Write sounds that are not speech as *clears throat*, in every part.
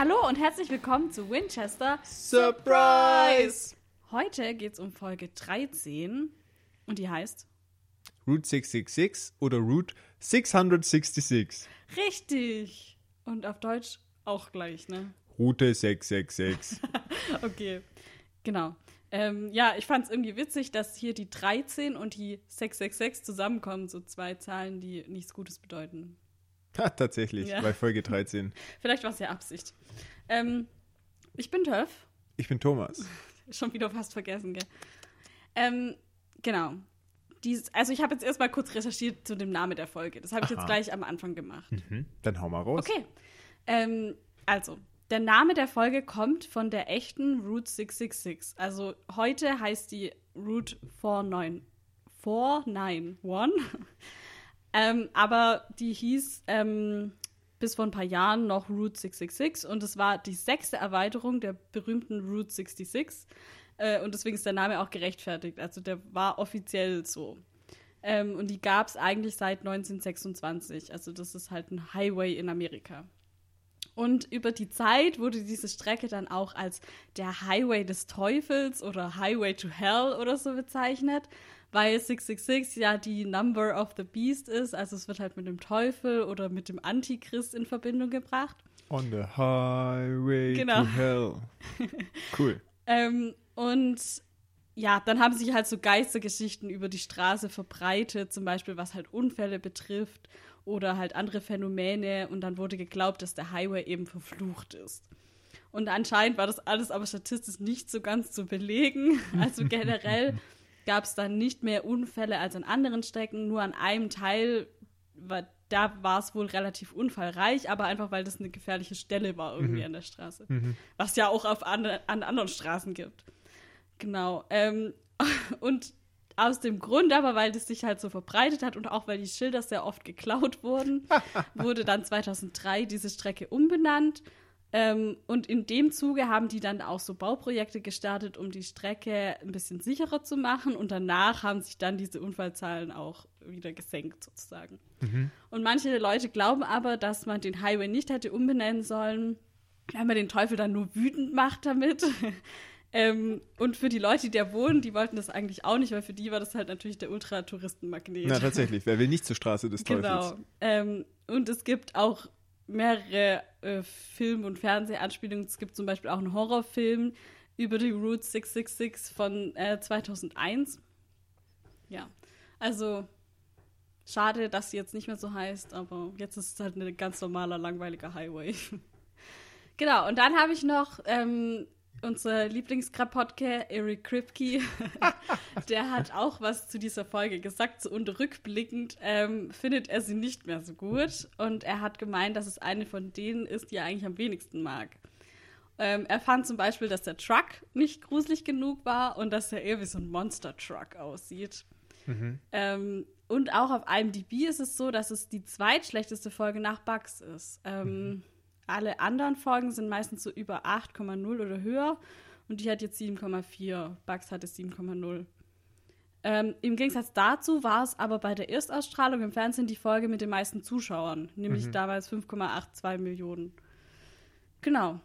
Hallo und herzlich willkommen zu Winchester Surprise! Heute geht es um Folge 13 und die heißt Route 666 oder Route 666. Richtig. Und auf Deutsch auch gleich, ne? Route 666. *laughs* Okay, genau. Ähm, ja, ich fand es irgendwie witzig, dass hier die 13 und die 666 zusammenkommen, so zwei Zahlen, die nichts Gutes bedeuten. Ha, tatsächlich, Ja. bei Folge 13. *laughs* Vielleicht war es ja Absicht. Ähm, ich bin Töff. Ich bin Thomas. *laughs* Schon wieder fast vergessen, gell? Ähm, genau. Dies, also ich habe jetzt erstmal kurz recherchiert zu dem Namen der Folge. Das habe ich jetzt Aha. gleich am Anfang gemacht. Mhm. Dann hau mal raus. Okay. Ähm, also, der Name der Folge kommt von der echten Route 666. Also heute heißt die Route 49 491. ähm, aber die hieß ähm, bis vor ein paar Jahren noch Route 666 und es war die sechste Erweiterung der berühmten Route 66. Äh, und deswegen ist der Name auch gerechtfertigt. Also der war offiziell so. Ähm, und die gab es eigentlich seit 1926. Also das ist halt ein Highway in Amerika. Und über die Zeit wurde diese Strecke dann auch als der Highway des Teufels oder Highway to Hell oder so bezeichnet, weil 666 ja die Number of the Beast ist. Also es wird halt mit dem Teufel oder mit dem Antichrist in Verbindung gebracht. On the highway Genau. to hell. *laughs* Cool. Ähm, und ja, dann haben sich halt so Geistergeschichten über die Straße verbreitet, zum Beispiel was halt Unfälle betrifft oder halt andere Phänomene. Und dann wurde geglaubt, dass der Highway eben verflucht ist. Und anscheinend war das alles aber statistisch nicht so ganz zu belegen. *laughs* Also generell gab es dann nicht mehr Unfälle als an anderen Strecken, nur an einem Teil, war, da war es wohl relativ unfallreich, aber einfach weil das eine gefährliche Stelle war irgendwie an der Straße. Was ja auch auf an, an anderen Straßen gibt. Genau. Ähm, *laughs* und aus dem Grund aber, weil das sich halt so verbreitet hat und auch weil die Schilder sehr oft geklaut wurden, *laughs* wurde dann 2003 diese Strecke umbenannt. Ähm, und in dem Zuge haben die dann auch so Bauprojekte gestartet, um die Strecke ein bisschen sicherer zu machen. Und danach haben sich dann diese Unfallzahlen auch wieder gesenkt, sozusagen. Und manche Leute glauben aber, dass man den Highway nicht hätte umbenennen sollen, weil man den Teufel dann nur wütend macht damit. Ähm, und für die Leute, die da wohnen, die wollten das eigentlich auch nicht, weil für die war das halt natürlich der Ultra-Touristenmagnet. Na, tatsächlich. Wer will nicht zur Straße des Genau. Teufels? Ähm, und es gibt auch mehrere äh, Film- und Fernsehanspielungen. Es gibt zum Beispiel auch einen Horrorfilm über die Route 666 von äh, 2001. Ja, also schade, dass sie jetzt nicht mehr so heißt, aber jetzt ist es halt ein ganz normaler, langweiliger Highway. *laughs* genau, und dann habe ich noch ähm, unser Lieblingskrapotke, Eric Kripke. *laughs* Der hat auch was zu dieser Folge gesagt so, und rückblickend ähm, findet er sie nicht mehr so gut. Und er hat gemeint, dass es eine von denen ist, die er eigentlich am wenigsten mag. Ähm, er fand zum Beispiel, dass der Truck nicht gruselig genug war und dass er eher wie so ein Monster-Truck aussieht. Ähm, und auch auf IMDb ist es so, dass es die zweitschlechteste Folge nach Bugs ist. Ähm, Alle anderen Folgen sind meistens so über 8,0 oder höher und die hat jetzt 7,4. Bugs hatte 7,0. Ähm, Im Gegensatz dazu war es aber bei der Erstausstrahlung im Fernsehen die Folge mit den meisten Zuschauern, nämlich damals 5,82 Millionen. Genau.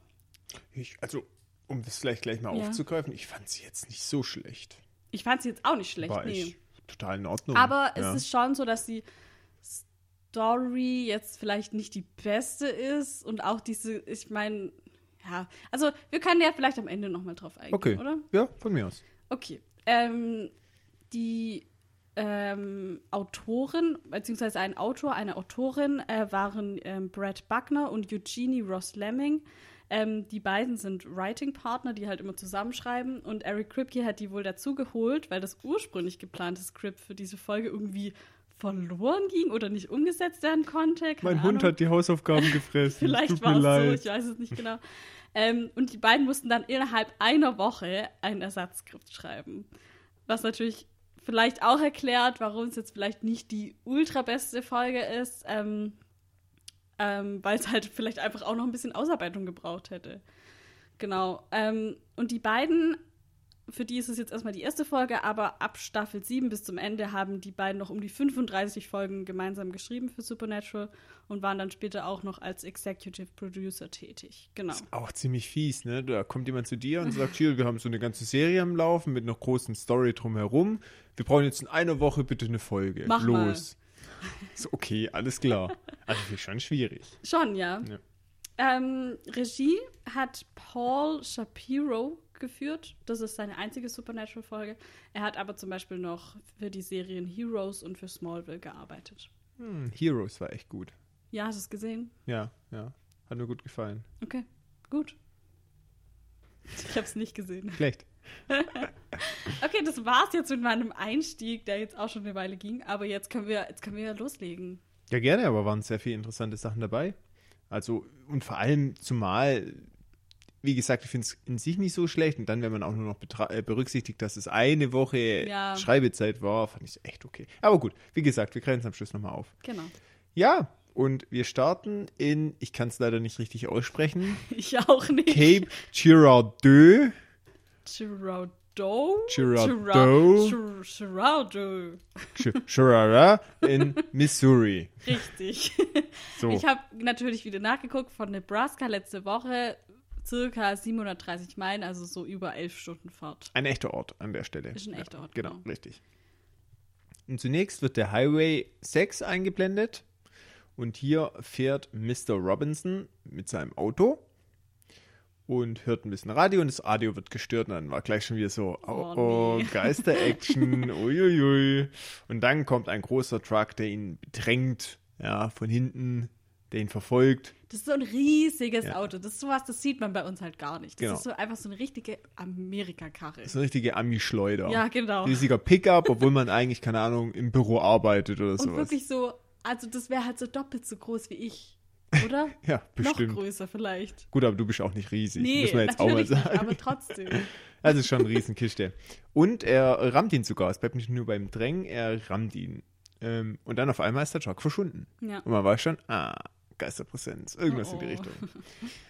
Ich, also, um das vielleicht gleich mal Ja. aufzugreifen, ich fand sie jetzt nicht so schlecht. Ich fand sie jetzt auch nicht schlecht, War nee. ich total in Ordnung. Aber ja. es ist schon so, dass die Story jetzt vielleicht nicht die beste ist und auch diese, ich meine, ja, also wir können ja vielleicht am Ende nochmal drauf eingehen, Okay. oder? Ja, von mir aus. Okay. Ähm, die ähm, Autorin, beziehungsweise ein Autor, eine Autorin äh, waren ähm, Brad Buckner und Eugenie Ross Lemming. Ähm, die beiden sind Writing-Partner, die halt immer zusammenschreiben. Und Eric Kripke hat die wohl dazu geholt, weil das ursprünglich geplante Skript für diese Folge irgendwie verloren ging oder nicht umgesetzt werden konnte. Keine Mein Ahnung. Hund hat die Hausaufgaben gefressen. *laughs* Vielleicht war es so, leid. ich weiß es nicht genau. Ähm, und die beiden mussten dann innerhalb einer Woche ein Ersatzskript schreiben. Was natürlich vielleicht auch erklärt, warum es jetzt vielleicht nicht die ultra beste Folge ist, ähm, ähm, weil es halt vielleicht einfach auch noch ein bisschen Ausarbeitung gebraucht hätte. Genau. Ähm, und die beiden für die ist es jetzt erstmal die erste Folge, aber ab Staffel 7 bis zum Ende haben die beiden noch um die 35 Folgen gemeinsam geschrieben für Supernatural und waren dann später auch noch als Executive Producer tätig. Genau. Auch ziemlich fies, ne? Da kommt jemand zu dir und sagt, hier, wir haben so eine ganze Serie am Laufen mit einer großen Story drumherum. Wir brauchen jetzt in einer Woche bitte eine Folge. Mach mal. Los. So, okay, alles klar. Also finde ich schon schwierig. Schon, ja. Ja. Ähm, Regie hat Paul Shapiro geführt. Das ist seine einzige Supernatural-Folge. Er hat aber zum Beispiel noch für die Serien Heroes und für Smallville gearbeitet. Hm, Heroes war echt gut. Ja, hast du es gesehen? Ja, ja. Hat mir gut gefallen. Okay, gut. Ich habe es nicht gesehen. Schlecht. *laughs* Okay, das war's jetzt mit meinem Einstieg, der jetzt auch schon eine Weile ging. Aber jetzt können wir, jetzt können wir loslegen. Ja, gerne, aber waren sehr viele interessante Sachen dabei. Also, und vor allem zumal, wie gesagt, ich finde es in sich nicht so schlecht. Und dann, wenn man auch nur noch äh, berücksichtigt, dass es eine Woche Ja. Schreibezeit war, fand ich es echt okay. Aber gut, wie gesagt, wir grenzen am Schluss nochmal auf. Genau. Ja, und wir starten in, ich kann es leider nicht richtig aussprechen, *laughs* Ich auch nicht. Cape Girardeau. Girardeau? Girardeau. Gir- Girardeau. Girardeau in *laughs* Missouri. Richtig. So. Ich habe natürlich wieder nachgeguckt von Nebraska letzte Woche. Circa 730 Meilen, also so über 11 Stunden Fahrt. Ein echter Ort an der Stelle. Ist ein echter Ort, Genau, genau. richtig. Und zunächst wird der Highway 6 eingeblendet. Und hier fährt Mr. Robinson mit seinem Auto und hört ein bisschen Radio und das Radio wird gestört und dann war gleich schon wieder so, oh, Oh, oh, nee. Geister-Action, *laughs* uiuiui. Und dann kommt ein großer Truck, der ihn bedrängt, ja, von hinten, der ihn verfolgt. Das ist so ein riesiges Ja. Auto. Das ist sowas, das sieht man bei uns halt gar nicht. Das Genau. ist so einfach so eine richtige Amerika-Karre. Das ist eine richtige Ami-Schleuder. Ja, genau. Riesiger Pickup, obwohl man eigentlich, keine Ahnung, im Büro arbeitet oder Und sowas. wirklich so, also das wäre halt so doppelt so groß wie ich. Oder? *laughs* Ja, bestimmt. Noch größer vielleicht. Gut, aber du bist auch nicht riesig, Nee, muss man jetzt auch mal natürlich nicht, sagen. aber trotzdem. Das *laughs* ist schon eine Riesenkiste. Und er rammt ihn sogar. Es bleibt nicht nur beim Drängen, er rammt ihn. Ähm, und dann auf einmal ist der Truck verschwunden. Ja. Und man weiß schon, ah, Geisterpräsenz, irgendwas Oh, in die oh. Richtung.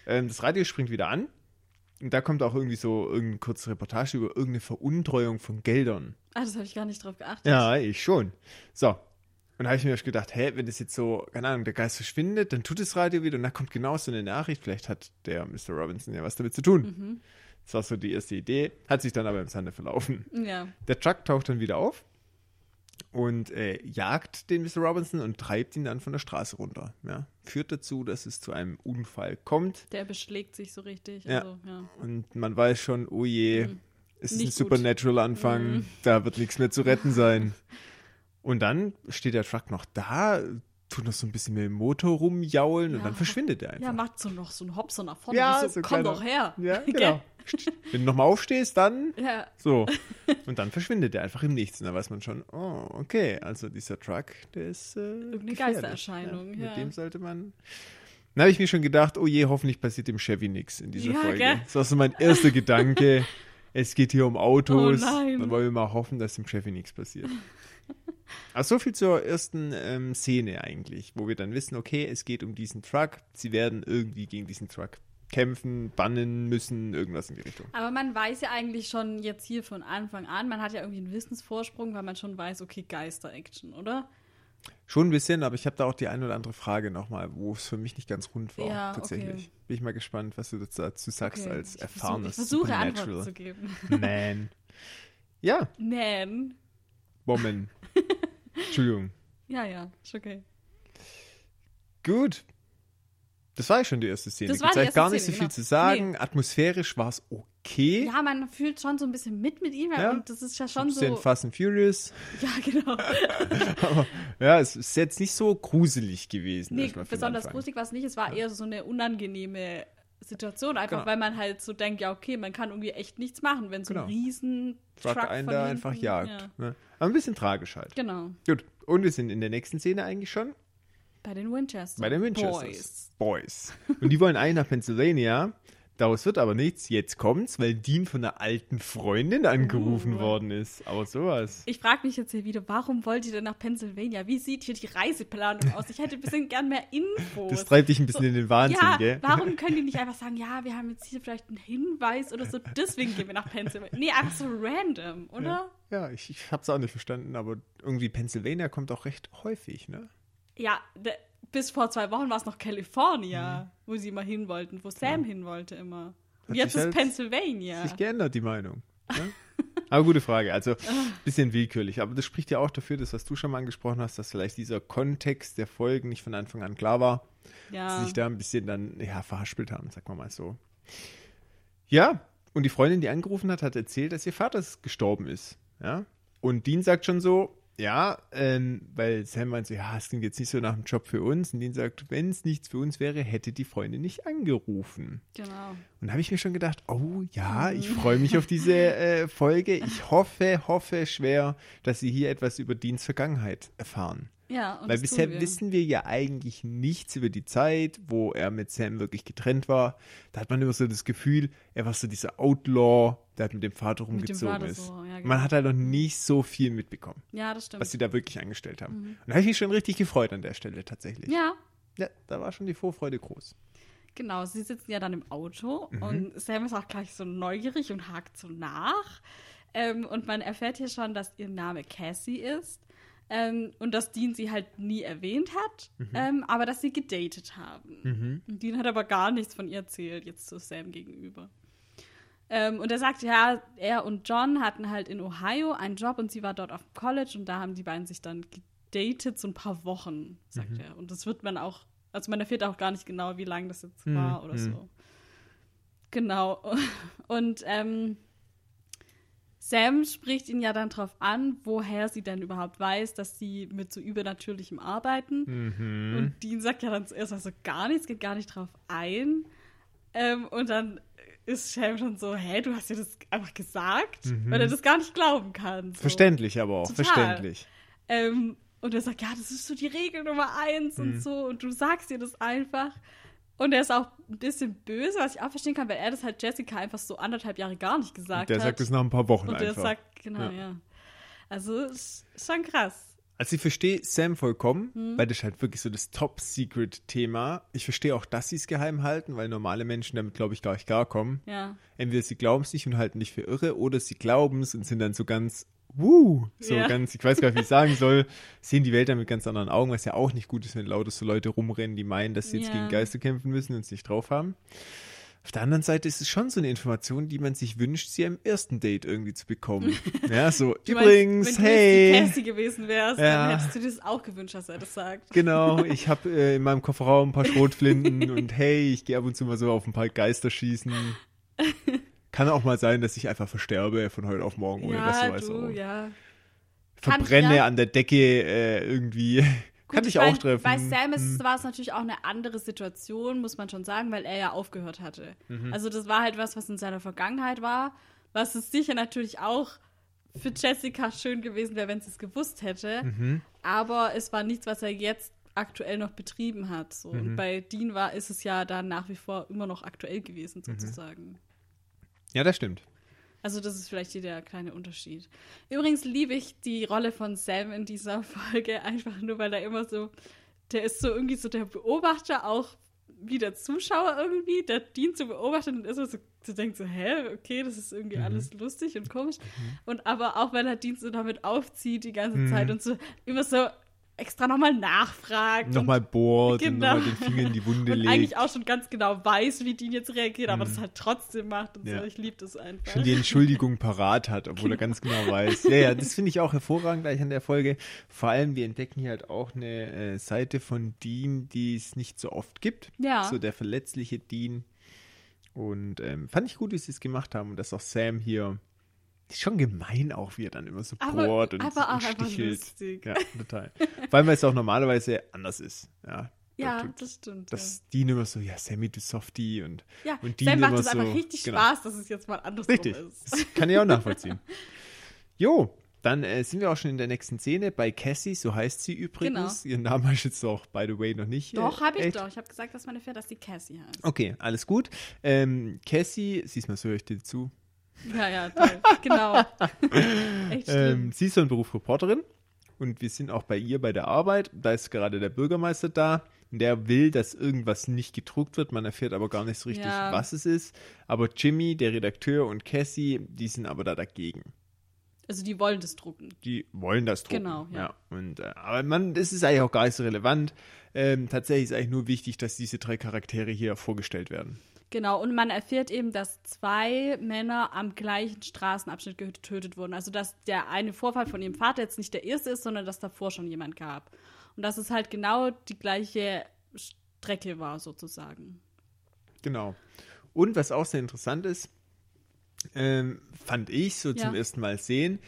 Ähm, das Radio springt wieder an. Und da kommt auch irgendwie so irgendeine kurze Reportage über irgendeine Veruntreuung von Geldern. Ah, das habe ich gar nicht drauf geachtet. Ja, ich schon. So. Und da habe ich mir gedacht, hä, wenn das jetzt so, keine Ahnung, der Geist verschwindet, dann tut das Radio wieder und dann kommt genau so eine Nachricht. Vielleicht hat der Mr. Robinson ja was damit zu tun. Mhm. Das war so die erste Idee, hat sich dann aber im Sande verlaufen. Ja. Der Truck taucht dann wieder auf und äh, jagt den Mr. Robinson und treibt ihn dann von der Straße runter. Ja. Führt dazu, dass es zu einem Unfall kommt Der beschlägt sich so richtig. Ja. Also, ja. und man weiß schon, oh je, es ist ein. Supernatural-Anfang, Mhm. da wird nichts mehr zu retten sein. Und dann steht der Truck noch da, tut noch so ein bisschen mit dem Motor rumjaulen und Ja. dann verschwindet er einfach. Ja, macht so noch so einen Hopser nach vorne. Ja, so, so komm kleiner- doch her. Ja, *laughs* genau. Wenn du nochmal aufstehst, dann Ja, so. Und dann verschwindet er einfach im Nichts. Und da weiß man schon, oh, okay, also dieser Truck, der ist äh, Irgendeine. Geistererscheinung, Mit ja. dem sollte man. Dann habe ich mir schon gedacht, oh je, hoffentlich passiert dem Chevy nichts in dieser Ja, Folge. gell? Das war so mein erster Gedanke. *laughs* Es geht hier um Autos. Oh nein. Dann wollen wir mal hoffen, dass dem Chevy nichts passiert. Aber so viel zur ersten ähm, Szene eigentlich, wo wir dann wissen, okay, es geht um diesen Truck. Sie werden irgendwie gegen diesen Truck kämpfen, bannen müssen, irgendwas in die Richtung. aber man weiß ja eigentlich schon jetzt hier von Anfang an, man hat ja irgendwie einen Wissensvorsprung, weil man schon weiß, okay, Geister-Action, oder? Schon ein bisschen, aber ich habe da auch die eine oder andere Frage nochmal, wo es für mich nicht ganz rund war, Ja, tatsächlich. okay. Bin ich mal gespannt, was du dazu sagst Okay, als ich versuch- erfahrenes Ich versuche Antworten zu geben. Man. Ja, Nan. Woman. *laughs* Entschuldigung. Ja, ja, ist okay. Gut. Das war ja schon die erste Szene. Das war die erste gar nicht Szene, so viel genau. zu sagen. Atmosphärisch war es okay. Ja, man fühlt schon so ein bisschen mit mit ihm Ja. und das ist ja schon so. Fast and Furious. *laughs* Ja, genau. *laughs* Aber ja, es ist jetzt nicht so gruselig gewesen. Nee, den besonders gruselig war es nicht. Es war eher so eine unangenehme Situation, einfach Genau. weil man halt so denkt, ja, okay, man kann irgendwie echt nichts machen, wenn so Genau. ein riesen Truck, Truck einen da einfach jagt. Ja. Ne? Aber ein bisschen tragisch halt. Genau. Gut. Und wir sind in der nächsten Szene eigentlich schon. Bei den Winchester. Bei den Winchesters. Boys. Boys. Und die wollen ein nach Pennsylvania, Daraus wird aber nichts. Jetzt kommt's, weil Dean von einer alten Freundin angerufen Uh. worden ist. Aber sowas. Ich frage mich jetzt hier wieder, warum wollt ihr denn nach Pennsylvania? Wie sieht hier die Reiseplanung aus? Ich hätte ein bisschen gern mehr Infos. Das treibt dich ein bisschen in den Wahnsinn, ja, gell? warum können die nicht einfach sagen, ja, wir haben jetzt hier vielleicht einen Hinweis oder so, deswegen gehen wir nach Pennsylvania. Nee, einfach so random, oder? Ja, ich, ich hab's auch nicht verstanden, aber irgendwie Pennsylvania kommt auch recht häufig, ne? Ja, bis vor zwei Wochen war es noch California, wo sie immer hin wollten, wo Sam hin wollte immer. Und Hat jetzt ist halt- Pennsylvania. Sich geändert, die Meinung. Ne? *laughs* aber gute Frage. Also, Ah. bisschen willkürlich. Aber das spricht ja auch dafür, dass was du schon mal angesprochen hast, dass vielleicht dieser Kontext der Folgen nicht von Anfang an klar war. dass Ja. sie sich da ein bisschen dann, ja, verhaspelt haben, sagen wir mal so. Ja, und die Freundin, die angerufen hat, hat erzählt, dass ihr Vater gestorben ist. Ja. Und Dean sagt schon so, ja, ähm, weil Sam meint so, ja, es klingt jetzt nicht so nach einem Job für uns. Und Dean sagt, wenn es nichts für uns wäre, hätte die Freundin nicht angerufen. Genau. Und da habe ich mir schon gedacht, oh ja, ich freue mich auf diese *laughs* äh, Folge. Ich hoffe, hoffe schwer, dass sie hier etwas über Deans Vergangenheit erfahren. Ja, Weil bisher wir. wissen wir ja eigentlich nichts über die Zeit, wo er mit Sam wirklich getrennt war. Da hat man immer so das Gefühl, er war so dieser Outlaw, der hat mit dem Vater dem rumgezogen Vater ist. so, ja, genau. Man hat halt noch nicht so viel mitbekommen, Ja, das stimmt. was sie da wirklich angestellt haben. Und da habe ich mich schon richtig gefreut an der Stelle tatsächlich. ja, ja da war schon die Vorfreude groß. Genau, sie sitzen ja dann im Auto Mhm. und Sam ist auch gleich so neugierig und hakt so nach. Ähm, und man erfährt hier schon, dass ihr Name Cassie ist ähm, und dass Dean sie halt nie erwähnt hat, Mhm. ähm, aber dass sie gedatet haben. Und Dean hat aber gar nichts von ihr erzählt, jetzt zu Sam gegenüber. Ähm, und er sagt, ja, er und John hatten halt in Ohio einen Job und sie war dort auf dem College und da haben die beiden sich dann gedatet, so ein paar Wochen, sagt Mhm. er. Und das wird man auch, also man erfährt auch gar nicht genau, wie lange das jetzt war oder mhm. so. Genau. *laughs* Und ähm, Sam spricht ihn ja dann drauf an, woher sie denn überhaupt weiß, dass sie mit so Übernatürlichem arbeiten. Mhm. Und Dean sagt ja dann zuerst also gar nichts, geht gar nicht drauf ein. Ähm, und dann ist Sam schon so, hä, du hast dir das einfach gesagt? Weil er das gar nicht glauben kann. So. Verständlich aber auch, Total. verständlich. Ähm, und er sagt, ja, das ist so die Regel Nummer eins Mhm. und so. Und du sagst dir das einfach. Und er ist auch ein bisschen böse, was ich auch verstehen kann, weil er das halt Jessica einfach so anderthalb Jahre gar nicht gesagt Der hat. sagt es nach ein paar Wochen und der einfach. sagt, genau, Ja. ja. Also, ist schon krass. Also ich verstehe Sam vollkommen, Hm. weil das ist halt wirklich so das Top-Secret-Thema. Ich verstehe auch, dass sie es geheim halten, weil normale Menschen damit, glaube ich, gar nicht klarkommen. Ja. Entweder sie glauben es nicht und halten dich für irre, oder sie glauben es und sind dann so ganz, wuh, so Ja. ganz, ich weiß gar nicht, wie ich sagen soll, sehen die Welt dann mit ganz anderen Augen, was ja auch nicht gut ist, wenn lauter so Leute rumrennen, die meinen, dass sie jetzt Ja. gegen Geister kämpfen müssen und es nicht drauf haben. Auf der anderen Seite ist es schon so eine Information, die man sich wünscht, sie am ersten Date irgendwie zu bekommen. *laughs* ja, so, Du meinst, übrigens, wenn du hey. jetzt die Cassie gewesen wärst, Ja. dann hättest du dir das auch gewünscht, dass er das sagt. Genau, *laughs* ich habe äh, in meinem Kofferraum ein paar Schrotflinten und hey, ich gehe ab und zu mal so auf ein paar Geister schießen. *laughs* Kann auch mal sein, dass ich einfach versterbe von heute auf morgen, ohne dass ja, du weißt. du, warum. ja. Kann- Verbrenne ja. an der Decke äh, irgendwie. *laughs* Kann Gut, dich ich auch mein, treffen. Bei Sam Hm. war es natürlich auch eine andere Situation, muss man schon sagen, weil er ja aufgehört hatte. Mhm. Also das war halt was, was in seiner Vergangenheit war, was es sicher natürlich auch für Jessica schön gewesen wäre, wenn sie es gewusst hätte. Mhm. Aber es war nichts, was er jetzt aktuell noch betrieben hat. So. Mhm. Und bei Dean war, ist es ja dann nach wie vor immer noch aktuell gewesen, Mhm. sozusagen. Ja, das stimmt. Also das ist vielleicht hier der kleine Unterschied. Übrigens liebe ich die Rolle von Sam in dieser *laughs* Folge einfach nur, weil er immer so, der ist so irgendwie so der Beobachter, auch wie der Zuschauer irgendwie, der dient zu beobachten und ist so, so denkt so, hä, okay, das ist irgendwie alles lustig und komisch. Und aber auch wenn er Dienst so damit aufzieht die ganze Zeit und so immer so extra nochmal nachfragt. und- Nochmal bohrt und Genau. nochmal den Finger in die Wunde *laughs* und legt. eigentlich auch schon ganz genau weiß, wie Dean jetzt reagiert, aber das halt trotzdem macht und Ja. so. Ich liebe das einfach. schon die Entschuldigung parat hat, obwohl er ganz genau weiß. Ja, ja, das *laughs* finde ich auch hervorragend gleich an der Folge. Vor allem, wir entdecken hier halt auch eine äh, Seite von Dean, die es nicht so oft gibt. Ja. So der verletzliche Dean. Und ähm, fand ich gut, wie sie es gemacht haben und dass auch Sam hier ist schon gemein auch, wie er dann immer so Aber- bohrt und, aber auch und einfach stichelt. lustig. Ja, total. Vor allem, weil es auch normalerweise anders ist. Ja, Ja, tut- das stimmt. dass Dean immer so, ja, Sammy, du Softie und, ja. ja. und Dean Sam macht es so. einfach richtig genau. Spaß, dass es jetzt mal andersrum Richtig. ist. Das kann ich auch nachvollziehen. *laughs* Jo, Dann äh, sind wir auch schon in der nächsten Szene bei Cassie, so heißt sie übrigens. Ihren Namen habe ich jetzt auch, by the way, noch nicht. Genau. Doch, äh, habe ich doch. Ich habe gesagt, dass meine Pferd, dass die Cassie heißt. Okay, alles gut. Ähm, Cassie, siehst mal, so höre ich dir zu. Ja, ja, toll. genau. *laughs* Echt. Ähm, sie ist so ein Beruf Reporterin und wir sind auch bei ihr bei der Arbeit. Da ist gerade der Bürgermeister da und der will, dass irgendwas nicht gedruckt wird. Man erfährt aber gar nicht so richtig, Ja. was es ist. Aber Jimmy, der Redakteur und Cassie, die sind aber da dagegen. also die wollen das drucken. Die wollen das drucken. Genau, ja. Und, äh, aber man, das ist eigentlich auch gar nicht so relevant. Ähm, tatsächlich ist eigentlich nur wichtig, dass diese drei Charaktere hier vorgestellt werden. Genau, und man erfährt eben, dass zwei Männer am gleichen Straßenabschnitt getötet wurden. Also, dass der eine Vorfall von ihrem Vater jetzt nicht der erste ist, sondern dass davor schon jemand gab. Und dass es halt genau die gleiche Strecke war, sozusagen. Genau. Und was auch sehr interessant ist, ähm, fand ich so zum Ja. ersten Mal sehen,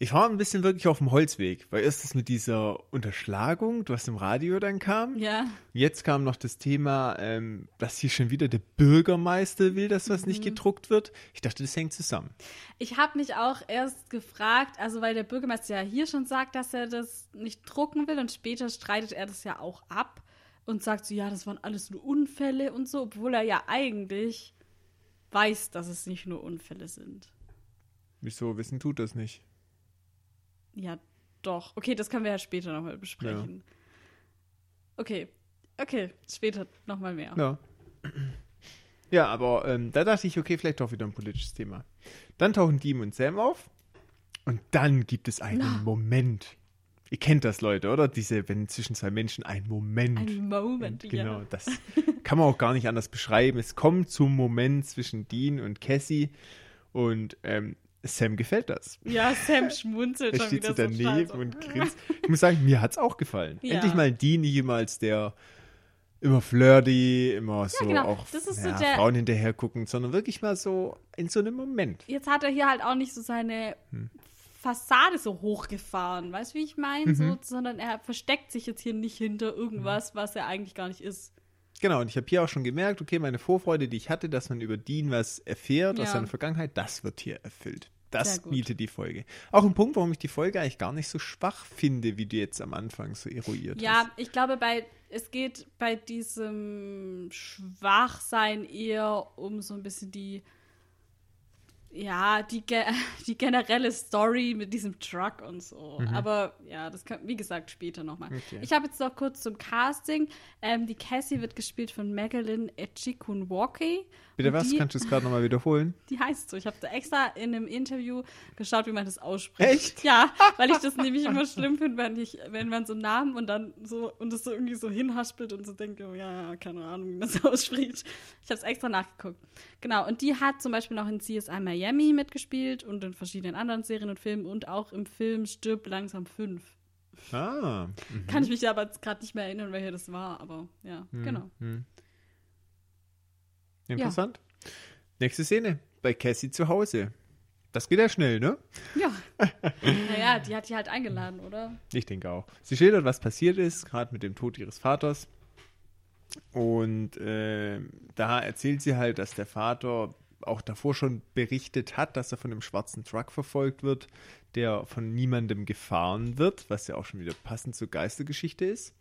ich war ein bisschen wirklich auf dem Holzweg, weil erst das mit dieser Unterschlagung, was im Radio dann kam. Ja. Jetzt kam noch das Thema, ähm, dass hier schon wieder der Bürgermeister will, dass was Mhm. nicht gedruckt wird. Ich dachte, das hängt zusammen. Ich habe mich auch erst gefragt, also weil der Bürgermeister ja hier schon sagt, dass er das nicht drucken will und später streitet er das ja auch ab und sagt so, ja, das waren alles nur Unfälle und so, obwohl er ja eigentlich weiß, dass es nicht nur Unfälle sind. Wieso wissen tut das nicht? Ja, doch. Okay, das können wir ja später nochmal besprechen. Okay, okay, später nochmal mehr. Ja. Ja, aber ähm, da dachte ich, okay, vielleicht doch wieder ein politisches Thema. Dann tauchen Dean und Sam auf und dann gibt es einen Na. Moment. Ihr kennt das, Leute, oder? Diese, wenn zwischen zwei Menschen ein Moment. Ein Moment, genau, ja. das kann man auch gar nicht anders beschreiben. Es kommt zum Moment zwischen Dean und Cassie und ähm, Sam gefällt das. Ja, Sam schmunzelt Er schon steht wieder so so daneben scheiße. und grinst. Ich muss sagen, mir hat es auch gefallen. Ja. Endlich mal Dean nicht immer als der immer flirty, immer so genau. auch Das ist so ja, der- Frauen hinterher gucken, sondern wirklich mal so in so einem Moment. Jetzt hat er hier halt auch nicht so seine Hm. Fassade so hochgefahren, weißt du, wie ich meine? Mhm. So, sondern er versteckt sich jetzt hier nicht hinter irgendwas, was er eigentlich gar nicht ist. Genau, und ich habe hier auch schon gemerkt, okay, meine Vorfreude, die ich hatte, dass man über Dean was erfährt aus Ja. seiner Vergangenheit, das wird hier erfüllt. Das bietet die Folge. Auch ein Punkt, warum ich die Folge eigentlich gar nicht so schwach finde, wie du jetzt am Anfang so eruiert Ja, hast. ich glaube, bei es geht bei diesem Schwachsein eher um so ein bisschen die ja, die, ge *laughs* die generelle Story mit diesem Truck und so. Aber ja, das kann, wie gesagt, später nochmal. Mhm. Okay. Ich habe jetzt noch kurz zum Casting. Ähm, die Cassie wird gespielt von Madeline Echikunwoke. Bitte was? Die, Kannst du es gerade nochmal wiederholen? *laughs* die heißt so. Ich habe da extra in einem Interview geschaut, wie man das ausspricht. Echt? Ja, weil ich das nämlich immer schlimm finde, wenn, ich, wenn man so Namen und dann so und das so irgendwie so hinhaspelt und so denke, oh, ja, ja, keine Ahnung, wie man das *laughs* ausspricht. Ich habe es extra nachgeguckt. Genau, und die hat zum Beispiel noch in CSI Miami mitgespielt und in verschiedenen anderen Serien und Filmen und auch im Film Stirb langsam 5. Ah. mhm. *laughs* Kann ich mich aber gerade nicht mehr erinnern, welcher das war, aber ja, genau. Hm. Interessant. Nächste Szene. Bei Cassie zu Hause. Das geht ja schnell, ne? Ja. *laughs* naja, die hat die halt eingeladen, oder? Ich denke auch. Sie schildert, was passiert ist, gerade mit dem Tod ihres Vaters. Und äh, da erzählt sie halt, dass der Vater auch davor schon berichtet hat, dass er von einem schwarzen Truck verfolgt wird, der von niemandem gefahren wird, was ja auch schon wieder passend zur Geistergeschichte ist.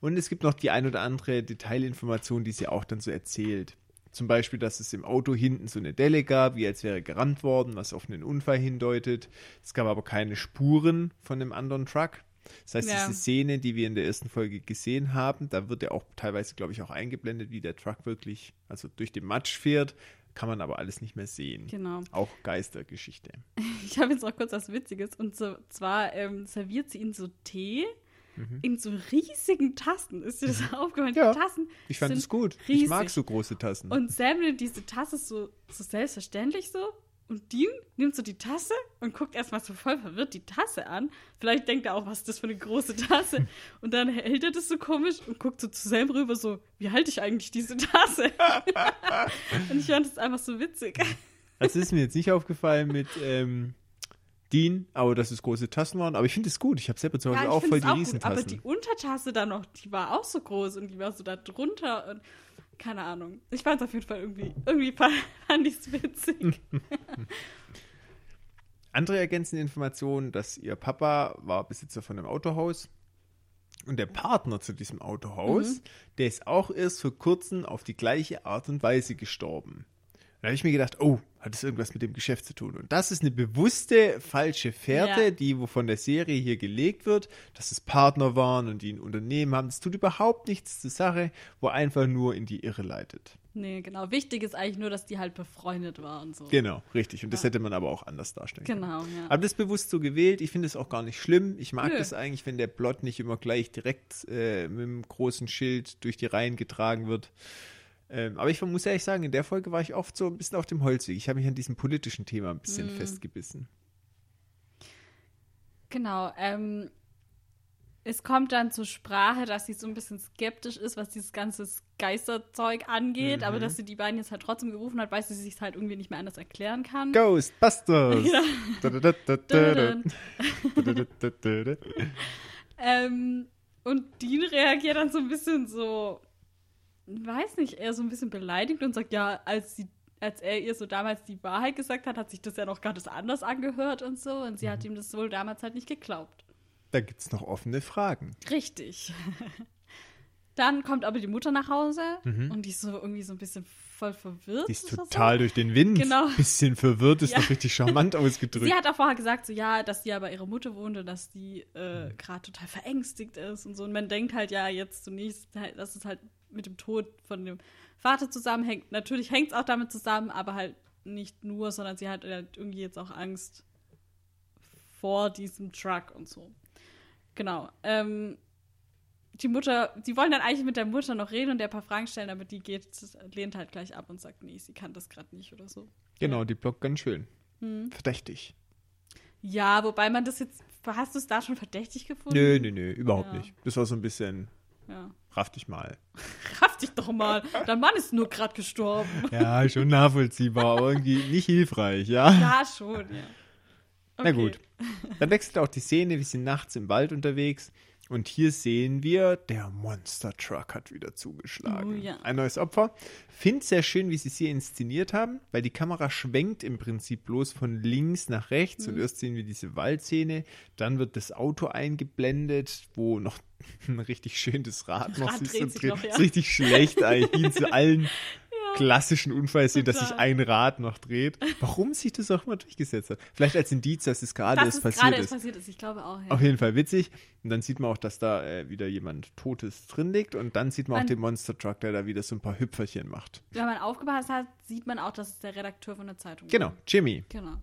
Und es gibt noch die ein oder andere Detailinformation, die sie auch dann so erzählt. Zum Beispiel, dass es im Auto hinten so eine Delle gab, wie als wäre gerammt worden, was auf einen Unfall hindeutet. Es gab aber keine Spuren von einem anderen Truck. Das heißt, Ja. diese Szene, die wir in der ersten Folge gesehen haben, da wird ja auch teilweise, glaube ich, auch eingeblendet, wie der Truck wirklich, also durch den Matsch fährt, kann man aber alles nicht mehr sehen. Genau. Auch Geistergeschichte. *laughs* Ich habe jetzt noch kurz was Witziges. Und so, zwar ähm, serviert sie ihnen so Tee in so riesigen Tassen. Ist dir das aufgefallen? Mhm. Ja, Die Tassen Ich fand es gut. Riesig. Ich mag so große Tassen. Und Sam nimmt diese Tasse so, so selbstverständlich so. Und Dean nimmt so die Tasse und guckt erstmal so voll verwirrt die Tasse an. Vielleicht denkt er auch, was ist das für eine große Tasse? *laughs* Und dann hält er das so komisch und guckt so zu Sam rüber so, wie halte ich eigentlich diese Tasse? *laughs* und ich fand das einfach so witzig. *laughs* Also ist mir jetzt nicht aufgefallen mit ähm, Dean, aber dass es große Tassen waren. Aber ich finde es gut. Ich habe selber zu Hause Ja, auch voll die auch gut, aber Riesentassen. die Untertasse da noch, die war auch so groß und die war so da drunter und keine Ahnung. Ich fand es auf jeden Fall irgendwie, irgendwie fand, *laughs* ich es witzig. *laughs* Andere ergänzende Informationen, dass ihr Papa war Besitzer von einem Autohaus und der Partner zu diesem Autohaus, der ist auch erst vor kurzem auf die gleiche Art und Weise gestorben. Da habe ich mir gedacht, oh, hat das irgendwas mit dem Geschäft zu tun? Und das ist eine bewusste falsche Fährte, Ja. die von der Serie hier gelegt wird, dass es Partner waren und die ein Unternehmen haben. Das tut überhaupt nichts zur Sache, wo einfach nur in die Irre leitet. Nee, genau. Wichtig ist eigentlich nur, dass die halt befreundet waren. So. Genau, richtig. Und das Ja. hätte man aber auch anders darstellen können. Genau, ja. Aber das ist bewusst so gewählt. Ich finde es auch gar nicht schlimm. Ich mag Nö. es eigentlich, wenn der Plot nicht immer gleich direkt äh, mit einem großen Schild durch die Reihen getragen wird. Ähm, aber ich muss ehrlich sagen, in der Folge war ich oft so ein bisschen auf dem Holzweg. Ich habe mich an diesem politischen Thema ein bisschen Mhm. festgebissen. Genau. Ähm, es kommt dann zur Sprache, dass sie so ein bisschen skeptisch ist, was dieses ganze Geisterzeug angeht, Mhm. aber dass sie die beiden jetzt halt trotzdem gerufen hat, weil sie sich halt irgendwie nicht mehr anders erklären kann. Ghostbusters! Ähm, und Dean reagiert dann so ein bisschen so, weiß nicht, eher so ein bisschen beleidigt und sagt, ja, als sie als er ihr so damals die Wahrheit gesagt hat, hat sich das ja noch ganz anders angehört und so. Und sie hat ihm das wohl damals halt nicht geglaubt. Da gibt es noch offene Fragen. Richtig. *laughs* Dann kommt aber die Mutter nach Hause und die ist so irgendwie so ein bisschen voll verwirrt. Mhm. Die ist total durch den Wind. Genau. *laughs* Bisschen verwirrt, ist Ja. doch richtig charmant So. *laughs* ausgedrückt. Sie hat auch vorher gesagt, so ja, dass sie ja bei ihrer Mutter wohnt und dass die äh, Mhm. gerade total verängstigt ist und so. Und man denkt halt ja jetzt zunächst, dass es halt mit dem Tod von dem Vater zusammenhängt. Natürlich hängt es auch damit zusammen, aber halt nicht nur, sondern sie hat halt irgendwie jetzt auch Angst vor diesem Truck und so. Genau. Ähm, die Mutter, die wollen dann eigentlich mit der Mutter noch reden und der ein paar Fragen stellen, aber die geht, lehnt halt gleich ab und sagt, nee, sie kann das gerade nicht oder so. Genau, die blockt ganz schön. Hm. Verdächtig. Ja, wobei man das jetzt, hast du es da schon verdächtig gefunden? Nö, nö, nö, überhaupt Ja. nicht. Das war so ein bisschen, Ja. raff dich mal. *laughs* Raff dich doch mal. Dein Mann ist nur gerade gestorben. *laughs* Ja, schon nachvollziehbar, aber irgendwie nicht hilfreich, ja? Ja, schon, ja. Na gut. *laughs* Dann wechselt auch die Szene, wir sind nachts im Wald unterwegs und hier sehen wir, der Monster Truck hat wieder zugeschlagen. Oh ja. Ein neues Opfer. Finde sehr schön, wie sie es hier inszeniert haben, weil die Kamera schwenkt im Prinzip bloß von links nach rechts Mhm. und erst sehen wir diese Waldszene, dann wird das Auto eingeblendet, wo noch *laughs* ein richtig schönes Rad noch Rad siehst dreht noch, ja. Ist richtig schlecht eigentlich, zu allen *laughs* klassischen Unfallszenen, dass sich ein Rad noch dreht. Warum sich das auch immer durchgesetzt hat? Vielleicht als Indiz, dass es gerade erst ist passiert gerade ist. passiert ist, ich glaube auch, ja. Auf jeden Fall witzig. Und dann sieht man auch, dass da äh, wieder jemand Totes drin liegt. Und dann sieht man auch Man- den Monster Truck, der da wieder so ein paar Hüpferchen macht. Wenn man aufgepasst hat, sieht man auch, dass es der Redakteur von der Zeitung Genau, war. Jimmy. Genau.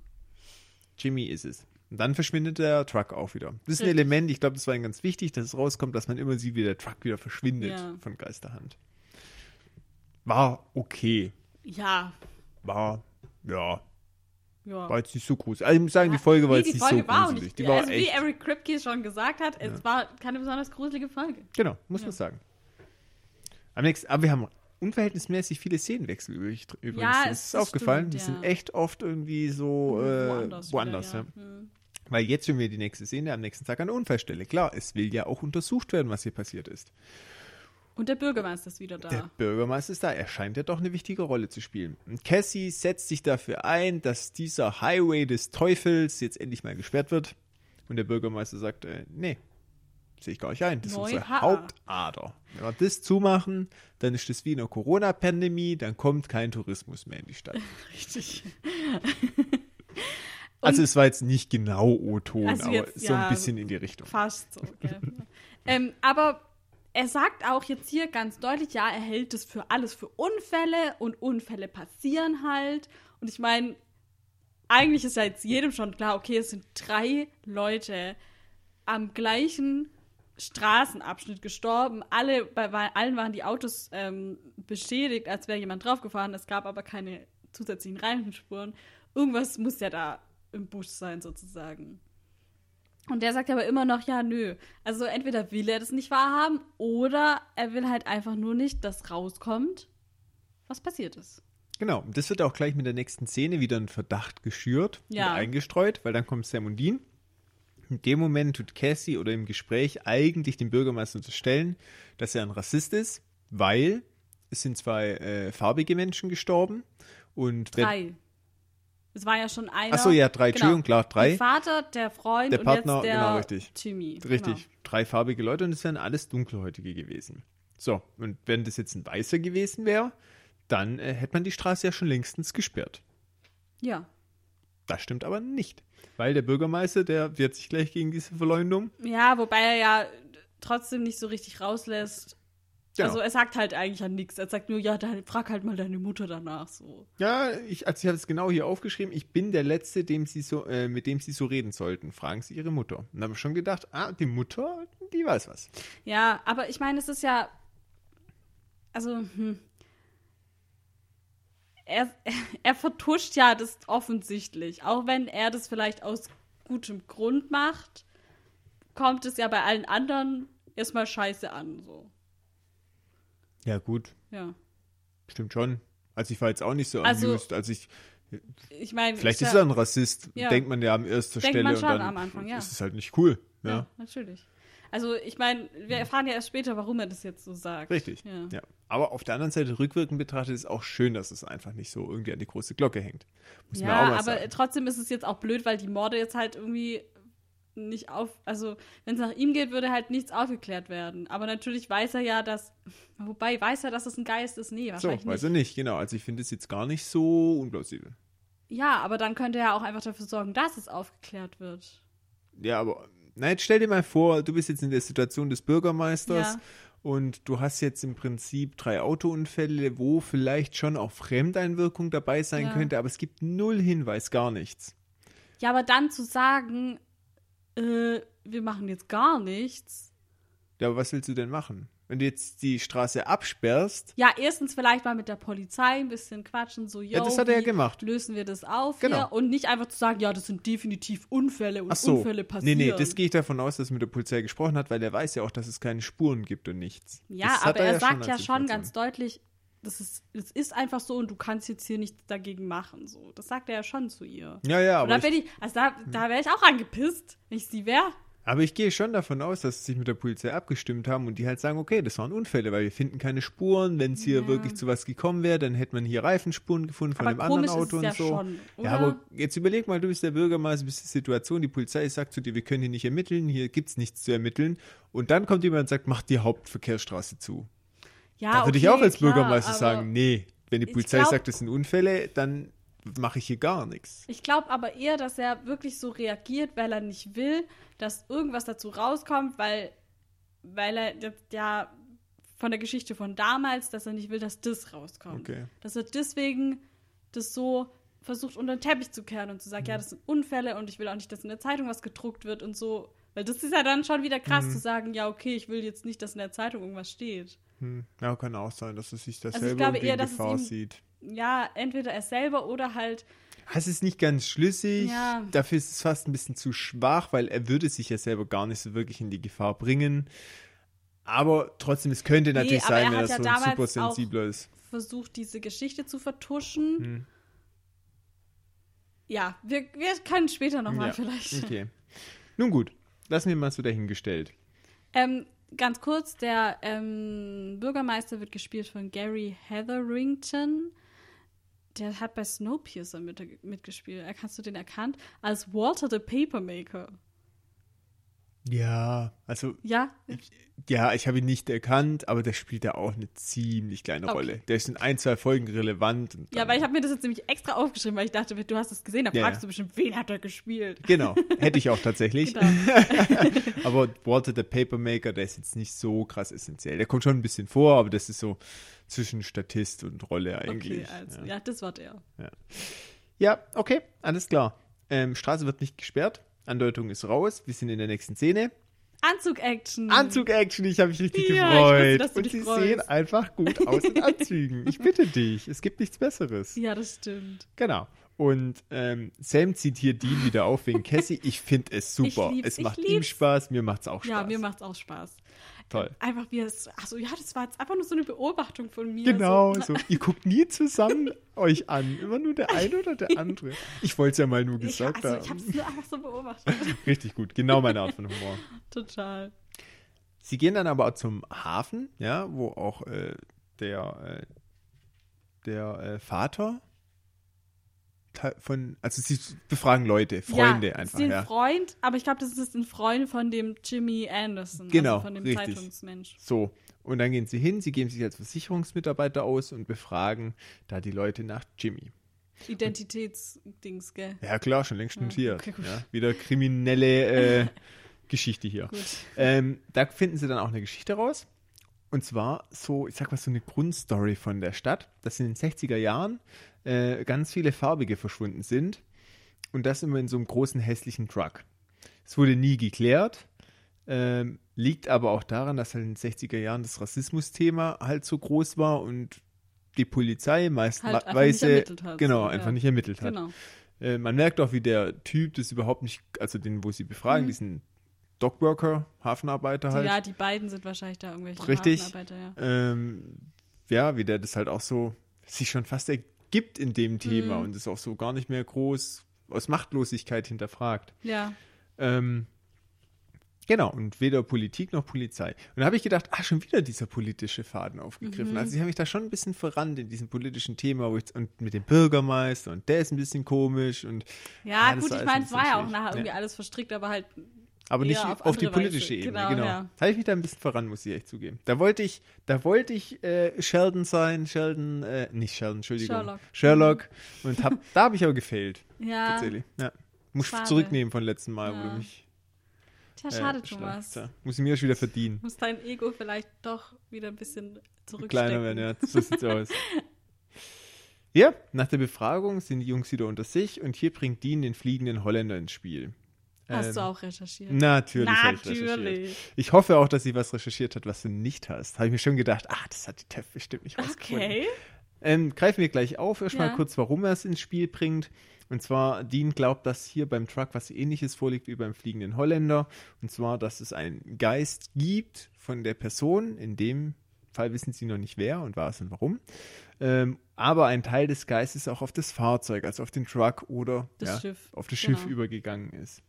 Jimmy ist es. Und dann verschwindet der Truck auch wieder. Das ist ein. Element, ich glaube, das war ihm ganz wichtig, dass es rauskommt, dass man immer sieht, wie der Truck wieder verschwindet Ja. von Geisterhand. War okay. Ja, War, ja, ja. war jetzt nicht so groß. Also ich muss sagen, die Folge war Nee, jetzt nicht Folge so war gruselig. nicht, die war also wie echt, Eric Kripke schon gesagt hat, es war keine besonders gruselige Folge. genau, muss Ja. man sagen. Am nächsten, aber wir haben unverhältnismäßig viele Szenenwechsel übrig- übrigens. Ja, das ist aufgefallen. stimmt, die ja. sind echt oft irgendwie so äh, woanders. woanders. wieder, ja. Hm. Weil jetzt schon wir die nächste Szene am nächsten Tag an der Unfallstelle. Klar, es will ja auch untersucht werden, was hier passiert ist. Und der Bürgermeister ist wieder da. Der Bürgermeister ist da. Er scheint ja doch eine wichtige Rolle zu spielen. Und Cassie setzt sich dafür ein, dass dieser Highway des Teufels jetzt endlich mal gesperrt wird. Und der Bürgermeister sagt, äh, nee, sehe ich gar nicht ein. Das ist Neue unsere Haar. Hauptader. Wenn wir das zumachen, dann ist das wie eine Corona-Pandemie, dann kommt kein Tourismus mehr in die Stadt. *laughs* Richtig. *laughs* also es war jetzt nicht genau O-Ton, Also aber jetzt, so ein ja, bisschen in die Richtung. Fast so, gell? *laughs* ähm, aber er sagt auch jetzt hier ganz deutlich, ja, er hält es für alles für Unfälle und Unfälle passieren halt. Und ich meine, eigentlich ist ja jetzt jedem schon klar, okay, es sind drei Leute am gleichen Straßenabschnitt gestorben. Alle, bei, bei allen waren die Autos ähm, beschädigt, als wäre jemand draufgefahren. Es gab aber keine zusätzlichen Reifenspuren. Irgendwas muss ja da im Busch sein, sozusagen. Und der sagt aber immer noch, ja, nö. Also entweder will er das nicht wahrhaben oder er will halt einfach nur nicht, dass rauskommt, was passiert ist. Genau, und das wird auch gleich mit der nächsten Szene wieder ein Verdacht geschürt Ja. und eingestreut, weil dann kommt Sam und Dean. In dem Moment tut Cassie oder im Gespräch eigentlich dem Bürgermeister unterstellen, dass er ein Rassist ist, weil es sind zwei äh, farbige Menschen gestorben und Drei. Es war ja schon einer. Achso, ja, drei, Entschuldigung, klar, drei. Der Vater, der Freund Der und Partner, jetzt der genau, richtig. Timmy. Richtig, Genau. drei farbige Leute und es wären alles dunkelhäutige gewesen. So, und wenn das jetzt ein Weißer gewesen wäre, dann äh, hätte man die Straße ja schon längstens gesperrt. Ja. Das stimmt aber nicht. Weil der Bürgermeister, der wehrt sich gleich gegen diese Verleumdung. Ja, wobei er ja trotzdem nicht so richtig rauslässt. Genau. Also er sagt halt eigentlich ja nichts. Er sagt nur, ja, dann frag halt mal deine Mutter danach so. Ja, ich, also ich habe es genau hier aufgeschrieben. Ich bin der Letzte, dem sie so, äh, mit dem sie so reden sollten. Fragen sie ihre Mutter. Und dann habe ich schon gedacht, ah, die Mutter, die weiß was. Ja, aber ich meine, es ist ja. Also, hm. Er, *laughs* er vertuscht ja das offensichtlich. Auch wenn er das vielleicht aus gutem Grund macht, kommt es ja bei allen anderen erstmal scheiße an. So. Ja, gut, Ja. stimmt schon. Also ich war jetzt auch nicht so Also- amused, als ich. Ich meine. Vielleicht ja, ist er ein Rassist, Ja. denkt man ja an erster Denkt Stelle man und schon dann am Anfang, ja. ist es halt nicht cool. Ja, Ja, natürlich. Also, ich meine, wir erfahren ja erst später, warum er das jetzt so sagt. richtig. Ja. Ja. Aber auf der anderen Seite, rückwirkend betrachtet, ist auch schön, dass es einfach nicht so irgendwie an die große Glocke hängt. Muss man auch Ja, mal aber sagen. trotzdem ist es jetzt auch blöd, weil die Morde jetzt halt irgendwie nicht auf, also wenn es nach ihm geht, würde halt nichts aufgeklärt werden. Aber natürlich weiß er ja, dass, *laughs* wobei weiß er, dass es ein Geist ist? Nee, So, wahrscheinlich weiß nicht. er nicht, genau. Also ich finde es jetzt gar nicht so unplausibel. Ja, aber dann könnte er auch einfach dafür sorgen, dass es aufgeklärt wird. Ja, aber na, jetzt stell dir mal vor, du bist jetzt in der Situation des Bürgermeisters Ja. und du hast jetzt im Prinzip drei Autounfälle, wo vielleicht schon auch Fremdeinwirkung dabei sein Ja. könnte, aber es gibt null Hinweis, gar nichts. Ja, aber dann zu sagen, äh, wir machen jetzt gar nichts. Ja, aber was willst du denn machen? Wenn du jetzt die Straße absperrst, Ja, erstens vielleicht mal mit der Polizei ein bisschen quatschen, so, yo, Ja, das hat er ja gemacht. lösen wir das auf Genau. hier? Und nicht einfach zu sagen, ja, das sind definitiv Unfälle und ach so, Unfälle nee, passieren. nee, das gehe ich davon aus, dass er mit der Polizei gesprochen hat, weil er weiß ja auch, dass es keine Spuren gibt und nichts. Ja, Das aber er, ja sagt ja als schon ganz deutlich, das ist, das ist einfach so und du kannst jetzt hier nichts dagegen machen. So. Das sagt er ja schon zu ihr. Ja, ja, und da aber bin ich, ich, also da, da wäre ich auch angepisst, wenn ich sie wäre. aber ich gehe schon davon aus, dass sie sich mit der Polizei abgestimmt haben und die halt sagen, okay, das waren Unfälle, weil wir finden keine Spuren. Wenn es hier Ja. wirklich zu was gekommen wäre, dann hätte man hier Reifenspuren gefunden von Aber einem anderen Auto es und ja so. schon? Ja, aber jetzt überleg mal, du bist der Bürgermeister, bist die Situation, die Polizei sagt zu dir, wir können hier nicht ermitteln, hier gibt's nichts zu ermitteln. Und dann kommt jemand und sagt, mach die Hauptverkehrsstraße zu. Ja, da würde ich okay, auch als klar, Bürgermeister sagen, nee, wenn die ich Polizei glaub- sagt, das sind Unfälle, dann mache ich hier gar nichts. Ich glaube aber eher, dass er wirklich so reagiert, weil er nicht will, dass irgendwas dazu rauskommt, weil, weil er ja von der Geschichte von damals, dass er nicht will, dass das rauskommt. Okay. Dass er deswegen das so versucht unter den Teppich zu kehren und zu sagen, ja, das sind Unfälle und ich will auch nicht, dass in der Zeitung was gedruckt wird und so. Weil das ist ja dann schon wieder krass Mhm. zu sagen, ja, okay, ich will jetzt nicht, dass in der Zeitung irgendwas steht. Hm. Ja, kann auch sein, dass er sich das Also ich selber glaube eher, es Gefahr ihm- sieht. Ja, entweder er selber oder halt, Es ist nicht ganz schlüssig. Ja. Dafür ist es fast ein bisschen zu schwach, weil er würde sich ja selber gar nicht so wirklich in die Gefahr bringen. Aber trotzdem, es könnte natürlich aber sein, wenn er ja so ein super sensibler ist. versucht, diese Geschichte zu vertuschen. Hm. Ja, wir, wir können später nochmal Ja, vielleicht. Okay. Nun gut, lassen wir mal so dahingestellt. Ähm, ganz kurz, der ähm, Bürgermeister wird gespielt von Gary Hetherington. Der hat bei Snowpiercer mit, mitgespielt. Hast du den erkannt? Als Walter the Papermaker. Ja, also, Ja? ja, ich habe ihn nicht erkannt, aber der spielt ja auch eine ziemlich kleine Okay. Rolle. Der ist in ein, zwei Folgen relevant. und Ja, dann- weil ich habe mir das jetzt nämlich extra aufgeschrieben, weil ich dachte, du hast es gesehen, da Ja, fragst ja. du bestimmt, wen hat er gespielt? Genau, hätte ich auch tatsächlich. Genau. *laughs* aber Walter the Papermaker, der ist jetzt nicht so krass essentiell. Der kommt schon ein bisschen vor, aber das ist so zwischen Statist und Rolle eigentlich. Okay, also, ja. ja, das war der. ja, okay, alles klar. Ähm, Straße wird nicht gesperrt. Andeutung ist raus. Wir sind in der nächsten Szene. Anzug-Action. Anzug-Action, ich habe mich richtig Ja, ich gefreut. wusste, und sie freust. sehen einfach gut aus in Anzügen. Ich bitte dich, es gibt nichts Besseres. Ja, das stimmt. Genau. Und ähm, Sam zieht hier Dean wieder auf wegen Cassie. Ich finde es super. Es macht ihm. Spaß, mir macht es auch Spaß. Ja, mir macht's auch Spaß. Toll. Einfach wie es. Achso, ja, das war jetzt einfach nur so eine Beobachtung von mir. Genau, So, so. Ihr guckt nie zusammen *laughs* euch an. Immer nur der eine oder der andere. Ich wollte es ja mal nur Ich, gesagt also, ich haben. habe es nur einfach so beobachtet. *laughs* Richtig gut. Genau meine Art von Humor. Total. Sie gehen dann aber zum Hafen, ja, wo auch äh, der, äh, der äh, Vater von, also sie befragen Leute, Freunde ja, einfach, Sie sind ja. Freund, aber ich glaube, das ist ein Freund von dem Jimmy Anderson, Genau, also von dem richtig. Zeitungsmensch. So. Und dann gehen sie hin, sie geben sich als Versicherungsmitarbeiter aus und befragen da die Leute nach Jimmy. Identitätsdings, gell? Ja, klar, schon längst Ja, notiert. okay, ja, wieder kriminelle äh, *laughs* Geschichte hier. Ähm, da finden sie dann auch eine Geschichte raus. Und zwar so, ich sag mal, so eine Grundstory von der Stadt, dass in den 60er Jahren äh, ganz viele Farbige verschwunden sind. Und das immer in so einem großen hässlichen Truck. Es wurde nie geklärt. Ähm, liegt aber auch daran, dass halt in den 60er Jahren das Rassismus-Thema halt so groß war und die Polizei meist Halt einfach nicht weiße ermittelt hat, genau einfach ja. nicht ermittelt hat. Genau. Äh, man merkt auch, wie der Typ das überhaupt nicht, also den, wo sie befragen, Mhm. diesen Dockworker, Hafenarbeiter halt. Ja, die beiden sind wahrscheinlich da irgendwelche Richtig. Hafenarbeiter, ja. ähm, ja, wie der das halt auch so sich schon fast ergibt in dem Thema Mhm. und das auch so gar nicht mehr groß aus Machtlosigkeit hinterfragt. Ja, Ähm, genau, und weder Politik noch Polizei. Und da habe ich gedacht, ah, schon wieder dieser politische Faden aufgegriffen. Mhm. Also ich habe mich da schon ein bisschen verrannt in diesem politischen Thema, wo ich, und mit dem Bürgermeister und der ist ein bisschen komisch und ja, das gut, ich meine, ein es war ja auch nachher irgendwie Ja. alles verstrickt, aber halt Aber nicht auf, auf die politische Weise. Ebene, Genau, genau. ja. Da habe ich mich da ein bisschen voran, muss ich echt zugeben. Da wollte ich, da wollte ich äh, Sheldon sein, Sheldon, äh, nicht Sheldon, Entschuldigung. Sherlock. Sherlock. Und hab, *laughs* da habe ich aber gefailt, Ja, tatsächlich. Ja. Muss ich Schade. zurücknehmen von letzten Mal, wo Ja. du mich. tja, äh, schade, schlag- Thomas. Tja, muss ich mir schon wieder verdienen. Muss dein Ego vielleicht doch wieder ein bisschen zurückstecken. Kleiner werden, ja. So sieht's aus. Ja, nach der Befragung sind die Jungs wieder unter sich und hier bringt Dean den fliegenden Holländer ins Spiel. Hast Ähm, du auch recherchiert? Natürlich. hab Ich, recherchiert. Natürlich. ich hoffe auch, dass sie was recherchiert hat, was du nicht hast. Habe ich mir schon gedacht, ah, das hat die Teff bestimmt nicht rausgefunden. Okay. Ähm, greifen wir gleich auf. Erstmal Ja. kurz, warum er es ins Spiel bringt. Und zwar, Dean glaubt, dass hier beim Truck was ähnliches vorliegt wie beim fliegenden Holländer. Und zwar, dass es einen Geist gibt von der Person. In dem Fall wissen sie noch nicht wer und was und warum. Ähm, aber ein Teil des Geistes auch auf das Fahrzeug, also auf den Truck oder ja, auf das Genau. Schiff übergegangen ist.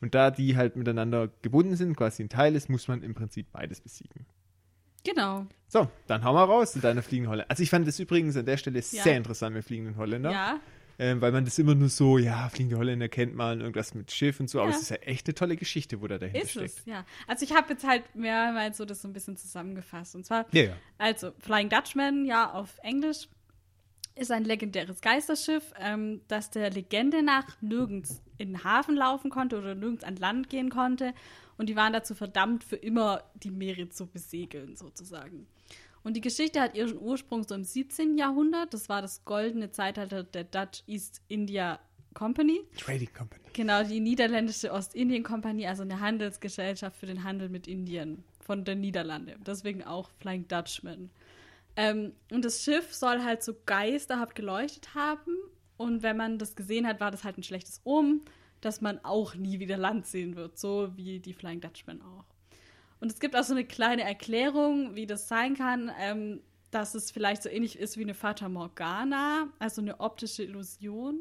Und da die halt miteinander gebunden sind, quasi ein Teil ist, muss man im Prinzip beides besiegen. Genau. So, dann hau mal raus in deiner fliegenden Holländer. Also ich fand das übrigens an der Stelle Ja. sehr interessant mit fliegenden Holländer. Ja. Ähm, weil man das immer nur so, ja, fliegende Holländer kennt man, irgendwas mit Schiff und so, aber Ja. es ist ja echt eine tolle Geschichte, wo da dahinter Ist steckt. es, ja. Also ich habe jetzt halt mehrmals so das so ein bisschen zusammengefasst. Und zwar, Ja, ja. also Flying Dutchman, ja, auf Englisch, ist ein legendäres Geisterschiff, ähm, das der Legende nach nirgends in den Hafen laufen konnte oder nirgends an Land gehen konnte. Und die waren dazu verdammt, für immer die Meere zu besegeln, sozusagen. Und die Geschichte hat ihren Ursprung so im 17. Jahrhundert. Das war das goldene Zeitalter der Dutch East India Company. Trading Company. Genau, die niederländische Ostindien-Kompanie, also eine Handelsgesellschaft für den Handel mit Indien von den Niederlande. Deswegen auch Flying Dutchman. Ähm, und das Schiff soll halt so geisterhaft geleuchtet haben. Und wenn man das gesehen hat, war das halt ein schlechtes Omen, dass man auch nie wieder Land sehen wird, so wie die Flying Dutchman auch. Und es gibt auch so eine kleine Erklärung, wie das sein kann, ähm, dass es vielleicht so ähnlich ist wie eine Fata Morgana, also eine optische Illusion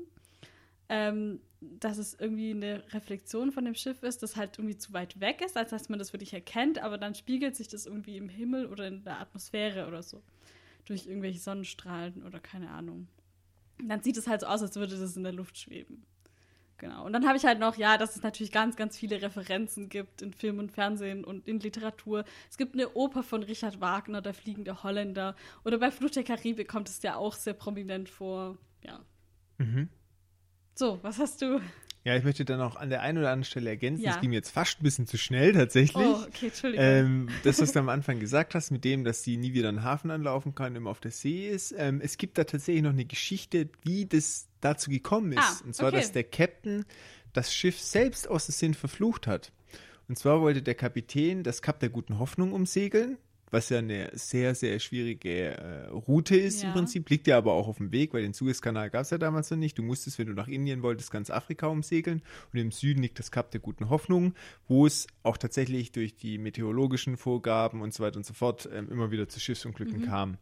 ähm, dass es irgendwie eine Reflexion von dem Schiff ist, das halt irgendwie zu weit weg ist, als dass man das wirklich erkennt, aber dann spiegelt sich das irgendwie im Himmel oder in der Atmosphäre oder so. Durch irgendwelche Sonnenstrahlen oder keine Ahnung. Und dann sieht es halt so aus, als würde das in der Luft schweben. Genau. Und dann habe ich halt noch, ja, dass es natürlich ganz, ganz viele Referenzen gibt in Film und Fernsehen und in Literatur. Es gibt eine Oper von Richard Wagner, Der fliegende Holländer. Oder bei Flucht der Karibik kommt es ja auch sehr prominent vor. Ja. Mhm. So, was hast du? Ja, ich möchte dann auch an der einen oder anderen Stelle ergänzen, Ja. das ging mir jetzt fast ein bisschen zu schnell tatsächlich. Oh, okay, Entschuldigung. Ähm, das, was du am Anfang gesagt hast, mit dem, dass sie nie wieder einen Hafen anlaufen kann, immer auf der See ist. Ähm, es gibt da tatsächlich noch eine Geschichte, wie das dazu gekommen ist. Ah, Und zwar, okay. dass der Captain das Schiff selbst aus der Sinn verflucht hat. Und zwar wollte der Kapitän das Kap der Guten Hoffnung umsegeln, was ja eine sehr, sehr schwierige äh, Route ist im Ja. Prinzip. Liegt ja aber auch auf dem Weg, weil den Suezkanal gab es ja damals noch nicht. Du musstest, wenn du nach Indien wolltest, ganz Afrika umsegeln. Und im Süden liegt das Kap der Guten Hoffnung, wo es auch tatsächlich durch die meteorologischen Vorgaben und so weiter und so fort ähm, immer wieder zu Schiffsunglücken kam.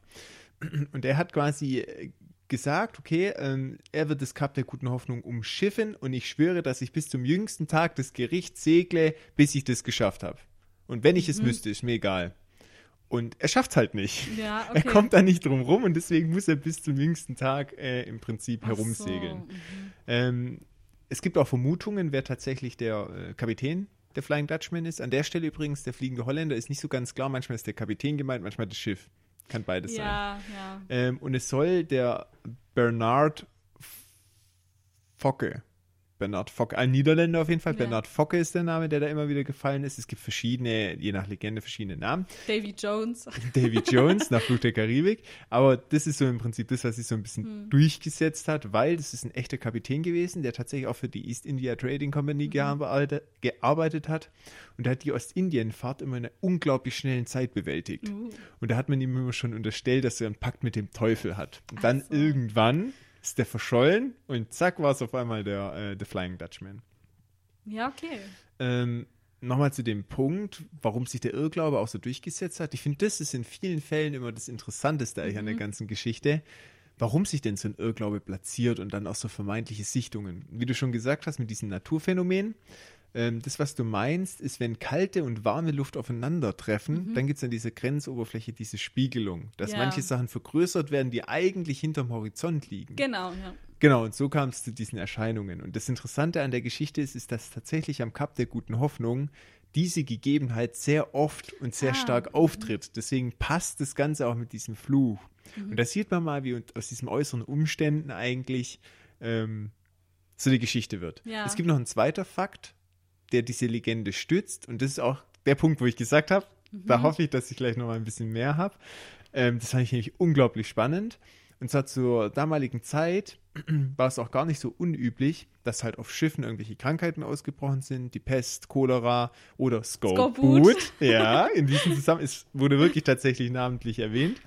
*clears throat* Und er hat quasi äh, gesagt, okay, ähm, er wird das Kap der Guten Hoffnung umschiffen und ich schwöre, dass ich bis zum jüngsten Tag des Gerichts segle, bis ich das geschafft habe. Und wenn ich es müsste, ist mir egal. Und er schafft es halt nicht. Ja, *laughs* Er okay. kommt da nicht drum rum und deswegen muss er bis zum jüngsten Tag äh, im Prinzip Ach so, herumsegeln. mhm. Ähm, es gibt auch Vermutungen, wer tatsächlich der äh, Kapitän der Flying Dutchman ist. An der Stelle übrigens, der fliegende Holländer ist nicht so ganz klar. Manchmal ist der Kapitän gemeint, manchmal das Schiff. Kann beides sein. Ja, ja. Ähm, und es soll der Bernard Focke. Bernard Focke, ein Niederländer auf jeden Fall. Ja. Bernard Focke ist der Name, der da immer wieder gefallen ist. Es gibt verschiedene, je nach Legende, verschiedene Namen. Davy Jones. *laughs* Davy Jones nach Fluch der Karibik. Aber das ist so im Prinzip das, was sich so ein bisschen Hm. durchgesetzt hat, weil das ist ein echter Kapitän gewesen, der tatsächlich auch für die East India Trading Company Mhm. gearbeitet, gearbeitet hat. Und der hat die Ostindienfahrt immer in einer unglaublich schnellen Zeit bewältigt. Uh. Und da hat man ihm immer schon unterstellt, dass er einen Pakt mit dem Teufel hat. Und dann so. irgendwann ist der verschollen und zack war es auf einmal der, äh, der Flying Dutchman. Ja, okay. Ähm, Nochmal zu dem Punkt, warum sich der Irrglaube auch so durchgesetzt hat. Ich finde, das ist in vielen Fällen immer das Interessanteste eigentlich an der ganzen Geschichte. Warum sich denn so ein Irrglaube platziert und dann auch so vermeintliche Sichtungen? Wie du schon gesagt hast, mit diesem Naturphänomen. Ähm, das, was du meinst, ist, wenn kalte und warme Luft aufeinandertreffen, dann gibt es an dieser Grenzoberfläche diese Spiegelung, dass Ja. manche Sachen vergrößert werden, die eigentlich hinterm Horizont liegen. Genau, ja. Genau, und so kam es zu diesen Erscheinungen. Und das Interessante an der Geschichte ist, ist, dass tatsächlich am Kap der guten Hoffnung diese Gegebenheit sehr oft und sehr Ah, stark auftritt. Deswegen passt das Ganze auch mit diesem Fluch. Mhm. Und da sieht man mal, wie aus diesen äußeren Umständen eigentlich ähm, so die Geschichte wird. Ja. Es gibt noch einen zweiten Fakt, der diese Legende stützt. Und das ist auch der Punkt, wo ich gesagt habe, Mhm. da hoffe ich, dass ich gleich noch mal ein bisschen mehr habe. Ähm, das fand ich nämlich unglaublich spannend. Und zwar zur damaligen Zeit *clears throat* war es auch gar nicht so unüblich, dass halt auf Schiffen irgendwelche Krankheiten ausgebrochen sind, die Pest, Cholera oder Skorbut. *laughs* Ja, in diesem Zusammenhang ist, wurde wirklich tatsächlich namentlich erwähnt.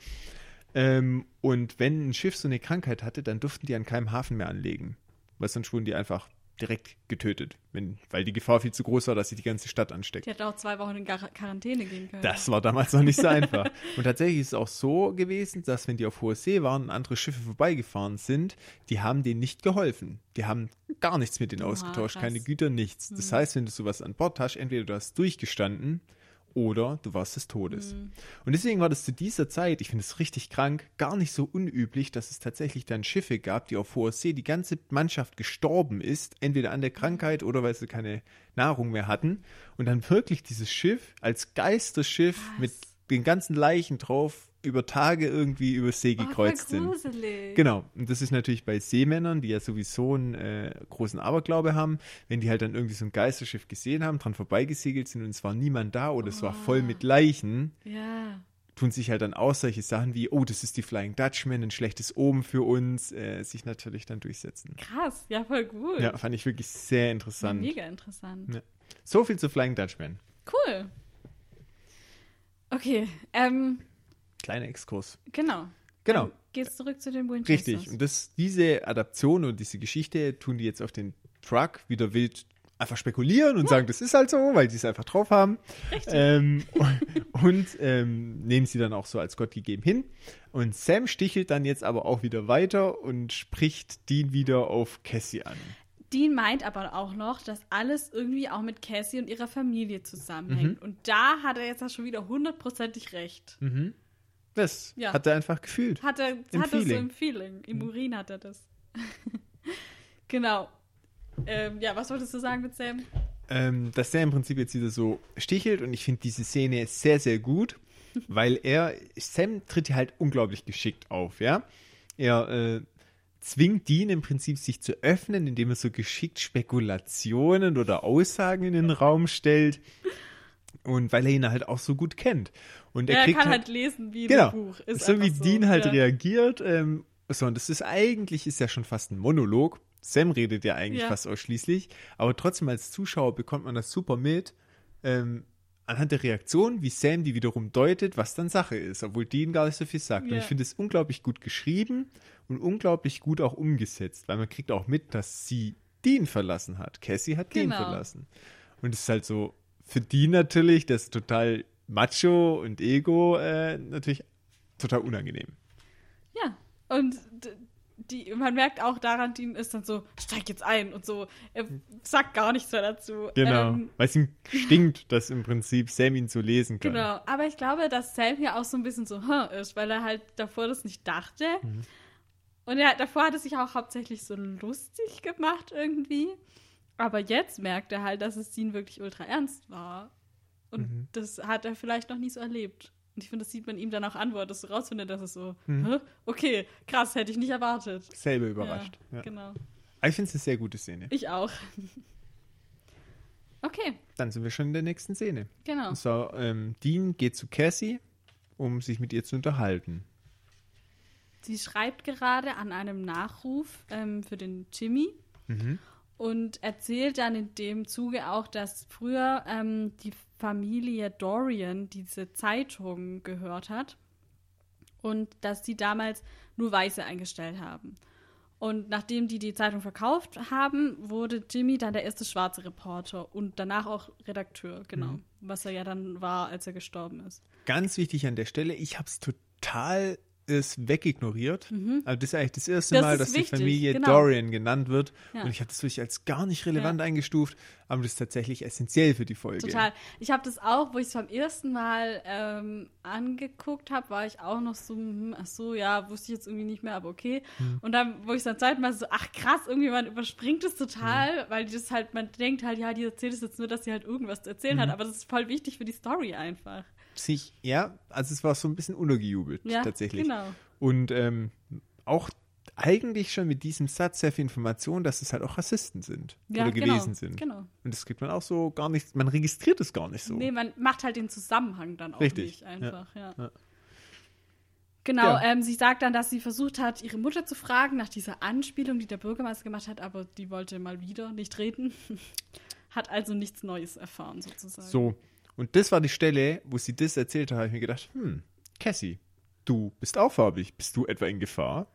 Ähm, und wenn ein Schiff so eine Krankheit hatte, dann durften die an keinem Hafen mehr anlegen, weil sonst wurden die einfach direkt getötet, wenn, weil die Gefahr viel zu groß war, dass sich die ganze Stadt ansteckt. Die hat auch zwei Wochen in Gar Quarantäne gehen können. Das war damals noch nicht so einfach. *laughs* Und tatsächlich ist es auch so gewesen, dass wenn die auf hoher See waren und andere Schiffe vorbeigefahren sind, die haben denen nicht geholfen. Die haben gar nichts mit denen Oha, ausgetauscht, krass. keine Güter, nichts. Das heißt, wenn du sowas an Bord hast, entweder du hast durchgestanden oder du warst des Todes. Und deswegen war das zu dieser Zeit, ich finde es richtig krank, gar nicht so unüblich, dass es tatsächlich dann Schiffe gab, die auf hoher See die ganze Mannschaft gestorben ist, entweder an der Krankheit oder weil sie keine Nahrung mehr hatten. Und dann wirklich dieses Schiff als Geisterschiff Was? mit den ganzen Leichen drauf über Tage irgendwie über See oh, voll gekreuzt sind. gruselig. Genau, und das ist natürlich bei Seemännern, die ja sowieso einen äh, großen Aberglaube haben, wenn die halt dann irgendwie so ein Geisterschiff gesehen haben, dran vorbeigesegelt sind und es war niemand da oder es war voll mit Leichen, Ja. tun sich halt dann auch solche Sachen wie, oh, das ist die Flying Dutchman, ein schlechtes Omen für uns, äh, sich natürlich dann durchsetzen. Krass. Ja, voll gut. Ja, fand ich wirklich sehr Ja, interessant. mega interessant. Ja. So viel zu Flying Dutchman. Cool. Okay, ähm, Kleiner Exkurs. genau. Genau. Dann geht's zurück zu den Winchesters. Richtig. Und das, diese Adaption und diese Geschichte tun die jetzt auf den Truck wieder wild einfach spekulieren und sagen, das ist halt so, weil sie es einfach drauf haben. Ähm, *laughs* und ähm, nehmen sie dann auch so als Gott gegeben hin. Und Sam stichelt dann jetzt aber auch wieder weiter und spricht Dean wieder auf Cassie an. Dean meint aber auch noch, dass alles irgendwie auch mit Cassie und ihrer Familie zusammenhängt. Mhm. Und da hat er jetzt auch schon wieder hundertprozentig recht. Das Ja. hat er einfach gefühlt. Hat er, Im hat er so Feeling. im Feeling. Im Urin hat er das. *laughs* genau. Ähm, ja, was wolltest du sagen mit Sam? ähm, dass er im Prinzip jetzt wieder so stichelt und ich finde diese Szene sehr, sehr gut, *laughs* weil er, Sam tritt hier halt unglaublich geschickt auf, ja. Er äh, zwingt Dean im Prinzip sich zu öffnen, indem er so geschickt Spekulationen oder Aussagen in den Raum stellt *laughs* und weil er ihn halt auch so gut kennt. Und er Er kriegt kann halt lesen wie Genau. ein Buch. Ist so wie einfach Dean halt ja. reagiert. Ähm, so, und das ist eigentlich, ist ja schon fast ein Monolog. Sam redet ja eigentlich Ja. fast ausschließlich. Aber trotzdem als Zuschauer bekommt man das super mit. Ähm, anhand der Reaktion, wie Sam die wiederum deutet, was dann Sache ist, obwohl Dean gar nicht so viel sagt. Und Ja. ich finde es unglaublich gut geschrieben und unglaublich gut auch umgesetzt, weil man kriegt auch mit, dass sie Dean verlassen hat. Cassie hat Dean Genau. verlassen. Und es ist halt so, für Dean natürlich, das ist total macho und ego, äh, natürlich total unangenehm. Ja. Und die, man merkt auch daran, Dean ist dann so, steig jetzt ein und so. Er sagt gar nichts mehr dazu. Genau. Ähm, Weil es ihm stinkt, *laughs* dass im Prinzip Sam ihn so lesen kann. Genau, aber ich glaube, dass Sam hier auch so ein bisschen so hm, ist, weil er halt davor das nicht dachte. Mhm. Und er, davor hat er sich auch hauptsächlich so lustig gemacht irgendwie. Aber jetzt merkt er halt, dass es Dean wirklich ultra ernst war. Und Mhm. das hat er vielleicht noch nie so erlebt. Und ich finde, das sieht man ihm dann auch an, wo er das so rausfindet, dass es so, Mhm. Okay, krass, hätte ich nicht erwartet. Selber überrascht. Ja, Ja. Genau. Aber ich finde es eine sehr gute Szene. Ich auch. *laughs* Okay, Dann sind wir schon in der nächsten Szene. genau. Und zwar, ähm, Dean geht zu Cassie, um sich mit ihr zu unterhalten. Sie schreibt gerade an einem Nachruf ähm, für den Jimmy Mhm. Und erzählt dann in dem Zuge auch, dass früher ähm, die Familie Dorian diese Zeitung gehört hat und dass die damals nur Weiße eingestellt haben. Und nachdem die die Zeitung verkauft haben, wurde Jimmy dann der erste schwarze Reporter und danach auch Redakteur, genau, Mhm. was er ja dann war, als er gestorben ist. Ganz wichtig an der Stelle, ich habe es total ist wegignoriert. Also das ist eigentlich das erste Mhm. Das Mal, dass wichtig, die Familie genau. Dorian genannt wird. Ja. Und ich habe das wirklich als gar nicht relevant Ja. eingestuft, aber das ist tatsächlich essentiell für die Folge. Total. Ich habe das auch, wo ich es beim ersten Mal ähm, angeguckt habe, war ich auch noch so, hm, ach so, ja, wusste ich jetzt irgendwie nicht mehr, aber okay. Hm. Und dann, wo ich es beim zweiten Mal so, ach krass, irgendwie man überspringt es total, Hm. weil das halt, man denkt halt, ja, die erzählt es jetzt nur, dass sie halt irgendwas zu erzählen Hm. hat, aber das ist voll wichtig für die Story einfach. Sich, ja, also es war so ein bisschen untergejubelt, Ja, tatsächlich. genau. Und ähm, auch eigentlich schon mit diesem Satz sehr viel Information, dass es halt auch Rassisten sind Ja, oder genau, gewesen sind. genau. Und das kriegt man auch so gar nicht, man registriert es gar nicht so. Nee, man macht halt den Zusammenhang dann auch Richtig, nicht einfach, ja. Ja. Genau, ähm, sie sagt dann, dass sie versucht hat, ihre Mutter zu fragen nach dieser Anspielung, die der Bürgermeister gemacht hat, aber die wollte mal wieder nicht reden. *laughs* hat also nichts Neues erfahren, sozusagen. So. Und das war die Stelle, wo sie das erzählt hat, habe ich mir gedacht, hm, Cassie, du bist auch farbig. Bist du etwa in Gefahr?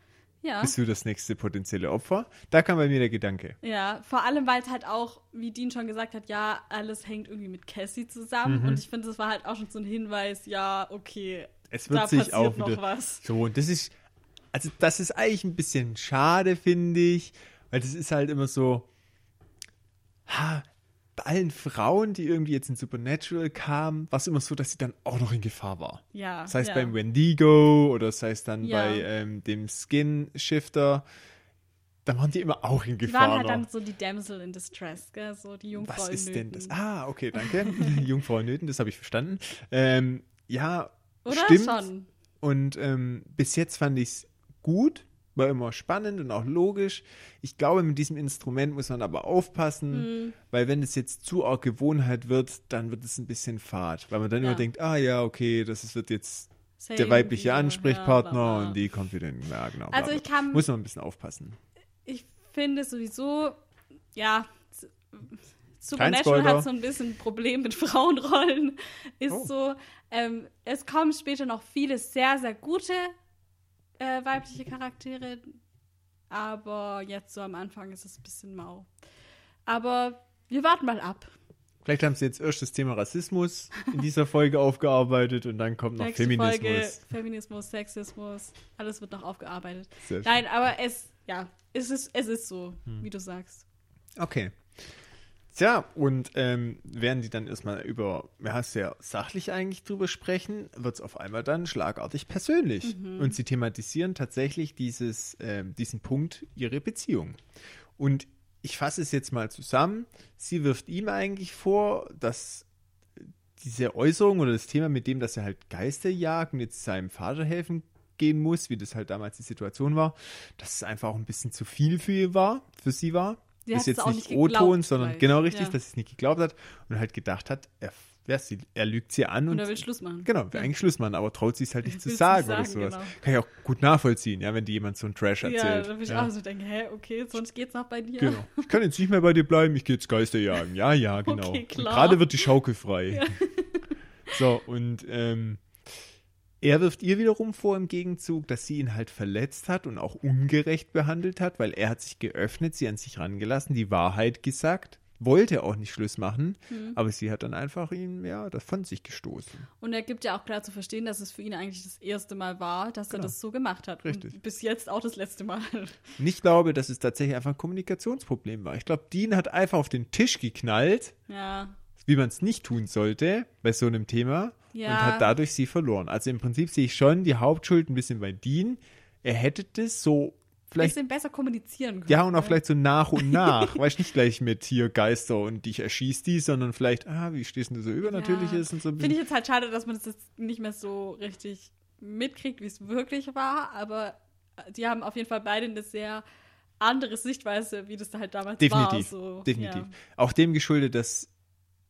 Ja. Bist du das nächste potenzielle Opfer? Da kam bei mir der Gedanke. Ja, vor allem, weil es halt auch, wie Dean schon gesagt hat, ja, alles hängt irgendwie mit Cassie zusammen. Mhm. Und ich finde, das war halt auch schon so ein Hinweis, ja, okay, Es wird da sich passiert auch noch wieder. was. So, und das ist, also das ist eigentlich ein bisschen schade, finde ich, weil das ist halt immer so, ha, allen Frauen, die irgendwie jetzt in Supernatural kamen, war es immer so, dass sie dann auch noch in Gefahr war. Ja. Sei es ja. beim Wendigo oder sei es dann Ja. bei ähm, dem Skin Shifter, da waren die immer auch in Die Gefahr waren halt noch. dann so die Damsel in Distress, gell? So die Jungfrau Was ist denn das? Ah, okay, danke. *laughs* *laughs* Jungfrau in Nöten, das habe ich verstanden. Ähm, ja, Oder stimmt. schon? Und ähm, bis jetzt fand ich es gut, war immer spannend und auch logisch. Ich glaube, mit diesem Instrument muss man aber aufpassen, Mhm. weil wenn es jetzt zu arg Gewohnheit wird, dann wird es ein bisschen fad, weil man dann Ja. immer denkt, ah ja, okay, das ist, wird jetzt Same der weibliche Ansprechpartner ja, bla, bla. und die kommt wieder in, ja genau. Also bla, ich kann- Muss man ein bisschen aufpassen. ich finde sowieso, ja, Supernatural hat so ein bisschen ein Problem mit Frauenrollen. Ist Oh. so, ähm, es kommen später noch viele sehr, sehr gute äh, weibliche Charaktere, aber jetzt so am Anfang ist es ein bisschen mau. Aber wir warten mal ab. Vielleicht haben sie jetzt erst das Thema Rassismus in dieser Folge *laughs* aufgearbeitet und dann kommt noch Nächste Feminismus. Folge, Feminismus, Sexismus, alles wird noch aufgearbeitet. Nein, aber es, ja, es ist, es ist so, Hm. wie du sagst. Okay. Tja, und ähm, während die dann erstmal über, ja, sehr sachlich eigentlich drüber sprechen, wird es auf einmal dann schlagartig persönlich. Mhm. Und sie thematisieren tatsächlich dieses, ähm, diesen Punkt, ihre Beziehung. Und ich fasse es jetzt mal zusammen. Sie wirft ihm eigentlich vor, dass diese Äußerung oder das Thema mit dem, dass er halt Geister jagt und jetzt seinem Vater helfen gehen muss, wie das halt damals die Situation war, dass es einfach auch ein bisschen zu viel für ihr war, für sie war. Sie ist jetzt nicht O-Ton, sondern gleich. genau richtig, Ja. dass sie es nicht geglaubt hat und halt gedacht hat, er, sie, er lügt sie an und, Und er will Schluss machen. genau, will Ja. eigentlich Schluss machen, aber traut sie es halt nicht *laughs* zu nicht sagen, oder sagen, sowas. genau. Kann ich auch gut nachvollziehen, ja, wenn dir jemand so einen Trash Ja, erzählt. da würde ich ja. auch so denken, hä, okay, sonst geht's noch bei dir. Genau. *laughs* Ich kann jetzt nicht mehr bei dir bleiben, ich gehe jetzt Geister jagen. Ja, ja, genau. Okay, klar. gerade wird die Schaukel frei. *laughs* So, und ähm, er wirft ihr wiederum vor im Gegenzug, dass sie ihn halt verletzt hat und auch ungerecht behandelt hat, weil er hat sich geöffnet, sie an sich rangelassen, die Wahrheit gesagt, wollte auch nicht Schluss machen, Mhm. aber sie hat dann einfach ihn, ja, das von sich gestoßen. Und er gibt ja auch klar zu verstehen, dass es für ihn eigentlich das erste Mal war, dass Genau. er das so gemacht hat. Richtig. Und bis jetzt auch das letzte Mal. Und ich glaube, dass es tatsächlich einfach ein Kommunikationsproblem war. Ich glaube, Dean hat einfach auf den Tisch geknallt, ja. Wie man es nicht tun sollte bei so einem Thema Ja. und hat dadurch sie verloren. Also im Prinzip sehe ich schon die Hauptschuld ein bisschen bei Dean. Er hätte das so vielleicht bisschen besser kommunizieren können. Ja, und auch ne? vielleicht so nach und nach. *laughs* weißt nicht gleich mit hier Geister und dich erschießt die, sondern vielleicht, ah, wie stehst du so Übernatürliches und so ein Finde ich jetzt halt schade, dass man das jetzt nicht mehr so richtig mitkriegt, wie es wirklich war, aber die haben auf jeden Fall beide eine sehr andere Sichtweise, wie das halt damals Definitiv. war. So, Definitiv. Ja, Auch dem geschuldet, dass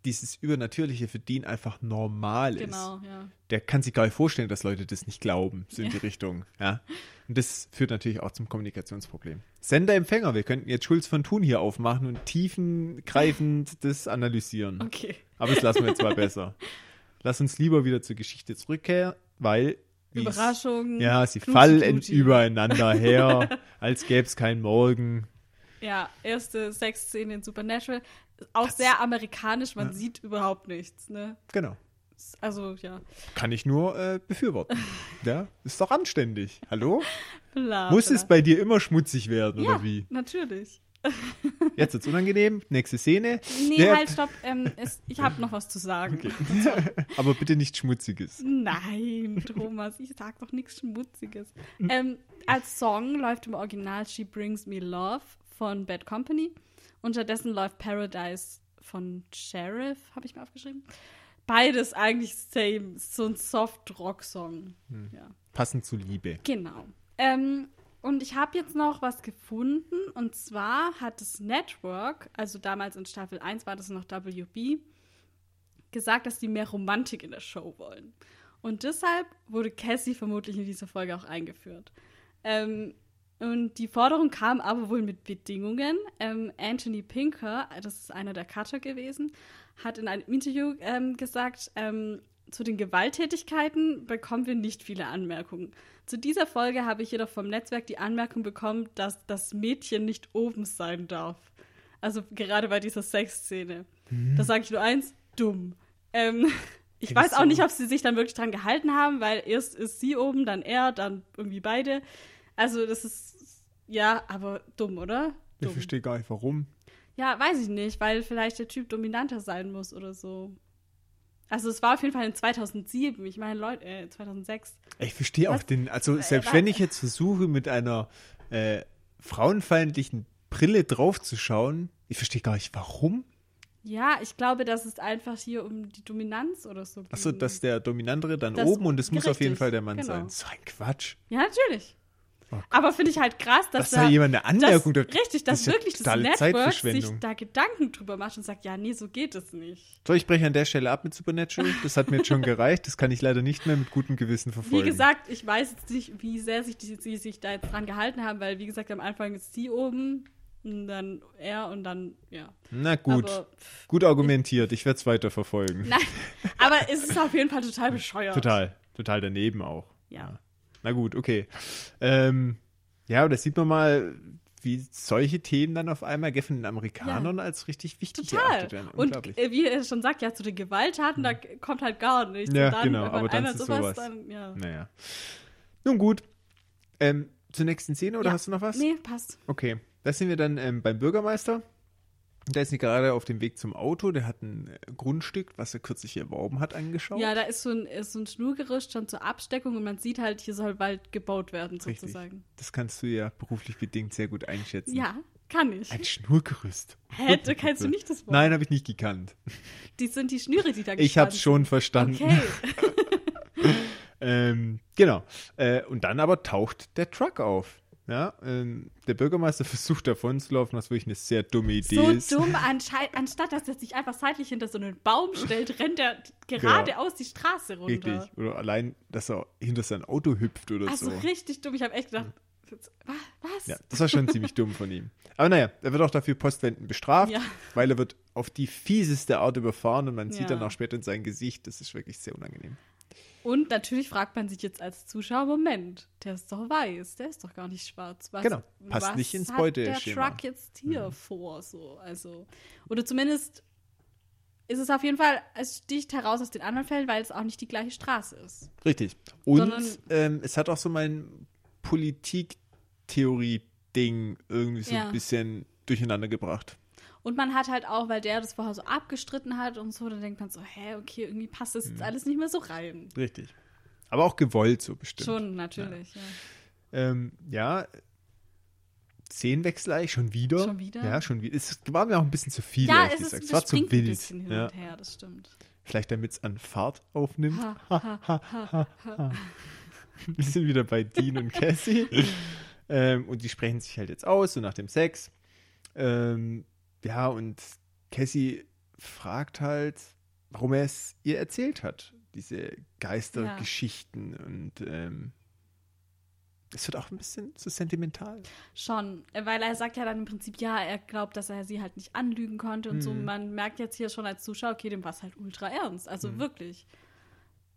dieses Übernatürliche für Dean einfach normal ist. genau, ja. Der kann sich gar nicht vorstellen, dass Leute das nicht glauben, so in Ja. die Richtung. Ja. Und das führt natürlich auch zum Kommunikationsproblem. Sender-Empfänger, wir könnten jetzt Schulz von Thun hier aufmachen und tiefengreifend das analysieren. Okay. Aber das lassen wir jetzt mal besser. Lass uns lieber wieder zur Geschichte zurückkehren, weil. Überraschung. Ja, sie Knutschi fallen Knutschi. übereinander her, *laughs* als gäbe es keinen Morgen. Ja, erste Sexszene in Supernatural. Auch sehr amerikanisch, man sieht überhaupt nichts, ne? Genau. Also, ja. Kann ich nur äh, befürworten. *laughs* Ja, ist doch anständig. Hallo? Bla, Muss bla. es bei dir immer schmutzig werden, ja, oder wie? natürlich. Jetzt wird's unangenehm. Nächste Szene. Nee, Der- halt, stopp. Ähm, es, ich habe noch was zu sagen. *laughs* Aber bitte nicht schmutziges. Nein, Thomas, ich sag doch nichts Schmutziges. Ähm, als Song läuft im Original She Brings Me Love von Bad Company. Unterdessen läuft Paradise von Sheriff, habe ich mir aufgeschrieben. Beides eigentlich same, so ein Soft-Rock-Song. Ja. Passend zu Liebe. Genau. Ähm, und ich habe jetzt noch was gefunden. Und zwar hat das Network, also damals in Staffel 1 war das noch WB, gesagt, dass die mehr Romantik in der Show wollen. Und deshalb wurde Cassie vermutlich in dieser Folge auch eingeführt. Ähm, und die Forderung kam aber wohl mit Bedingungen. Ähm, Anthony Pinker, das ist einer der Cutter gewesen, hat in einem Interview ähm, gesagt, ähm, zu den Gewalttätigkeiten bekommen wir nicht viele Anmerkungen. Zu dieser Folge habe ich jedoch vom Netzwerk die Anmerkung bekommen, dass das Mädchen nicht oben sein darf. Also gerade bei dieser Sexszene. Da sage ich nur eins, dumm. Ähm, *laughs* ich weiß auch so. nicht, ob sie sich dann wirklich dran gehalten haben, weil erst ist sie oben, dann er, dann irgendwie beide. Also das ist, ja, aber dumm, oder? Ich Dumm. verstehe gar nicht, warum. Ja, weiß ich nicht, weil vielleicht der Typ dominanter sein muss oder so. Also es war auf jeden Fall in 2007. Ich meine, Leute, äh, 2006. Ich verstehe auch den, also Äh, selbst wa- wenn ich jetzt versuche, mit einer äh, frauenfeindlichen Brille draufzuschauen, ich verstehe gar nicht, warum. Ja, ich glaube, dass es einfach hier um die Dominanz oder so geht. Achso, dass der Dominantere dann Das- oben und es muss auf jeden Fall der Mann genau. sein. So ein Quatsch. Ja, natürlich. Oh. Aber finde ich halt krass, dass, Dass da jemand eine Anmerkung dass, da- Richtig, das dass ja wirklich das Network sich da Gedanken drüber macht und sagt, ja, nee, so geht es nicht. So, ich breche an der Stelle ab mit Supernatural. Das hat mir jetzt schon gereicht. Das kann ich leider nicht mehr mit gutem Gewissen verfolgen. Wie gesagt, ich weiß jetzt nicht, wie sehr sich die, sie sich da jetzt dran gehalten haben, weil, wie gesagt, am Anfang ist sie oben und dann er und dann, ja. Na gut. Aber, gut argumentiert. Ich werde es weiter verfolgen. nein, aber es ist auf jeden Fall total bescheuert. Total. Total daneben auch. Ja. Na gut, okay. Ähm, ja, aber das sieht man mal, wie solche Themen dann auf einmal von den Amerikanern als richtig wichtig Total. erachtet werden. Und äh, wie er schon sagt, ja, zu den Gewalttaten, da kommt halt gar nichts. Ja, und dann, genau, wenn aber dann ist sowas, sowas. dann, ja. naja. Nun gut. Ähm, zur nächsten Szene oder Ja. hast du noch was? Nee, passt. Okay. Da sind wir dann ähm, beim Bürgermeister. Der ist gerade auf dem Weg zum Auto. Der hat ein äh, Grundstück, was er kürzlich erworben hat, angeschaut. Ja, da ist so ein, ist so ein Schnurgerüst schon zur Absteckung und man sieht halt, hier soll bald gebaut werden, Richtig. sozusagen. Das kannst du ja beruflich bedingt sehr gut einschätzen. Ja, kann ich. Ein Schnurgerüst. Hä, du kennst du nicht das Wort? Nein, habe ich nicht gekannt. Die sind die Schnüre, die da Ich habe schon verstanden. sind. Okay. *laughs* Ähm, genau. Äh, und dann aber taucht der Truck auf. Ja, ähm, der Bürgermeister *laughs* versucht davon zu laufen, was wirklich eine sehr dumme Idee So ist. dumm, anschei- anstatt dass er sich einfach seitlich hinter so einen Baum stellt, rennt er geradeaus die Straße runter. Richtig. Oder allein, dass er hinter sein Auto hüpft oder Also so. richtig dumm. Ich habe echt gedacht, wa- was? Ja, das war schon ziemlich dumm von ihm. Aber naja, er wird auch dafür postwendend bestraft, Ja. weil er wird auf die fieseste Art überfahren und man sieht Ja. dann auch später in sein Gesicht, das ist wirklich sehr unangenehm. Und natürlich fragt man sich jetzt als Zuschauer, Moment, der ist doch weiß, der ist doch gar nicht schwarz. Was, Genau, passt was nicht ins hat Beuteschema. der Truck jetzt hier vor, so, also. Oder zumindest ist es auf jeden Fall, es sticht heraus aus den anderen Fällen, weil es auch nicht die gleiche Straße ist. Richtig. Und Sondern- ähm, es hat auch so mein Politiktheorie-Ding irgendwie so Ja. ein bisschen durcheinander gebracht. Und man hat halt auch, weil der das vorher so abgestritten hat und so, dann denkt man so, hä, okay, irgendwie passt das Mhm. jetzt alles nicht mehr so rein. Richtig. Aber auch gewollt so bestimmt. Schon, natürlich, ja. Ähm, ja, Szenenwechsel eigentlich schon wieder. Schon wieder? Ja, schon wieder. Es war mir auch ein bisschen zu viel, Ja, ehrlich es, ist, gesagt. es Es war zu springt ein wild. bisschen hin Ja. und her, das stimmt. Vielleicht damit es an Fahrt aufnimmt. Ha, ha, ha, ha. Wir sind wieder bei Dean und Cassie. *laughs* ähm, und die sprechen sich halt jetzt aus, so nach dem Sex. Ähm, ja, und Cassie fragt halt, warum er es ihr erzählt hat. Diese Geistergeschichten. Und ähm, es wird auch ein bisschen zu sentimental. Schon, weil er sagt ja dann im Prinzip, ja, er glaubt, dass er sie halt nicht anlügen konnte und so. Mhm. Man merkt jetzt hier schon als Zuschauer, okay, dem war es halt ultra ernst, also Mhm. wirklich.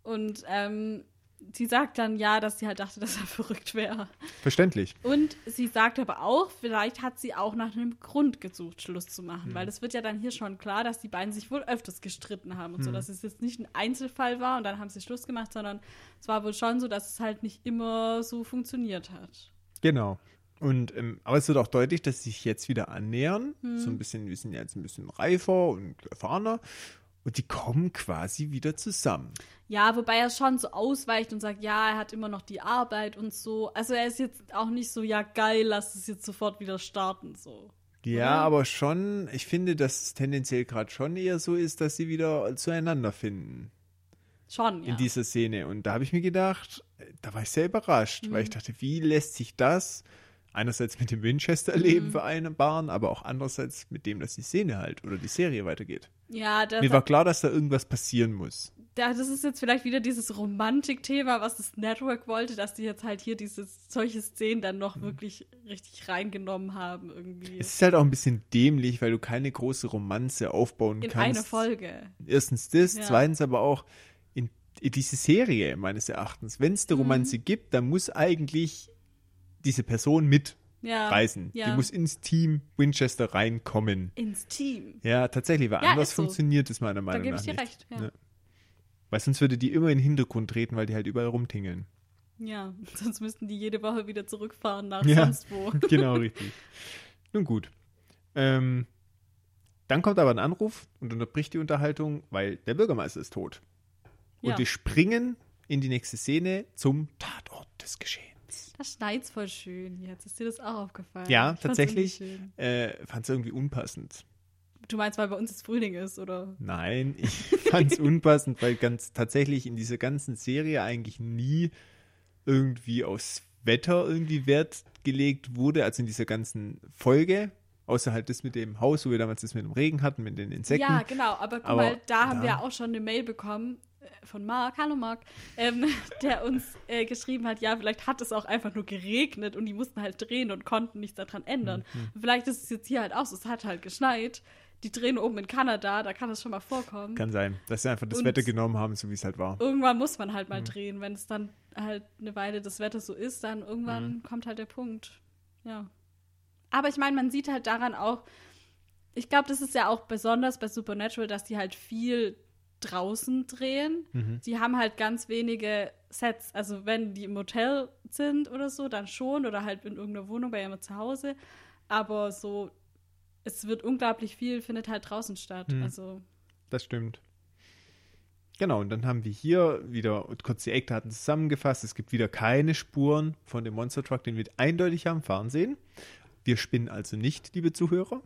Und ähm, sie sagt dann ja, dass sie halt dachte, *laughs* dass er verrückt wäre. Verständlich. Und sie sagt aber auch, vielleicht hat sie auch nach einem Grund gesucht, Schluss zu machen. Mhm. Weil es wird ja dann hier schon klar, dass die beiden sich wohl öfters gestritten haben und so, Mhm. dass es jetzt nicht ein Einzelfall war und dann haben sie Schluss gemacht, sondern es war wohl schon so, dass es halt nicht immer so funktioniert hat. Genau. Und, ähm, aber es wird auch deutlich, dass sie sich jetzt wieder annähern. Hm. So ein bisschen, wir sind ja jetzt ein bisschen reifer und erfahrener. Und die kommen quasi wieder zusammen. Ja, wobei er schon so ausweicht und sagt, ja, er hat immer noch die Arbeit und so. Also er ist jetzt auch nicht so, ja geil, lass es jetzt sofort wieder starten, so. Ja, Oder? aber schon, ich finde, dass es tendenziell gerade schon eher so ist, dass sie wieder zueinander finden Schon, ja. in dieser Szene. Und da habe ich mir gedacht, da war ich sehr überrascht, weil ich Mhm. dachte, wie lässt sich das einerseits mit dem Winchester-Leben Mhm. vereinbaren, aber auch andererseits mit dem, dass die Szene halt oder die Serie weitergeht. Ja, das, Mir war klar, dass da irgendwas passieren muss. da, das ist jetzt vielleicht wieder dieses Romantik-Thema, was das Network wollte, dass die jetzt halt hier diese solche Szenen dann noch wirklich richtig reingenommen haben irgendwie. Es ist halt auch ein bisschen dämlich, weil du keine große Romanze aufbauen in kannst. einer Folge. Erstens das, Ja. zweitens aber auch in, in diese Serie meines Erachtens. Wenn es eine Mhm. Romanze gibt, dann muss eigentlich diese Person mitreisen. Ja, ja. Die muss ins Team Winchester reinkommen. Ins Team. Ja, tatsächlich, weil Ja, anders so. funktioniert es meiner Da Meinung gebe nach ich dir nicht. recht. Ja. Weil sonst würde die immer in den Hintergrund treten, weil die halt überall rumtingeln. ja, *laughs* sonst müssten die jede Woche wieder zurückfahren nach Ja. sonst wo. *laughs* genau, richtig. Nun gut. Ähm, dann kommt aber ein Anruf und unterbricht die Unterhaltung, weil der Bürgermeister ist tot. Und Ja. wir springen in die nächste Szene zum Tatort des Geschehens. Das schneit's voll schön jetzt. Ist dir das auch aufgefallen? Ja, Ich fand's tatsächlich. Äh, fand es irgendwie unpassend. Du meinst, weil bei uns jetzt Frühling ist, oder? Nein, *laughs* ich fand es unpassend, weil ganz tatsächlich in dieser ganzen Serie eigentlich nie irgendwie aufs Wetter irgendwie Wert gelegt wurde, also in dieser ganzen Folge, außer halt das mit dem Haus, wo wir damals das mit dem Regen hatten, mit den Insekten. Ja, genau. Aber guck Aber mal, da haben da- wir auch schon eine Mail bekommen von Marc, hallo Marc, ähm, *laughs* der uns äh, geschrieben hat, ja, vielleicht hat es auch einfach nur geregnet und die mussten halt drehen und konnten nichts daran ändern. Mhm. Vielleicht ist es jetzt hier halt auch so, es hat halt geschneit. Die drehen oben in Kanada, da kann das schon mal vorkommen. Kann sein, dass sie einfach das Und- Wetter genommen haben, so wie es halt war. irgendwann muss man halt mal Mhm. drehen. Wenn es dann halt eine Weile das Wetter so ist, dann irgendwann Mhm. kommt halt der Punkt. Ja. Aber ich meine, man sieht halt daran auch, ich glaube, das ist ja auch besonders bei Supernatural, dass die halt viel draußen drehen. Mhm. Die haben halt ganz wenige Sets. Also wenn die im Hotel sind oder so, dann schon. Oder halt in irgendeiner Wohnung bei ihrem Zuhause. Aber so, es wird unglaublich viel, findet halt draußen statt. Mhm. Also, Das stimmt. Genau, und dann haben wir hier wieder kurz die Eckdaten zusammengefasst. Es gibt wieder keine Spuren von dem Monster Truck, den wir eindeutig haben fahren sehen. Wir spinnen also nicht, liebe Zuhörer.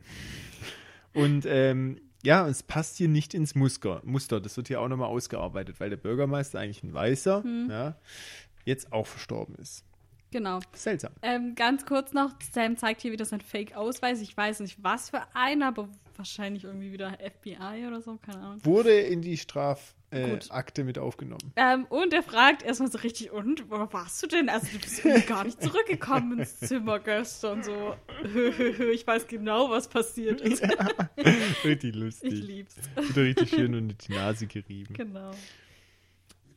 Und ähm, ja, es passt hier nicht ins Muster. Muster. Das wird hier auch nochmal ausgearbeitet, weil der Bürgermeister eigentlich ein Weißer, ja, jetzt auch verstorben ist. Genau. Seltsam. Ähm, ganz kurz noch, Sam zeigt hier wieder seinen Fake-Ausweis. Ich weiß nicht, was für einen, aber wahrscheinlich irgendwie wieder FBI oder so, keine Ahnung. Wurde in die Strafakte äh, mit aufgenommen. Ähm, und er fragt erstmal so richtig, und, wo warst du denn? Also du bist irgendwie gar nicht zurückgekommen ins Zimmer gestern. So, ich weiß genau, was passiert ist. *laughs* Richtig Ich lustig. lieb's. Wieder richtig schön unter die Nase gerieben. Genau.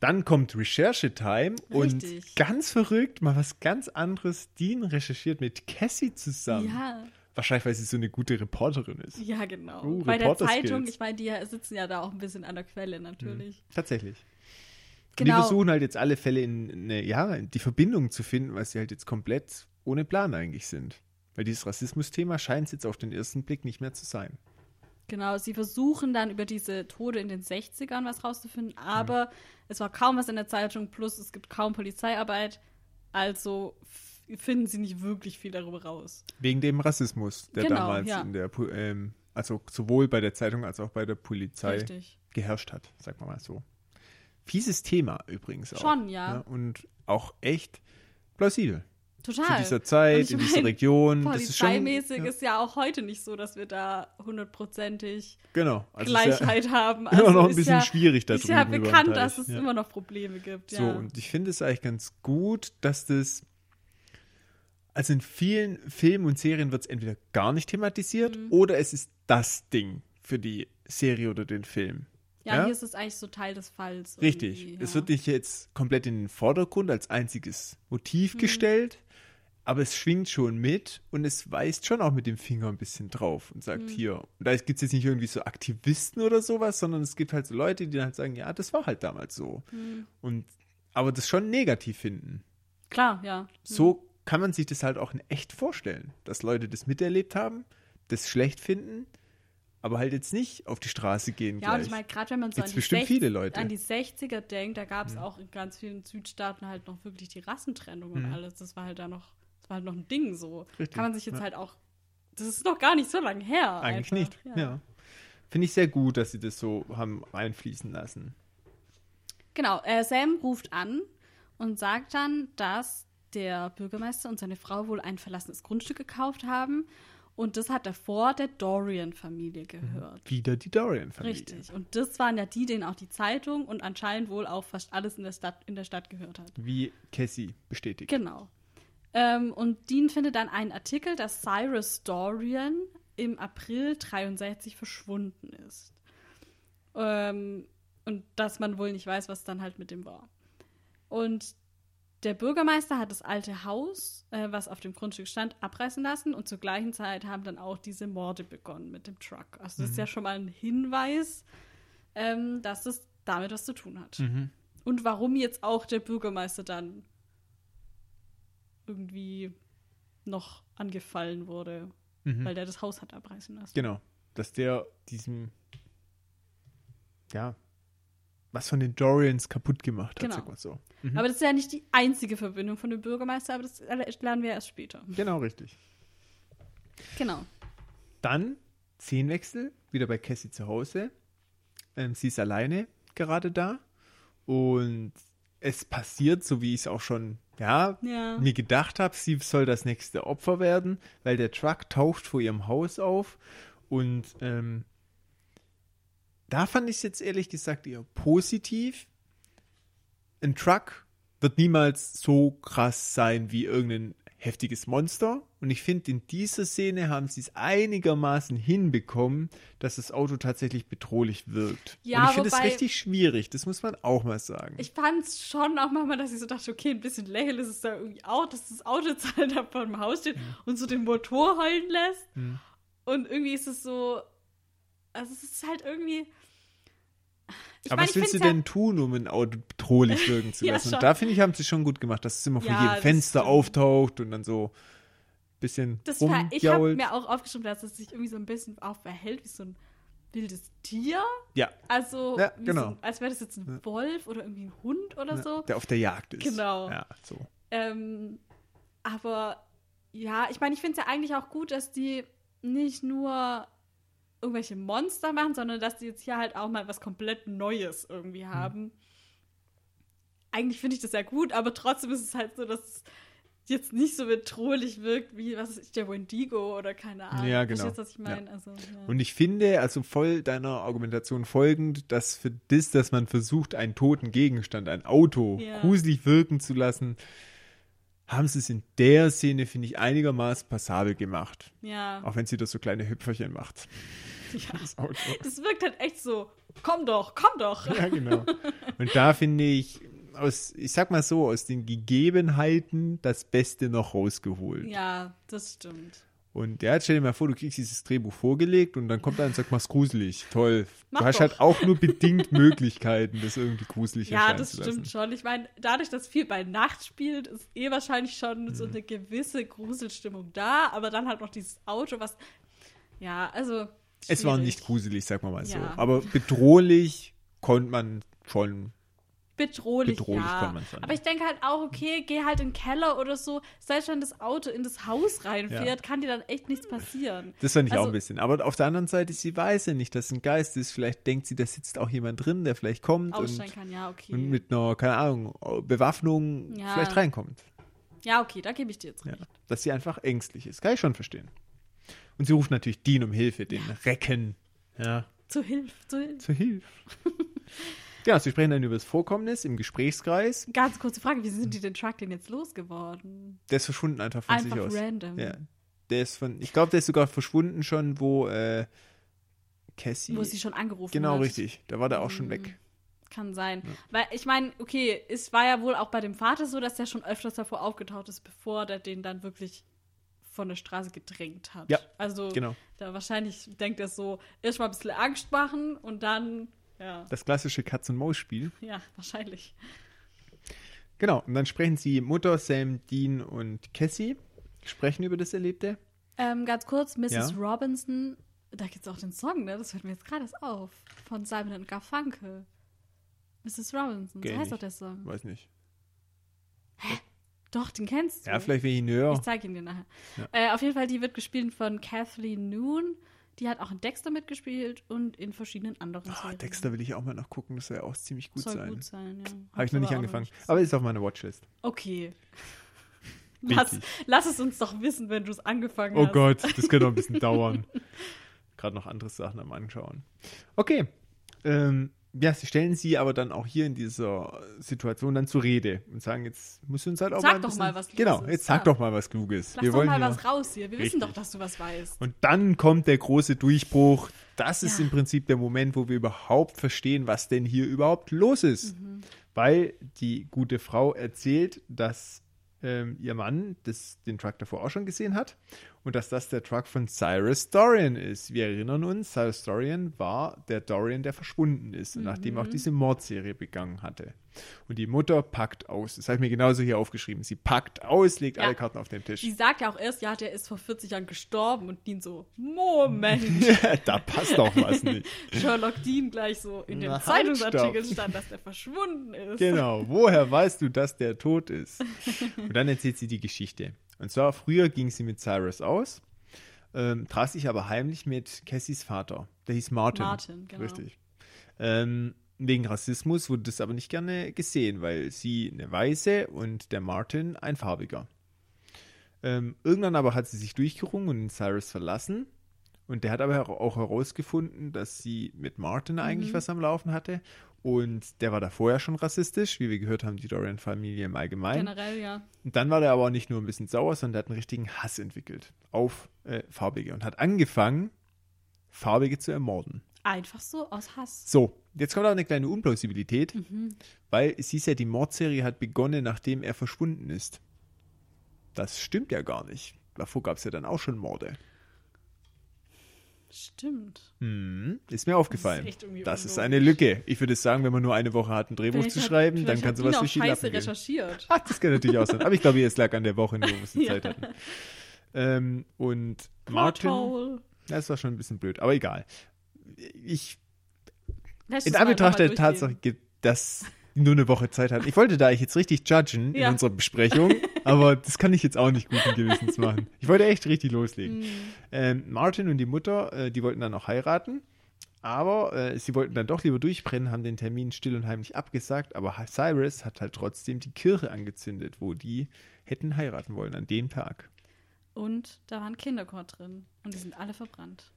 Dann kommt Recherche-Time und Richtig. ganz verrückt, mal was ganz anderes. Dean recherchiert mit Cassie zusammen. Ja, Wahrscheinlich, weil sie so eine gute Reporterin ist. ja, genau. Uh, Bei der. Zeitung, ich meine, die sitzen ja da auch ein bisschen an der Quelle natürlich. Tatsächlich. Und Genau. Die versuchen halt jetzt alle Fälle in, eine, ja, die Verbindung zu finden, weil sie halt jetzt komplett ohne Plan eigentlich sind. Weil dieses Rassismus-Thema scheint es jetzt auf den ersten Blick nicht mehr zu sein. Genau, sie versuchen dann über diese Tode in den 60ern was rauszufinden, aber es war kaum was in der Zeitung, plus es gibt kaum Polizeiarbeit, also finden sie nicht wirklich viel darüber raus. Wegen dem Rassismus, der Genau, damals ja. in der, ähm, also sowohl bei der Zeitung als auch bei der Polizei Richtig. geherrscht hat, sagen wir mal so. Fieses Thema übrigens auch. Schon, ja. Und auch echt plausibel. Total. Zu dieser Zeit, in dieser mein, Region. Das ist schon, ja, ist ja auch heute nicht so, dass wir da hundertprozentig genau. Also ist Gleichheit haben. Ja, *laughs* immer noch ein ist bisschen ja, schwierig da Ist ja drüben über den bekannt, Teich, dass es ja. immer noch Probleme gibt. So, Ja. und ich finde es eigentlich ganz gut, dass das. Also in vielen Filmen und Serien wird es entweder gar nicht thematisiert Mhm. oder es ist das Ding für die Serie oder den Film. ja, ja? hier ist es eigentlich so Teil des Falls. Richtig. irgendwie, Es ja. wird nicht jetzt komplett in den Vordergrund als einziges Mhm. Motiv gestellt, aber es schwingt schon mit und es weist schon auch mit dem Finger ein bisschen drauf und Mhm. sagt hier. Und da gibt es jetzt nicht irgendwie so Aktivisten oder sowas, sondern es gibt halt so Leute, die dann halt sagen, ja, das war halt damals so. Mhm. Und aber das schon negativ finden. Klar, ja. So kann man sich das halt auch in echt vorstellen, dass Leute das miterlebt haben, das schlecht finden, aber halt jetzt nicht auf die Straße gehen Ja, und ich meine, gerade wenn man so an die, bestimmt 60 viele Leute. Mhm. an die 60er denkt, da gab es auch in ganz vielen Südstaaten halt noch wirklich die Rassentrennung und alles. Das war halt da noch, war halt noch ein Ding so. Richtig, Kann man sich jetzt ja. halt auch, das ist noch gar nicht so lange her. Eigentlich einfach. nicht. Ja. Finde ich sehr gut, dass sie das so haben reinfließen lassen. Genau, äh, Sam ruft an und sagt dann, dass der Bürgermeister und seine Frau wohl ein verlassenes Grundstück gekauft haben. Und das hat davor der Dorian-Familie gehört. Wieder die Dorian-Familie. Richtig. Und das waren ja die, denen auch die Zeitung und anscheinend wohl auch fast alles in der Stadt, in der Stadt gehört hat. Wie Cassie bestätigt. Genau. Ähm, und Dean findet dann einen Artikel, dass Cyrus Dorian im April 63 verschwunden ist. Ähm, und dass man wohl nicht weiß, was dann halt mit dem war. Und der Bürgermeister hat das alte Haus, äh, was auf dem Grundstück stand, abreißen lassen und zur gleichen Zeit haben dann auch diese Morde begonnen mit dem Truck. Also das ist ja schon mal ein Hinweis, ähm, dass es damit was zu tun hat. Mhm. Und warum jetzt auch der Bürgermeister dann irgendwie noch angefallen wurde, Mhm. weil der das Haus hat abreißen lassen. Genau. Dass der diesem, ja, was von den Dorians kaputt gemacht hat, Genau. sag mal so. Mhm. Aber das ist ja nicht die einzige Verbindung von dem Bürgermeister, aber das lernen wir erst später. Genau, richtig. Genau. Dann Szenenwechsel, wieder bei Cassie zu Hause. Ähm, sie ist alleine gerade da. Und es passiert, so wie ich es auch schon ja, Ja. mir gedacht habe, sie soll das nächste Opfer werden, weil der Truck taucht vor ihrem Haus auf. Und ähm, da fand ich es jetzt ehrlich gesagt eher positiv. Ein Truck wird niemals so krass sein wie irgendein heftiges Monster. Und ich finde, in dieser Szene haben sie es einigermaßen hinbekommen, dass das Auto tatsächlich bedrohlich wirkt. Ja, Und ich finde es richtig schwierig, das muss man auch mal sagen. Ich fand es schon auch manchmal, dass ich so dachte, okay, ein bisschen lächerlich ist es da irgendwie auch, dass das Auto jetzt halt da vor dem Haus steht und so den Motor heulen lässt. Und irgendwie ist es so, also es ist halt irgendwie. Ich Aber mein, was willst du find's ja- denn tun, um ein Auto bedrohlich *laughs* wirken zu Ja, lassen? und da finde ich, haben sie schon gut gemacht, dass es immer von Ja, jedem Fenster stimmt. auftaucht und dann so ein bisschen Das war, ich habe mir auch aufgeschrieben, dass es sich irgendwie so ein bisschen auch verhält wie so ein wildes Tier. Ja, Also, Ja, genau. so, als wäre das jetzt ein Wolf oder irgendwie ein Hund oder so. der auf der Jagd ist. Genau. Ja, so. Ähm, aber ja, ich meine, ich finde es ja eigentlich auch gut, dass die nicht nur irgendwelche Monster machen, sondern dass die jetzt hier halt auch mal was komplett Neues irgendwie Hm. haben. Eigentlich finde ich das ja gut, aber trotzdem ist es halt so, dass es jetzt nicht so bedrohlich wirkt wie, was ist der Wendigo oder keine Ahnung. Ja, genau. Du, was ich Ja. meine? Also, ja. Und ich finde, also voll deiner Argumentation folgend, dass für das, dass man versucht, einen toten Gegenstand, ein Auto, Ja. gruselig wirken zu lassen, haben sie es in der Szene, finde ich, einigermaßen passabel gemacht. ja. Auch wenn sie da so kleine Hüpferchen macht. *laughs* Ja. Das Auto. Das wirkt halt echt so, komm doch, komm doch. Ja, genau. Und da finde ich, aus, ich sag mal so, aus den Gegebenheiten das Beste noch rausgeholt. Ja, das stimmt. Und der hat, stell dir mal vor, du kriegst dieses Drehbuch vorgelegt und dann kommt er und sagt, mach's gruselig. Toll. Mach du hast doch. halt auch nur bedingt *laughs* Möglichkeiten, das irgendwie gruselig Ja, das stimmt schon. Ich meine, dadurch, dass viel bei Nacht spielt, ist eh wahrscheinlich schon Mhm. so eine gewisse Gruselstimmung da, aber dann halt noch dieses Auto, was. Ja, also. Es war schwierig. nicht gruselig, sag mal mal so. Ja. Aber bedrohlich konnte man schon. Bedrohlich, bedrohlich ja. kann man sagen. Aber ich denke halt auch, okay, geh halt in den Keller oder so. Selbst wenn das Auto in das Haus reinfährt, Ja. kann dir dann echt nichts passieren. Das fand ich auch Also- ein bisschen. Aber auf der anderen Seite, sie weiß ja nicht, dass ein Geist ist. Vielleicht denkt sie, da sitzt auch jemand drin, der vielleicht kommt und, kann, ja, okay. und mit einer, keine Ahnung, Bewaffnung Ja. vielleicht reinkommt. ja, okay, da gebe ich dir jetzt Ja. recht. Dass sie einfach ängstlich ist. Kann ich schon verstehen. Und sie ruft natürlich Dean um Hilfe, den Recken. Ja, Zu Hilfe, zu Hilfe. zur Hilfe. *laughs* ja, sie sprechen dann über das Vorkommnis im Gesprächskreis. Ganz kurze Frage, wie sind die den Truck denn jetzt losgeworden? Der ist verschwunden einfach von Einfach sich aus. random. Ja. Der ist von, ich glaube, der ist sogar verschwunden schon, wo äh, Cassie. Wo sie schon angerufen genau, hat. richtig. Da war der auch schon Mhm. weg. Kann sein. Weil ich meine, okay, es war ja wohl auch bei dem Vater so, dass der schon öfters davor aufgetaucht ist, bevor der den dann wirklich von der Straße gedrängt hat. Ja, Also Genau. da wahrscheinlich denkt er so, erst mal ein bisschen Angst machen und dann, ja, Das klassische Katz-und-Maus-Spiel. ja, wahrscheinlich. Genau. Und dann sprechen sie Mutter, Sam, Dean und Cassie. Sprechen über das Erlebte. Ähm, ganz kurz, Mrs. Ja. Robinson, da gibt es auch den Song, ne? Das fällt mir jetzt gerade auf. Von Simon und Garfunkel. Mrs. Robinson, Kenn so heißt doch der Song. Weiß nicht. Doch, den kennst du. Ja, vielleicht, wenn ich ihn höre. Ich zeige ihn dir nachher. Ja. Äh, auf jeden Fall, die wird gespielt von Kathleen Noon. Die hat auch in Dexter mitgespielt und in verschiedenen anderen Ah, Serien. Dexter will ich auch mal noch gucken. Das soll ja auch ziemlich gut Soll sein. gut sein, ja. Habe ich noch nicht angefangen. gesehen. Aber ist auf meiner Watchlist. Okay. *laughs* Lass, lass es uns doch wissen, wenn du es angefangen Oh hast. Gott, das könnte noch ein bisschen *laughs* dauern. Gerade noch andere Sachen am Anschauen. Okay. Ähm, ja, sie stellen sie aber dann auch hier in dieser Situation dann zur Rede und sagen, jetzt musst du uns halt auch Sag mal ein doch bisschen, mal was Genau, Kluges. jetzt sag Ja. doch mal was Kluges. Lass Wir doch wollen mal hier, was raus hier. Wir wissen Richtig. doch, dass du was weißt. Und dann kommt der große Durchbruch. Das ist Ja. im Prinzip der Moment, wo wir überhaupt verstehen, was denn hier überhaupt los ist. Mhm. Weil die gute Frau erzählt, dass ähm, ihr Mann das, den Truck davor auch schon gesehen hat und dass das der Truck von Cyrus Dorian ist. Wir erinnern uns, Cyrus Dorian war der Dorian, der verschwunden ist, und nachdem Mhm. auch diese Mordserie begangen hatte. Und die Mutter packt aus. Das habe ich mir genauso hier aufgeschrieben. Sie packt aus, legt Ja. alle Karten auf den Tisch. Die sagt ja auch erst, ja, der ist vor 40 Jahren gestorben und Dean so, Moment. *laughs* da passt doch was *laughs* nicht. Sherlock Dean gleich so in dem Na, halt, Zeitungsartikel stand, dass der verschwunden ist. Genau, *laughs* woher weißt du, dass der tot ist? Und dann erzählt sie die Geschichte. Und zwar, früher ging sie mit Cyrus aus, ähm, traf sich aber heimlich mit Cassies Vater. Der hieß Martin. Martin, genau. Richtig. Ähm, wegen Rassismus wurde das aber nicht gerne gesehen, weil sie eine Weiße und der Martin ein Farbiger. Ähm, irgendwann aber hat sie sich durchgerungen und den Cyrus verlassen. Und der hat aber auch herausgefunden, dass sie mit Martin eigentlich Mhm. was am Laufen hatte. Und der war da vorher schon rassistisch, wie wir gehört haben, die Dorian-Familie im Allgemeinen. Generell, ja. Und dann war der aber auch nicht nur ein bisschen sauer, sondern der hat einen richtigen Hass entwickelt auf äh, Farbige und hat angefangen, Farbige zu ermorden. Einfach so aus Hass. So, jetzt kommt auch eine kleine Unplausibilität, Mhm. weil es hieß ja, die Mordserie hat begonnen, nachdem er verschwunden ist. Das stimmt ja gar nicht. Davor gab es ja dann auch schon Morde. Stimmt. Hm, ist mir aufgefallen. Das ist Das ist eine Lücke. Ich würde sagen, wenn man nur eine Woche hat, ein Drehbuch Vielleicht zu hat- schreiben, dann vielleicht kann hat sowas die scheiße recherchiert. Ach, das kann natürlich auch sein. Aber ich glaube, es lag an der Woche, nur wo wir. *laughs* Zeit hatten. Ähm, und Martin, das war schon ein bisschen blöd, aber egal. Ich, Lass in Anbetracht der Tatsache, gibt, dass nur eine Woche Zeit hatten. Ich wollte da eigentlich jetzt richtig judgen Ja. in unserer Besprechung, *laughs* aber das kann ich jetzt auch nicht guten Gewissens machen. Ich wollte echt richtig loslegen. Mhm. Ähm, Martin und die Mutter, äh, die wollten dann auch heiraten. Aber äh, sie wollten dann doch lieber durchbrennen, haben den Termin still und heimlich abgesagt. Aber Cyrus hat halt trotzdem die Kirche angezündet, wo die hätten heiraten wollen an dem Tag. Und da war ein Kinderchor drin. Und die sind alle verbrannt.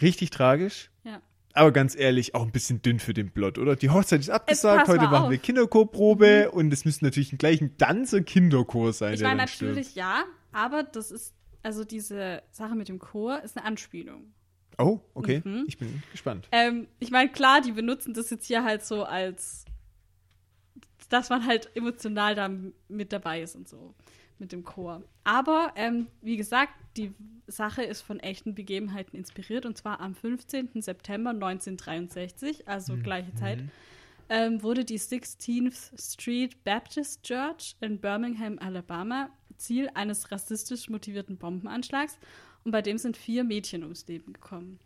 Richtig tragisch. Ja. Aber ganz ehrlich, auch ein bisschen dünn für den Plot, oder? Die Hochzeit ist abgesagt, heute machen auf. Mhm. wir Kinderchorprobe und es müsste natürlich gleich ein ganzer Kinderchor sein, Ich meine dann stirbt. natürlich ja, aber das ist, also diese Sache mit dem Chor ist eine Anspielung. Oh, okay. Mhm. Ich bin gespannt. Ähm, ich meine, klar, die benutzen das jetzt hier halt so als, dass man halt emotional da mit dabei ist und so mit dem Chor. Aber ähm, wie gesagt, die Sache ist von echten Begebenheiten inspiriert und zwar am 15. September 1963, also gleiche Zeit, ähm, wurde die 16th Street Baptist Church in Birmingham, Alabama, Ziel eines rassistisch motivierten Bombenanschlags und bei dem sind vier Mädchen ums Leben gekommen.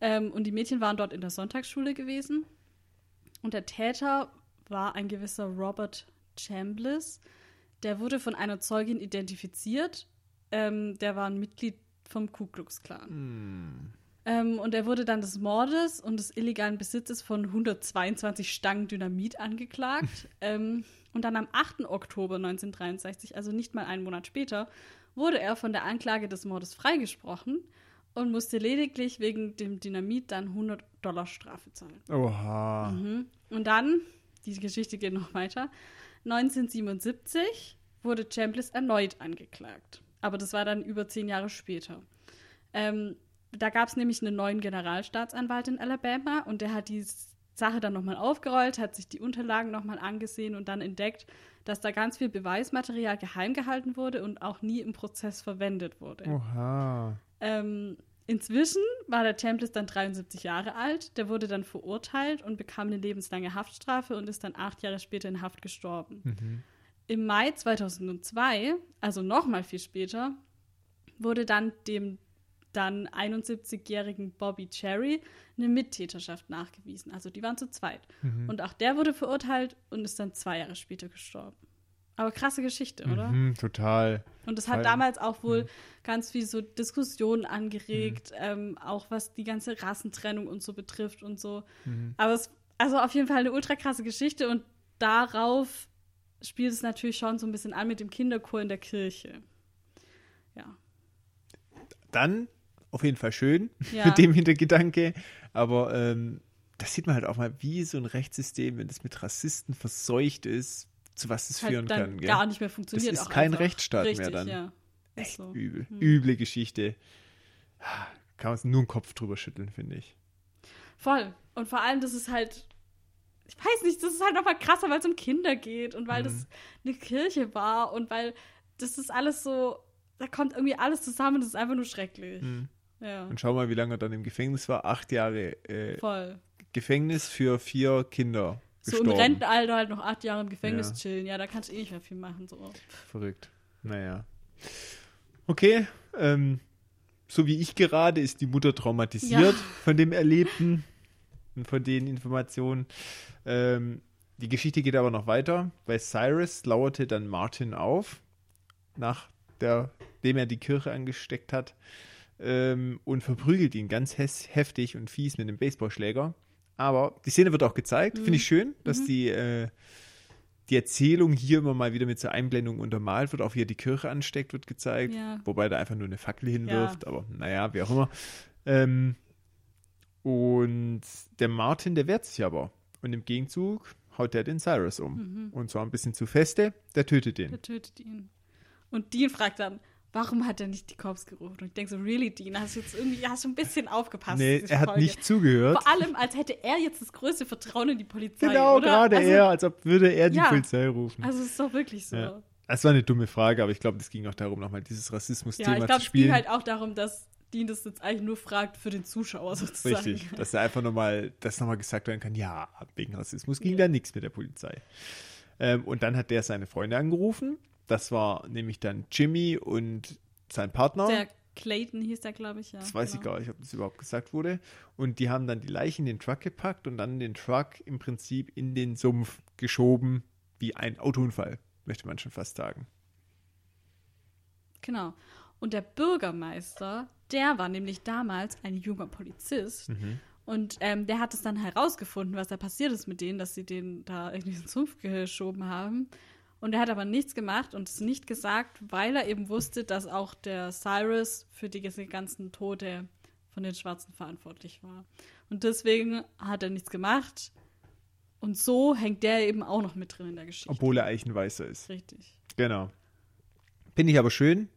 Ähm, und die Mädchen waren dort in der Sonntagsschule gewesen und der Täter war ein gewisser Robert Chambliss. Der wurde von einer Zeugin identifiziert. Ähm, der war ein Mitglied vom Ku Klux Klan. Ähm, und er wurde dann des Mordes und des illegalen Besitzes von 122 Stangen Dynamit angeklagt. *laughs* ähm, und dann am 8. Oktober 1963, also nicht mal einen Monat später, wurde er von der Anklage des Mordes freigesprochen und musste lediglich wegen dem Dynamit dann 100 Dollar Strafe zahlen. Oha. Mhm. Und dann, die Geschichte geht noch weiter, 1977 wurde Chambliss erneut angeklagt. Aber das war dann über zehn Jahre später. Ähm, da gab es nämlich einen neuen Generalstaatsanwalt in Alabama und der hat die Sache dann nochmal aufgerollt, hat sich die Unterlagen nochmal angesehen und dann entdeckt, dass da ganz viel Beweismaterial geheim gehalten wurde und auch nie im Prozess verwendet wurde. Oha. Ähm, inzwischen war der Chambliss dann 73 Jahre alt. Der wurde dann verurteilt und bekam eine lebenslange Haftstrafe und ist dann acht Jahre später in Haft gestorben. Mhm. Im Mai 2002, also noch mal viel später, wurde dann dem dann 71-jährigen Bobby Cherry eine Mittäterschaft nachgewiesen. Also die waren zu zweit. Mhm. Und auch der wurde verurteilt und ist dann zwei Jahre später gestorben. Aber krasse Geschichte, oder? Mhm, total. Und das hat Voll. damals auch wohl ganz viel so Diskussionen angeregt, ähm, auch was die ganze Rassentrennung und so betrifft und so. Aber es, also auf jeden Fall eine ultra krasse Geschichte und darauf spielt es natürlich schon so ein bisschen an mit dem Kinderchor in der Kirche. Ja. Dann auf jeden Fall schön Ja. mit dem Hintergedanke. Aber ähm, das sieht man halt auch mal, wie so ein Rechtssystem, wenn es mit Rassisten verseucht ist, zu was es führen Halt dann kann. Gell? gar nicht mehr funktioniert. ist auch kein einfach. Rechtsstaat mehr Richtig, dann. Ja. Ist Echt so. übel. Hm. Üble Geschichte. Kann man nur den Kopf drüber schütteln, finde ich. Voll. Und vor allem, das ist halt, ich weiß nicht, das ist halt nochmal krasser, weil es um Kinder geht und weil Mhm. das eine Kirche war und weil das ist alles so, da kommt irgendwie alles zusammen, das ist einfach nur schrecklich. Mhm. Ja, Und schau mal, wie lange er dann im Gefängnis war. Acht Jahre äh, voll. Gefängnis für vier Kinder. So im. Rentenalter halt noch acht Jahre im Gefängnis Ja. chillen. Ja, da kannst du eh nicht mehr viel machen. So. Verrückt. Naja. Okay, ähm, so wie ich gerade ist die Mutter traumatisiert Ja. von dem Erlebten und von den Informationen. Ähm, die Geschichte geht aber noch weiter. Bei Cyrus lauerte dann Martin auf, nachdem er die Kirche angesteckt hat, ähm, und verprügelt ihn ganz heftig und fies mit einem Baseballschläger. Aber die Szene wird auch gezeigt. Finde ich schön, dass die äh, die Erzählung hier immer mal wieder mit so Einblendungen untermalt wird, auch wie er die Kirche ansteckt, wird gezeigt. Ja. Wobei da einfach nur eine Fackel hinwirft, aber naja, wie auch immer. Ähm, und der Martin, der wehrt sich aber. Und im Gegenzug haut er den Cyrus um. Und zwar ein bisschen zu feste, der tötet den. Der tötet ihn. Und Dean fragt dann, warum hat er nicht die Cops gerufen? Und ich denke so, really, Dean, hast du jetzt irgendwie, hast du ein bisschen aufgepasst? Nee, er hat Folge? nicht zugehört. Vor allem, als hätte er jetzt das größte Vertrauen in die Polizei. Genau, oder? gerade also, er, als ob würde er die Ja. Polizei rufen. Also es ist doch wirklich so. Ja. Ja, Das war eine dumme Frage, aber ich glaube, es ging auch darum, nochmal dieses ich Rassismus-Thema glaube, zu es spielen. ging halt auch darum, dass Dean das jetzt eigentlich nur fragt für den Zuschauer sozusagen. Richtig, dass er einfach nochmal, dass nochmal gesagt werden kann, ja, wegen Rassismus ging Ja. da nichts mit der Polizei. Ähm, und dann hat der seine Freunde angerufen. Das war nämlich dann Jimmy und sein Partner. Der Clayton hieß der, glaube ich, ja. das weiß ich genau. gar nicht, ob das überhaupt gesagt wurde. Und die haben dann die Leiche in den Truck gepackt und dann den Truck im Prinzip in den Sumpf geschoben, wie ein Autounfall, möchte man schon fast sagen. Genau. Und der Bürgermeister, der war nämlich damals ein junger Polizist. Mhm. Und ähm, der hat es dann herausgefunden, was da passiert ist mit denen, dass sie den da in diesen Sumpf geschoben haben. Und er hat aber nichts gemacht und es nicht gesagt, weil er eben wusste, dass auch der Cyrus für die ganzen Tote von den Schwarzen verantwortlich war. Und deswegen hat er nichts gemacht. Und so hängt der eben auch noch mit drin in der Geschichte. Obwohl er Eichenweißer ist. Richtig. Genau. Finde ich aber schön,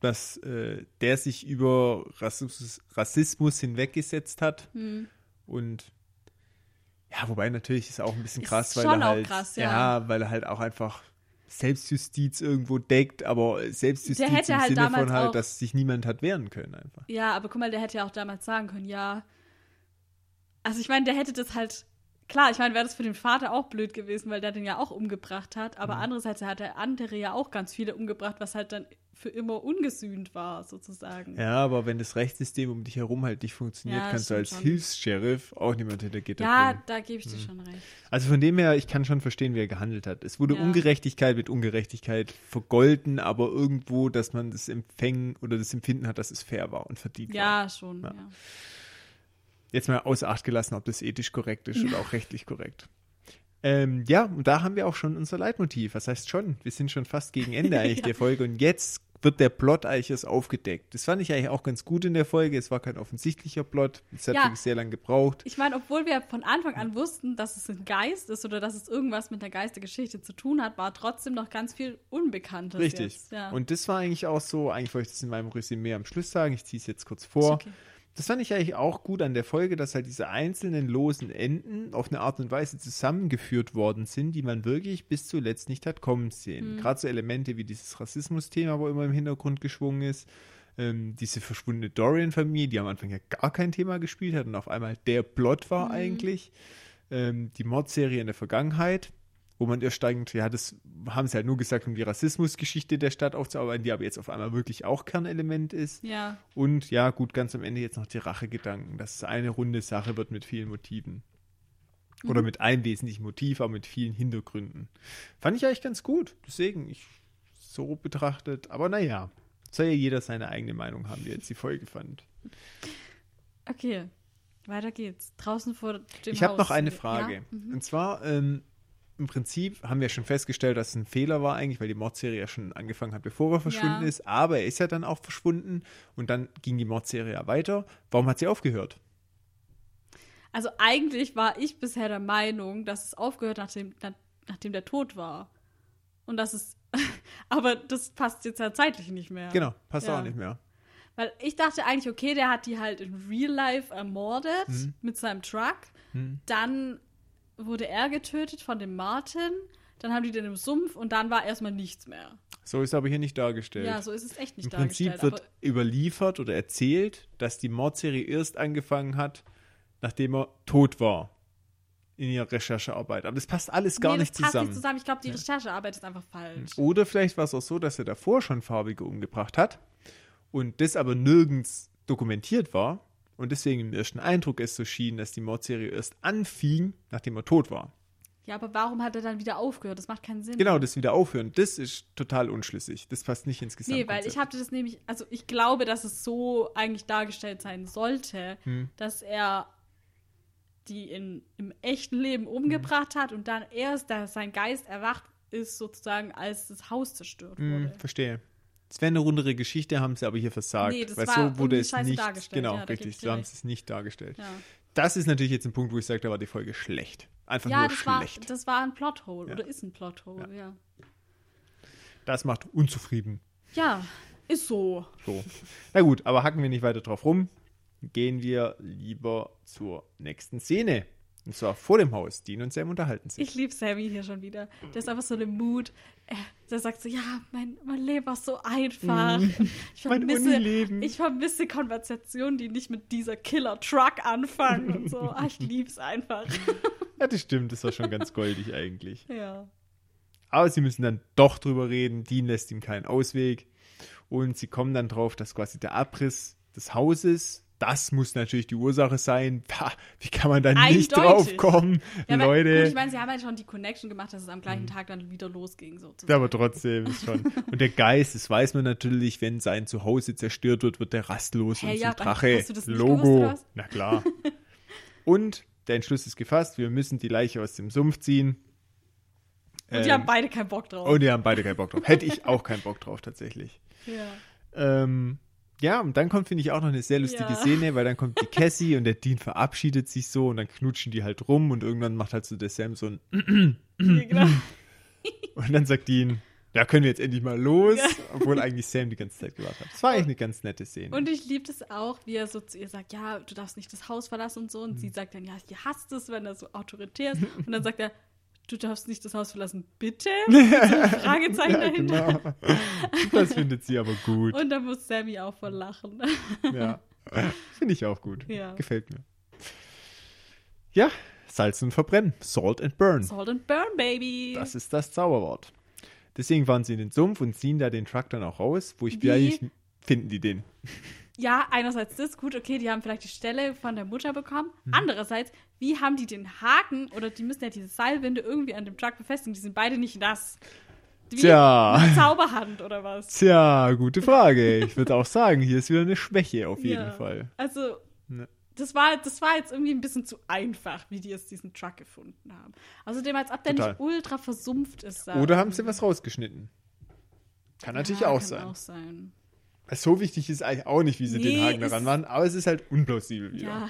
dass äh, der sich über Rassismus, Rassismus hinweggesetzt hat. Hm. Und ja, wobei natürlich ist auch ein bisschen Ist krass, weil schon er halt, krass, ja. weil er halt auch einfach Selbstjustiz irgendwo deckt, aber Selbstjustiz hätte im halt Sinne damals von halt, auch- dass sich niemand hat wehren können einfach. Ja, aber guck mal, der hätte ja auch damals sagen können, ja. Also ich meine, der hätte das halt. Klar, ich meine, wäre das für den Vater auch blöd gewesen, weil der den ja auch umgebracht hat. Mhm. Aber andererseits hat der andere ja auch ganz viele umgebracht, was halt dann für immer ungesühnt war, sozusagen. Ja, aber wenn das Rechtssystem um dich herum halt nicht funktioniert, Ja, kannst du als schon. Hilfs-Sheriff auch niemand hinter Gitter Ja, bringen. da gebe ich Mhm. dir schon recht. Also von dem her, ich kann schon verstehen, wie er gehandelt hat. Es wurde Ja. Ungerechtigkeit mit Ungerechtigkeit vergolten, aber irgendwo, dass man das Empfängen oder das Empfinden hat, dass es fair war und verdient war. Ja, schon. Ja. Ja. Jetzt mal außer Acht gelassen, ob das ethisch korrekt ist oder auch *laughs* rechtlich korrekt. Ähm, ja, und da haben wir auch schon unser Leitmotiv. Was heißt schon? Wir sind schon fast gegen Ende *laughs* eigentlich Ja. der Folge und jetzt wird der Plot eigentlich erst aufgedeckt. Das fand ich eigentlich auch ganz gut in der Folge. Es war kein offensichtlicher Plot. Es hat Ja. wirklich sehr lange gebraucht. Ich meine, obwohl wir von Anfang an wussten, dass es ein Geist ist oder dass es irgendwas mit der Geistergeschichte zu tun hat, war trotzdem noch ganz viel Unbekanntes. Richtig. Jetzt. Ja. Und das war eigentlich auch so, eigentlich wollte ich das in meinem Resümee am Schluss sagen, ich ziehe es jetzt kurz Ist vor. okay. Das fand ich eigentlich auch gut an der Folge, dass halt diese einzelnen losen Enden auf eine Art und Weise zusammengeführt worden sind, die man wirklich bis zuletzt nicht hat kommen sehen. Mhm. Gerade so Elemente wie dieses Rassismus-Thema, wo immer im Hintergrund geschwungen ist. Ähm, diese verschwundene Dorian-Familie, die am Anfang ja gar kein Thema gespielt hat und auf einmal der Plot war Mhm. eigentlich. Ähm, die Mordserie in der Vergangenheit, wo man erst denkt, ja, das haben sie halt nur gesagt, um die Rassismusgeschichte der Stadt aufzuarbeiten, die aber jetzt auf einmal wirklich auch Kernelement ist. Ja, Und ja, gut, ganz am Ende jetzt noch die Rachegedanken, dass es eine runde Sache wird mit vielen Motiven. Oder mit einem wesentlichen Motiv, aber mit vielen Hintergründen. Fand ich eigentlich ganz gut. Deswegen, ich so betrachtet. Aber naja, soll ja jeder seine eigene Meinung haben, wie jetzt die Folge fand. okay. Weiter geht's. Draußen vor dem ich habe noch eine Ja? Frage. Mhm. Und zwar, ähm, im Prinzip haben wir schon festgestellt, dass es ein Fehler war eigentlich, weil die Mordserie ja schon angefangen hat, bevor er verschwunden Ja. ist. Aber er ist ja dann auch verschwunden und dann ging die Mordserie ja weiter. Warum hat sie aufgehört? Also eigentlich war ich bisher der Meinung, dass es aufgehört nachdem, nach, nachdem der tot war. Und das ist. *laughs* aber das passt jetzt ja zeitlich nicht mehr. Genau, passt Ja. auch nicht mehr. Weil ich dachte eigentlich, okay, der hat die halt in Real Life ermordet Mhm. mit seinem Truck. Hm. Dann wurde er getötet von dem Martin. Dann haben die den im Sumpf und dann war erstmal nichts mehr. So ist aber hier nicht dargestellt. Ja, so ist es echt nicht Im Prinzip dargestellt. wird aber überliefert oder erzählt, dass die Mordserie erst angefangen hat, nachdem er tot war. In ihrer Recherchearbeit. Aber das passt alles gar nee, nicht das passt zusammen. nicht zusammen. Ich glaube, die Recherchearbeit ist einfach falsch. Oder vielleicht war es auch so, dass er davor schon Farbige umgebracht hat und das aber nirgends dokumentiert war und deswegen im ersten Eindruck es so schien, dass die Mordserie erst anfing, nachdem er tot war. Ja, aber warum hat er dann wieder aufgehört? Das macht keinen Sinn. Genau, das wieder aufhören, das ist total unschlüssig. Das passt nicht ins Nee, weil ich hatte das nämlich, also ich glaube, dass es so eigentlich dargestellt sein sollte, Hm. dass er die in, im echten Leben umgebracht Hm. hat und dann erst, dass sein Geist erwacht ist, sozusagen, als das Haus zerstört Hm, wurde. verstehe. Es wäre eine rundere Geschichte, haben sie aber hier versagt. Nee, das weil war so wurde es scheiße nicht. dargestellt. Genau, Ja, richtig. So haben sie es nicht dargestellt. Ja, Das ist natürlich jetzt ein Punkt, wo ich sage, da war die Folge schlecht. Einfach ja nur das, war, schlecht. das war ein Plothole oder ist ein Plothole, ja. das macht unzufrieden. Ja, ist so. So. Na gut, aber hacken wir nicht weiter drauf rum. Gehen wir lieber zur nächsten Szene. Und zwar vor dem Haus. Dean und Sam unterhalten sich. Ich liebe Sammy hier schon wieder. Der ist einfach so eine Mut. Der sagt so, ja, mein, mein Leben war so einfach. Ich Mhm. Mein vermisse, Unileben. ich vermisse Konversationen, die nicht mit dieser Killer-Truck anfangen und so. Ah, ich lieb's einfach. *laughs* Ja, das stimmt. Das war schon ganz goldig eigentlich. ja. Aber sie müssen dann doch drüber reden. Dean lässt ihm keinen Ausweg. Und sie kommen dann drauf, dass quasi der Abriss des Hauses, das muss natürlich die Ursache sein. Pah, wie kann man da nicht drauf kommen? ja Leute. Gut, ich meine, sie haben halt schon die Connection gemacht, dass es am gleichen Tag dann wieder losging. Sozusagen. Ja, aber trotzdem ist schon. *laughs* Und der Geist, das weiß man natürlich, wenn sein Zuhause zerstört wird, wird der rastlos Hä, und ja, zum Drache. Logo. gewusst? Na klar. *laughs* und der Entschluss ist gefasst, wir müssen die Leiche aus dem Sumpf ziehen. Und die Ähm, haben beide keinen Bock drauf. Und die haben beide keinen Bock drauf. Hätte ich auch keinen Bock drauf, tatsächlich. ja. Ähm, ja, und dann kommt, finde ich, auch noch eine sehr lustige Ja. Szene, weil dann kommt die *laughs* Cassie und der Dean verabschiedet sich so und dann knutschen die halt rum und irgendwann macht halt so der Sam so ein genau. *laughs* und dann sagt Dean, ja, können wir jetzt endlich mal los, obwohl eigentlich Sam die ganze Zeit gewartet hat. Das war eigentlich eine ganz nette Szene. Und ich liebe es auch, wie er so zu ihr sagt, ja, du darfst nicht das Haus verlassen und so. Und Mhm. sie sagt dann, ja, sie hasst es, wenn er so autoritär ist. Und dann sagt er, du darfst nicht das Haus verlassen, bitte? *laughs* So Fragezeichen ja, dahinter. genau. Das findet sie aber gut. Und dann muss Sammy auch voll lachen. Ja. Finde ich auch gut. Ja. Gefällt mir. Ja, salzen und verbrennen. Salt and burn. Salt and burn, baby. Das ist das Zauberwort. Deswegen fahren sie in den Sumpf und ziehen da den Truck dann auch raus, wo ich Wie? eigentlich finden die den. ja, einerseits das gut, okay, die haben vielleicht die Stelle von der Mutter bekommen. Mhm. Andererseits, wie haben die den Haken oder die müssen ja diese Seilwinde irgendwie an dem Truck befestigen? Die sind beide nicht nass. Wie Tja. eine Zauberhand oder was? Tja, gute Frage. Ich würde auch sagen, hier ist wieder eine Schwäche auf jeden Ja. Fall. Also, Ne. das war, das war jetzt irgendwie ein bisschen zu einfach, wie die jetzt diesen Truck gefunden haben. Außerdem, als ob der Total. nicht ultra versumpft ist. da Oder haben sie was rausgeschnitten? Kann natürlich ja, auch kann sein. auch sein. So wichtig ist eigentlich auch nicht, wie sie den Nee, Haken daran machen, aber es ist halt unplausibel wieder. Ja,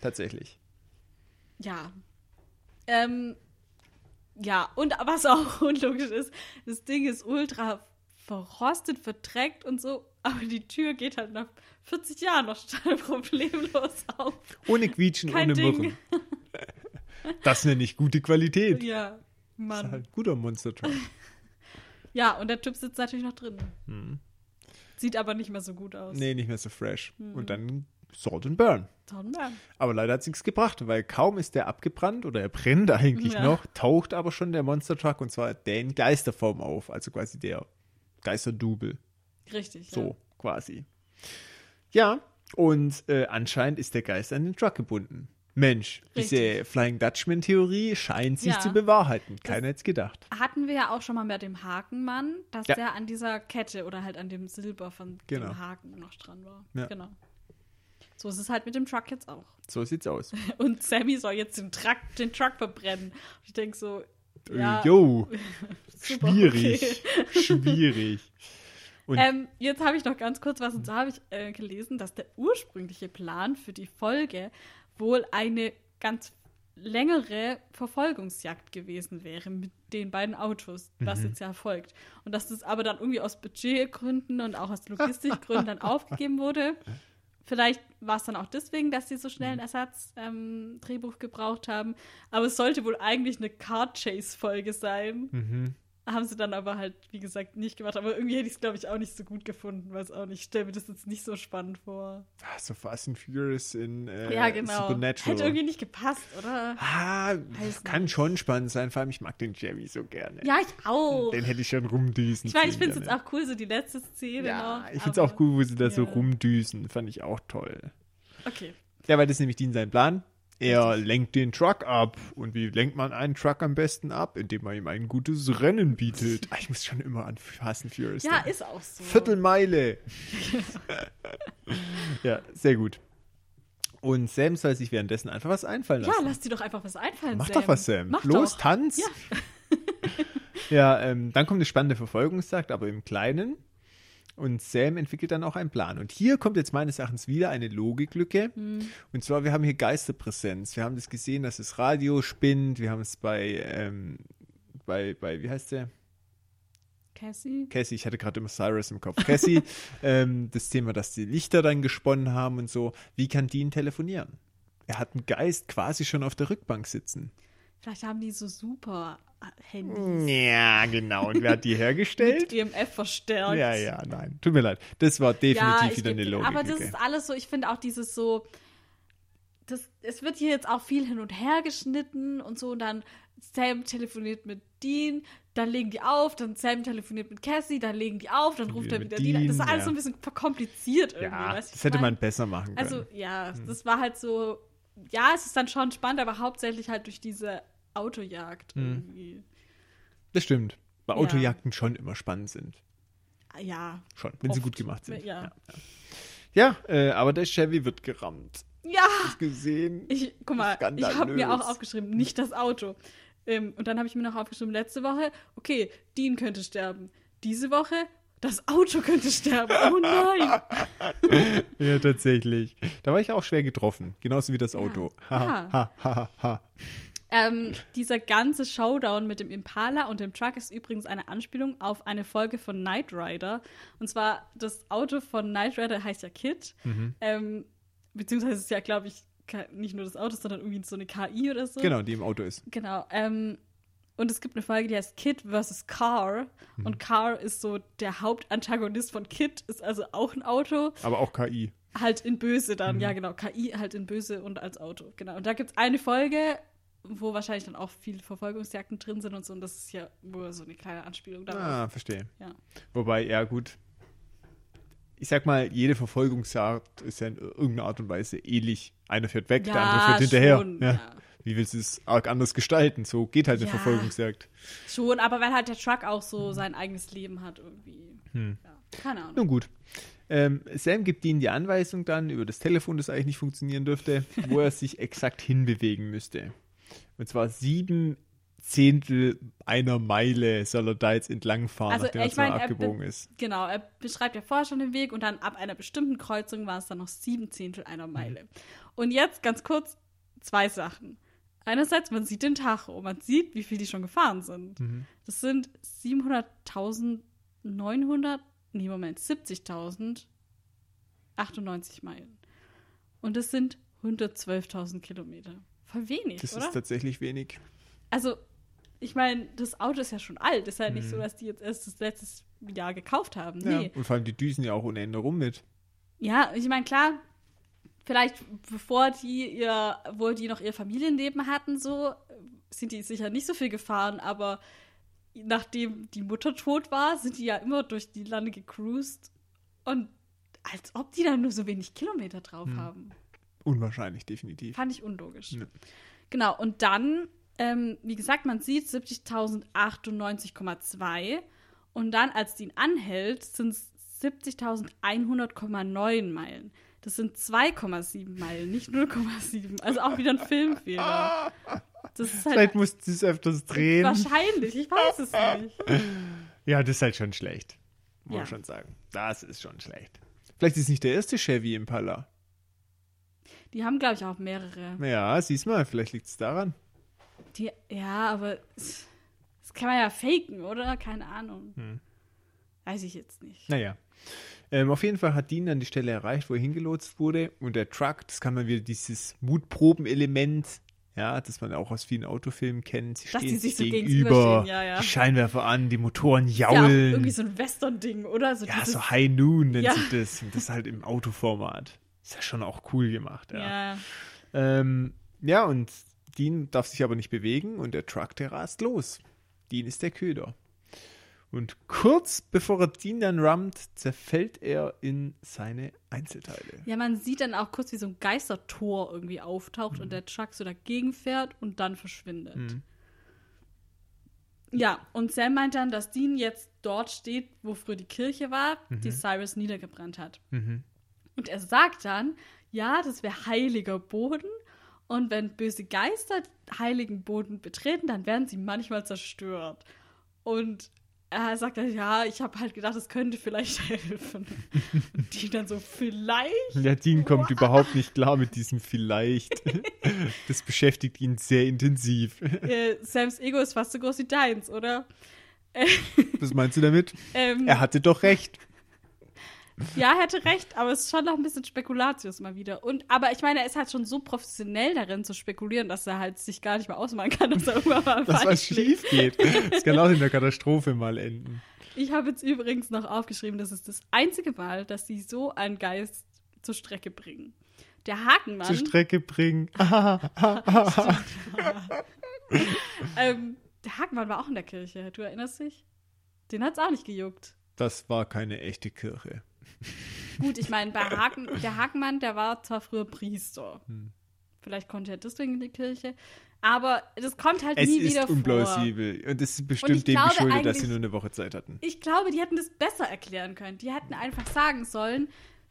Tatsächlich. Ja. Ähm, ja, und was auch *laughs* unlogisch ist, das Ding ist ultra verrostet, verdreckt und so, aber die Tür geht halt nach 40 Jahren noch total *laughs* problemlos auf. Ohne Quietschen, Kein ohne Ding. Murren. Das nenne ich gute Qualität. Ja, Das ist Mann. halt ein guter Monster Truck. *laughs* Ja, und der Typ sitzt natürlich noch drin. Sieht aber nicht mehr so gut aus. Hm. Nee, nicht mehr so fresh. Hm. Und dann Salt and Burn. Sonnenberg. Aber leider hat es nichts gebracht, weil kaum ist der abgebrannt oder er brennt eigentlich Ja. noch, taucht aber schon der Monster Truck und zwar der in Geisterform auf. Also quasi der Geisterdubel. Richtig. So Ja. quasi. Ja, und äh, anscheinend ist der Geist an den Truck gebunden. Mensch, diese Richtig. Flying Dutchman-Theorie scheint sich Ja. zu bewahrheiten. Keiner hätte es gedacht. Hatten wir ja auch schon mal mit dem Hakenmann, dass Ja. der an dieser Kette oder halt an dem Silber von Genau. dem Haken noch dran war. Ja. Genau. So ist es halt mit dem Truck jetzt auch. So sieht's aus. *laughs* Und Sammy soll jetzt den Truck, den Truck verbrennen. Ich denke so, ja, Äh, Jo, *laughs* super, schwierig. okay. Schwierig. Und Ähm, jetzt habe ich noch ganz kurz was, und zwar habe ich äh, gelesen, dass der ursprüngliche Plan für die Folge wohl eine ganz längere Verfolgungsjagd gewesen wäre mit den beiden Autos, was Mhm. jetzt ja folgt. Und dass das aber dann irgendwie aus Budgetgründen und auch aus Logistikgründen *laughs* dann aufgegeben wurde. Vielleicht war es dann auch deswegen, dass sie so schnell ein Ersatzdrehbuch ähm, gebraucht haben. Aber es sollte wohl eigentlich eine Car-Chase-Folge sein. mhm. Haben sie dann aber halt, wie gesagt, nicht gemacht. Aber irgendwie hätte ich es, glaube ich, auch nicht so gut gefunden, weil es auch nicht, ich stelle mir das jetzt nicht so spannend vor. Ah, so Fast and Furious in äh, ja, genau. Supernatural. Hätte irgendwie nicht gepasst, oder? Ah, Weiß kann nicht. schon spannend sein, vor allem ich mag den Jerry so gerne. Ja, ich auch. Den hätte ich schon rumdüsen. Ich meine, ich finde es jetzt auch cool, so die letzte Szene Ja, noch. ich finde es auch cool, wo sie da so ja. rumdüsen. Fand ich auch toll. Okay. Ja, weil das nämlich Dean sein Plan. Er lenkt den Truck ab. Und wie lenkt man einen Truck am besten ab? Indem man ihm ein gutes Rennen bietet. Ah, Ich muss schon immer an Fast and Furious Ja, denken. ist auch so. Viertelmeile. *laughs* ja, sehr gut. Und Sam soll sich währenddessen einfach was einfallen Ja, lassen. lass dir doch einfach was einfallen, Mach Sam. doch was, Sam. Mach Los, doch. tanz. Ja. *laughs* Ja, ähm, dann kommt eine spannende Verfolgungsjagd, aber im Kleinen. Und Sam entwickelt dann auch einen Plan. Und hier kommt jetzt meines Erachtens wieder eine Logiklücke. Hm. Und zwar, wir haben hier Geisterpräsenz. Wir haben das gesehen, dass das Radio spinnt. Wir haben es bei, ähm, bei, bei, wie heißt der? Cassie? Cassie, ich hatte gerade immer Cyrus im Kopf. Cassie, *laughs* ähm, das Thema, dass die Lichter dann gesponnen haben und so. Wie kann Dean telefonieren? Er hat einen Geist quasi schon auf der Rückbank sitzen. Vielleicht haben die so super Handys. Ja, genau. Und wer hat die *laughs* hergestellt? Mit EMF verstärkt. Ja, ja, nein. Tut mir leid. Das war definitiv ich wieder eine Logik. Aber das ist alles so, ich finde auch dieses so, das, es wird hier jetzt auch viel hin und her geschnitten und so und dann Sam telefoniert mit Dean, dann legen die auf, dann Sam telefoniert mit Cassie, dann legen die auf, dann ruft er wieder Dean. an. Das ist Dean, alles ja. so ein bisschen verkompliziert irgendwie. ja, das hätte man besser machen können. Also ja, Hm. das war halt so, ja, es ist dann schon spannend, aber hauptsächlich halt durch diese Autojagd Hm. irgendwie. das stimmt. Weil Ja. Autojagden schon immer spannend sind. Ja. Schon, wenn sie Oft. gut gemacht sind. Ja. Ja, ja äh, aber der Chevy wird gerammt. Ja! Hast gesehen? Ich, guck mal, ich habe mir auch Skandalös. aufgeschrieben, nicht das Auto. Ähm, und dann habe ich mir noch aufgeschrieben, letzte Woche, okay, Dean könnte sterben. Diese Woche, das Auto könnte sterben. Oh nein! *laughs* Ja, tatsächlich. Da war ich auch schwer getroffen. Genauso wie das Auto. Ha, Ja. ha, ha, ha. Ähm, dieser ganze Showdown mit dem Impala und dem Truck ist übrigens eine Anspielung auf eine Folge von Knight Rider. Und zwar das Auto von Knight Rider heißt ja Kid. Ähm, beziehungsweise ist ja, glaube ich, nicht nur das Auto, sondern irgendwie so eine KI oder so. Genau, die im Auto ist. Genau. Ähm, und es gibt eine Folge, die heißt Kid vs. Car. Und Car ist so der Hauptantagonist von Kid, ist also auch ein Auto. Aber auch KI. Halt in Böse dann, ja genau. KI halt in Böse und als Auto, genau. Und da gibt es eine Folge, wo wahrscheinlich dann auch viele Verfolgungsjagden drin sind und so. Und das ist ja nur so eine kleine Anspielung darauf. Ah, verstehe. Ja. Wobei, ja, gut. Ich sag mal, jede Verfolgungsjagd ist ja in irgendeiner Art und Weise ähnlich. Einer fährt weg, der Ja, andere fährt hinterher. schon, ja. ja. Wie willst du es arg anders gestalten? So geht halt eine Ja. Verfolgungsjagd. Schon, aber weil halt der Truck auch so sein eigenes Leben hat irgendwie. Hm. Ja, keine Ahnung. Nun gut. Ähm, Sam gibt ihnen die Anweisung dann über das Telefon, das eigentlich nicht funktionieren dürfte, *laughs* wo er sich exakt hinbewegen müsste. Und zwar sieben Zehntel einer Meile soll er da jetzt entlangfahren, Also, nachdem er ich mein, er abgebogen be- ist. Genau, er beschreibt ja vorher schon den Weg und dann ab einer bestimmten Kreuzung war es dann noch sieben Zehntel einer Meile. Und jetzt ganz kurz zwei Sachen. Einerseits, man sieht den Tacho, man sieht, wie viel die schon gefahren sind. Das sind 700.900, nee, Moment, 70.098 Meilen. Und das sind 112.000 Kilometer. Voll wenig, Das oder? ist tatsächlich wenig. Also, ich meine, das Auto ist ja schon alt. Ist ja nicht so, dass die jetzt erst das letztes Jahr gekauft haben. Ja. Nee. Und vor allem die düsen ja auch ohne Ende rum mit. Ja, ich meine, klar, vielleicht bevor die ihr, wo die noch ihr Familienleben hatten, so, sind die sicher nicht so viel gefahren, aber nachdem die Mutter tot war, sind die ja immer durch die Lande gecruised und als ob die dann nur so wenig Kilometer drauf haben. Unwahrscheinlich, definitiv. Fand ich unlogisch. Ja. Genau, und dann, ähm, wie gesagt, man sieht 70.098,2 und dann, als die ihn anhält, sind es 70.100,9 Meilen. Das sind 2,7 Meilen, nicht 0,7. Also auch wieder ein Filmfehler. Das ist halt Vielleicht musst du es öfters drehen. wahrscheinlich, ich weiß es nicht. Ja, das ist halt schon schlecht. Muss Ja. man schon sagen. Das ist schon schlecht. Vielleicht ist es nicht der erste Chevy Impala. Die haben, glaube ich, auch mehrere. Ja, siehst mal, vielleicht liegt es daran. Die, ja, aber das kann man ja faken, oder? Keine Ahnung. Hm. Weiß ich jetzt nicht. Naja. Ähm, auf jeden Fall hat Dean dann die Stelle erreicht, wo er hingelotst wurde. Und der Truck, das kann man wieder dieses Mutproben-Element, ja, das man auch aus vielen Autofilmen kennt. Sie Dass die stehen sich so gegenüber, ja, ja. die Scheinwerfer an, die Motoren Ist ja jaulen. irgendwie so ein Western-Ding, oder? So Ja, dieses, so High Noon nennt Ja. sich das. Und das halt im Autoformat. Ist ja schon auch cool gemacht, ja. ja. Ähm, ja, und Dean darf sich aber nicht bewegen und der Truck, der rast los. Dean ist der Köder. Und kurz bevor er Dean dann rammt, zerfällt er in seine Einzelteile. Ja, man sieht dann auch kurz, wie so ein Geistertor irgendwie auftaucht Mhm. und der Truck so dagegen fährt und dann verschwindet. Ja, und Sam meint dann, dass Dean jetzt dort steht, wo früher die Kirche war, Mhm. die Cyrus niedergebrannt hat. Und er sagt dann, ja, das wäre heiliger Boden und wenn böse Geister heiligen Boden betreten, dann werden sie manchmal zerstört. Und er sagt dann, ja, ich habe halt gedacht, es könnte vielleicht *laughs* helfen. Und die dann so, vielleicht? Ja, Dean kommt überhaupt nicht klar mit diesem vielleicht. *laughs* Das beschäftigt ihn sehr intensiv. *laughs* Äh, Sams Ego ist fast so groß wie deins, oder? Was meinst du damit? Ähm, Er hatte doch recht. Ja, er hätte recht, aber es ist schon noch ein bisschen Spekulatius mal wieder. Und, aber ich meine, er ist halt schon so professionell darin zu spekulieren, dass er halt sich gar nicht mehr ausmalen kann, dass er irgendwann mal *laughs* Dass was schief geht. Das kann auch in der Katastrophe mal enden. Ich habe jetzt übrigens noch aufgeschrieben, das ist das einzige Mal, dass sie so einen Geist zur Strecke bringen. Der Hakenmann, Zur Strecke bringen. *laughs* *laughs* ähm, der Hakenmann war auch in der Kirche, du erinnerst dich? Den hat's auch nicht gejuckt. Das war keine echte Kirche. Gut, ich meine, Haken, der Hakenmann, der war zwar früher Priester. Hm. Vielleicht konnte er deswegen in die Kirche. Aber das kommt halt Es nie ist wieder vor. unplausibel. Und es ist bestimmt dem geschuldet, dass sie nur eine Woche Zeit hatten. Ich glaube, die hätten das besser erklären können. Die hätten einfach sagen sollen,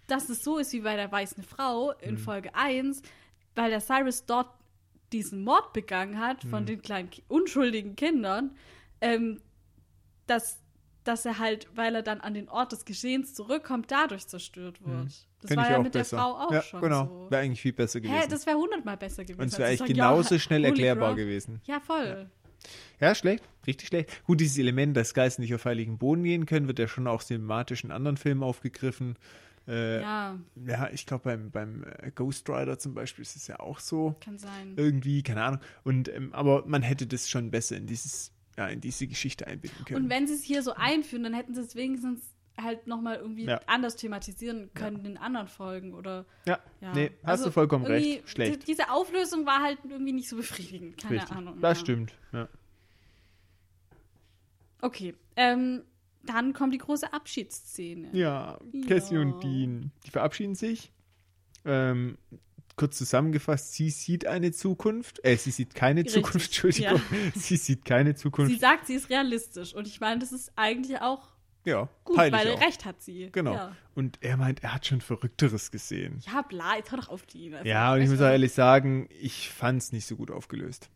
dass es so ist wie bei der weißen Frau Hm. in Folge 1, weil der Cyrus dort diesen Mord begangen hat Hm. von den kleinen unschuldigen Kindern, ähm, dass dass er halt, weil er dann an den Ort des Geschehens zurückkommt, dadurch zerstört wird. Das Find war ich ja auch mit besser. der Frau auch ja, schon genau. so. Wäre eigentlich viel besser gewesen. Hä, das wäre hundertmal besser gewesen. Und es wäre eigentlich sagen, genauso ja, schnell erklärbar Grail. gewesen. Ja, voll. Ja, schlecht. Richtig schlecht. Gut, dieses Element, dass Geister nicht auf heiligen Boden gehen können, wird ja schon auch thematisch in anderen Filmen aufgegriffen. Äh, ja. Ja, ich glaube, beim, beim äh, Ghost Rider zum Beispiel ist es ja auch so. kann sein. Irgendwie, keine Ahnung. Und, ähm, aber man hätte das schon besser in dieses, ja, in diese Geschichte einbinden können. Und wenn sie es hier so einführen, dann hätten sie es wenigstens halt nochmal irgendwie Ja. anders thematisieren können in anderen Folgen oder ja, ja. nee, hast Also du vollkommen recht. Schlecht. die- Diese Auflösung war halt irgendwie nicht so befriedigend. Keine Richtig. Ahnung. Das ja. stimmt. Ja. Okay. Ähm, dann kommt die große Abschiedsszene. Ja, Ja. Cassie und Dean, die verabschieden sich. Ähm, kurz zusammengefasst, sie sieht eine Zukunft. Äh, sie sieht keine Richtig, Zukunft, *laughs* Entschuldigung. Sie sieht keine Zukunft. Sie sagt, sie ist realistisch. Und ich meine, das ist eigentlich auch ja, gut, weil auch. recht hat sie. Genau. Ja, Und er meint, er hat schon Verrückteres gesehen. ja bla, jetzt hör doch auf die. Also, Ja, und ich muss auch ehrlich sagen, ich fand es nicht so gut aufgelöst.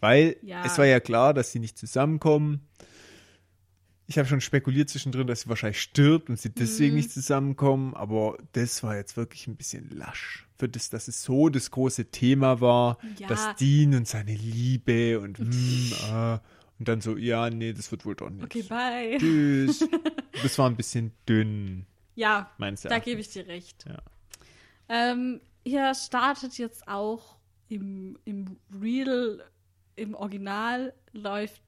Weil Ja. es war ja klar, dass sie nicht zusammenkommen. Ich habe schon spekuliert zwischendrin, dass sie wahrscheinlich stirbt und sie deswegen Mhm. nicht zusammenkommen, aber das war jetzt wirklich ein bisschen lasch. Für das, dass es so das große Thema war, Ja. dass Dean und seine Liebe und hm, äh, *laughs* und dann so, ja, nee, das wird wohl doch nicht. Okay, bye. Tschüss. *laughs* das war ein bisschen dünn, Ja, meines da Erachtens. gebe ich dir recht. Ja. Ähm, hier startet jetzt auch im, im Real, im Original läuft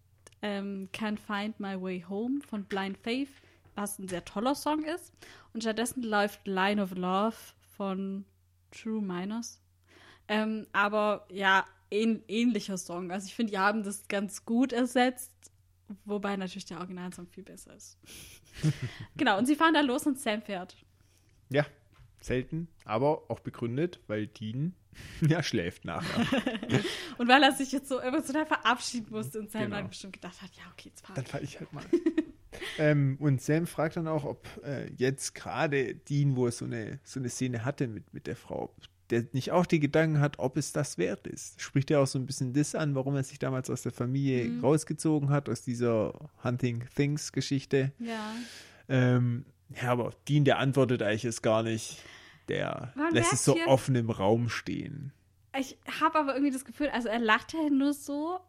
ähm, Can't Find My Way Home von Blind Faith, was ein sehr toller Song ist. Und stattdessen läuft Line of Love von True Minors. Ähm, aber ja, ähn, ähnlicher Song. Also ich finde, die haben das ganz gut ersetzt, wobei natürlich der Originalsong viel besser ist. *laughs* genau, und sie fahren da los und Sam fährt. Ja, selten, aber auch begründet, weil Dean *laughs* ja schläft nachher. *laughs* Und weil er sich jetzt so emotional verabschieden musste und Sam Genau. dann bestimmt gedacht hat, ja, okay, jetzt fahr Dann fahre ich halt mal. *laughs* ähm, und Sam fragt dann auch, ob äh, jetzt gerade Dean, wo er so eine, so eine Szene hatte mit, mit der Frau, der nicht auch die Gedanken hat, ob es das wert ist. Spricht ja auch so ein bisschen das an, warum er sich damals aus der Familie Mhm. rausgezogen hat, aus dieser Hunting Things Geschichte. Ja. Ähm, ja, aber Dean, der antwortet eigentlich es gar nicht. Der Man lässt es so hier- offen im Raum stehen. Ich habe aber irgendwie das Gefühl, also er lacht halt nur so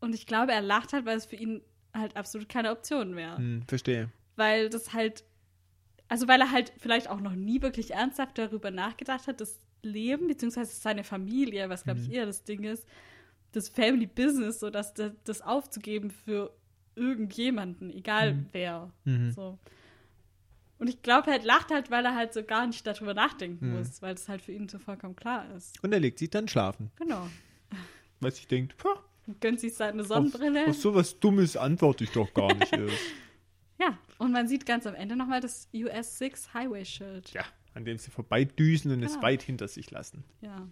und ich glaube, er lacht halt, weil es für ihn halt absolut keine Option wäre. Hm, verstehe. Weil das halt, also weil er halt vielleicht auch noch nie wirklich ernsthaft darüber nachgedacht hat, das Leben, beziehungsweise seine Familie, was glaube ich Mhm. eher das Ding ist, das Family Business, so dass das, das aufzugeben für irgendjemanden, egal Mhm. wer. Mhm. So. Und ich glaube, er lacht halt, weil er halt so gar nicht darüber nachdenken Mhm. muss, weil es halt für ihn so vollkommen klar ist. Und er legt sich dann schlafen. Genau. Weil sich denkt, "Pah, gönnt sich seine Sonnenbrille. Auf, auf sowas Dummes antworte ich doch gar nicht erst. *laughs* Ja, und man sieht ganz am Ende nochmal das US 6 Highway Schild. ja, an dem sie vorbeidüsen und es Genau. weit hinter sich lassen. Ja.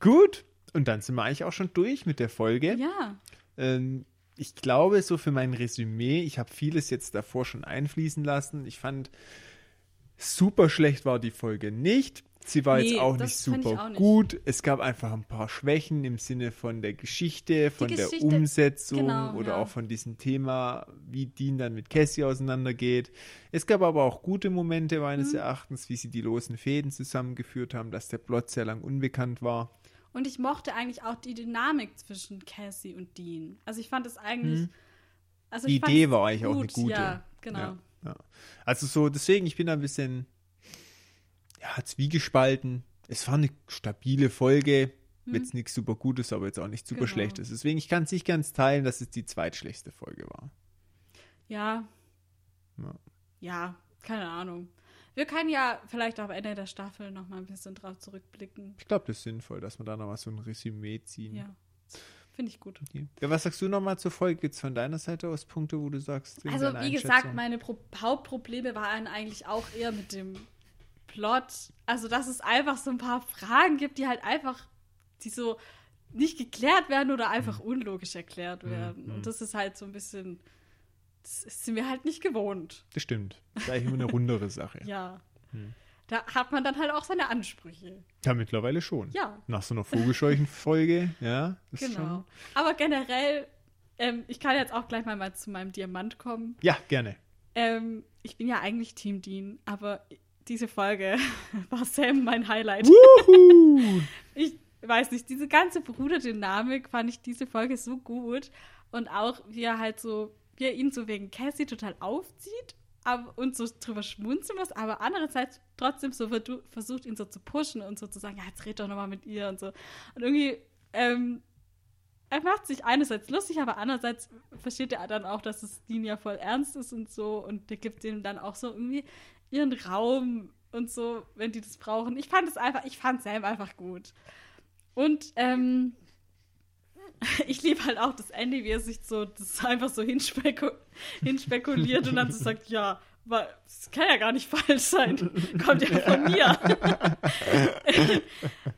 Gut, und dann sind wir eigentlich auch schon durch mit der Folge. Ja. Ähm, ich glaube, so für mein Resümee, ich habe vieles jetzt davor schon einfließen lassen. Ich fand, super schlecht war die Folge nicht. Sie war Nee, jetzt auch nicht super auch nicht. gut. Es gab einfach ein paar Schwächen im Sinne von der Geschichte, von der Geschichte, Umsetzung genau, oder ja. auch von diesem Thema, wie Dean dann mit Cassie auseinandergeht. Es gab aber auch gute Momente meines Mhm. Erachtens, wie sie die losen Fäden zusammengeführt haben, dass der Plot sehr lang unbekannt war. Und ich mochte eigentlich auch die Dynamik zwischen Cassie und Dean. Also ich fand es eigentlich. Mhm. Also Die Idee war eigentlich auch eine gut, gute. Ja, genau. Ja, ja. Also so, deswegen, ich bin da ein bisschen ja, zwiegespalten. Es war eine stabile Folge. Jetzt nichts super Gutes, aber jetzt auch nicht super Hm. Genau. Schlechtes. Deswegen, ich kann es nicht ganz teilen, dass es die zweitschlechteste Folge war. Ja. Ja. Ja, keine Ahnung. Wir können ja vielleicht am Ende der Staffel noch mal ein bisschen drauf zurückblicken. Ich glaube, das ist sinnvoll, dass wir da nochmal so ein Resümee ziehen. Ja. Finde ich gut. Okay. Ja, was sagst du nochmal zur Folge? Gibt es von deiner Seite aus Punkte, wo du sagst, Also, wie gesagt, meine Pro Hauptprobleme waren eigentlich auch eher mit dem Plot. Also, dass es einfach so ein paar Fragen gibt, die halt einfach, die so nicht geklärt werden oder einfach unlogisch erklärt werden. mhm. Und das ist halt so ein bisschen, das sind wir halt nicht gewohnt. Das stimmt. Das ist eigentlich immer eine rundere Sache. *laughs* Ja. Hm. Da hat man dann halt auch seine Ansprüche. Ja, mittlerweile schon. Ja. Nach so einer Vogelscheuchen-Folge, ja. Genau. Aber generell ähm, ich kann jetzt auch gleich mal, mal zu meinem Diamant kommen. Ja, gerne. Ähm, ich bin ja eigentlich Team Dean, aber diese Folge *laughs* war Sam mein Highlight. *laughs* Ich weiß nicht, diese ganze Bruderdynamik fand ich diese Folge so gut. Und auch, wie er halt so, wie er ihn so wegen Cassie total aufzieht und so drüber schmunzeln muss, aber andererseits trotzdem so versucht, ihn so zu pushen und so zu sagen, ja, jetzt red doch nochmal mit ihr und so. Und irgendwie, ähm, er macht sich einerseits lustig, aber andererseits versteht er dann auch, dass es Dean ja voll ernst ist und so und der gibt ihm dann auch so irgendwie ihren Raum und so, wenn die das brauchen. Ich fand es einfach, ich fand Sam einfach gut. Und ähm, *laughs* ich liebe halt auch das Ende, wie er sich so das einfach so hinspeku hinspekuliert und dann so sagt, ja, das kann ja gar nicht falsch sein. Kommt ja von mir.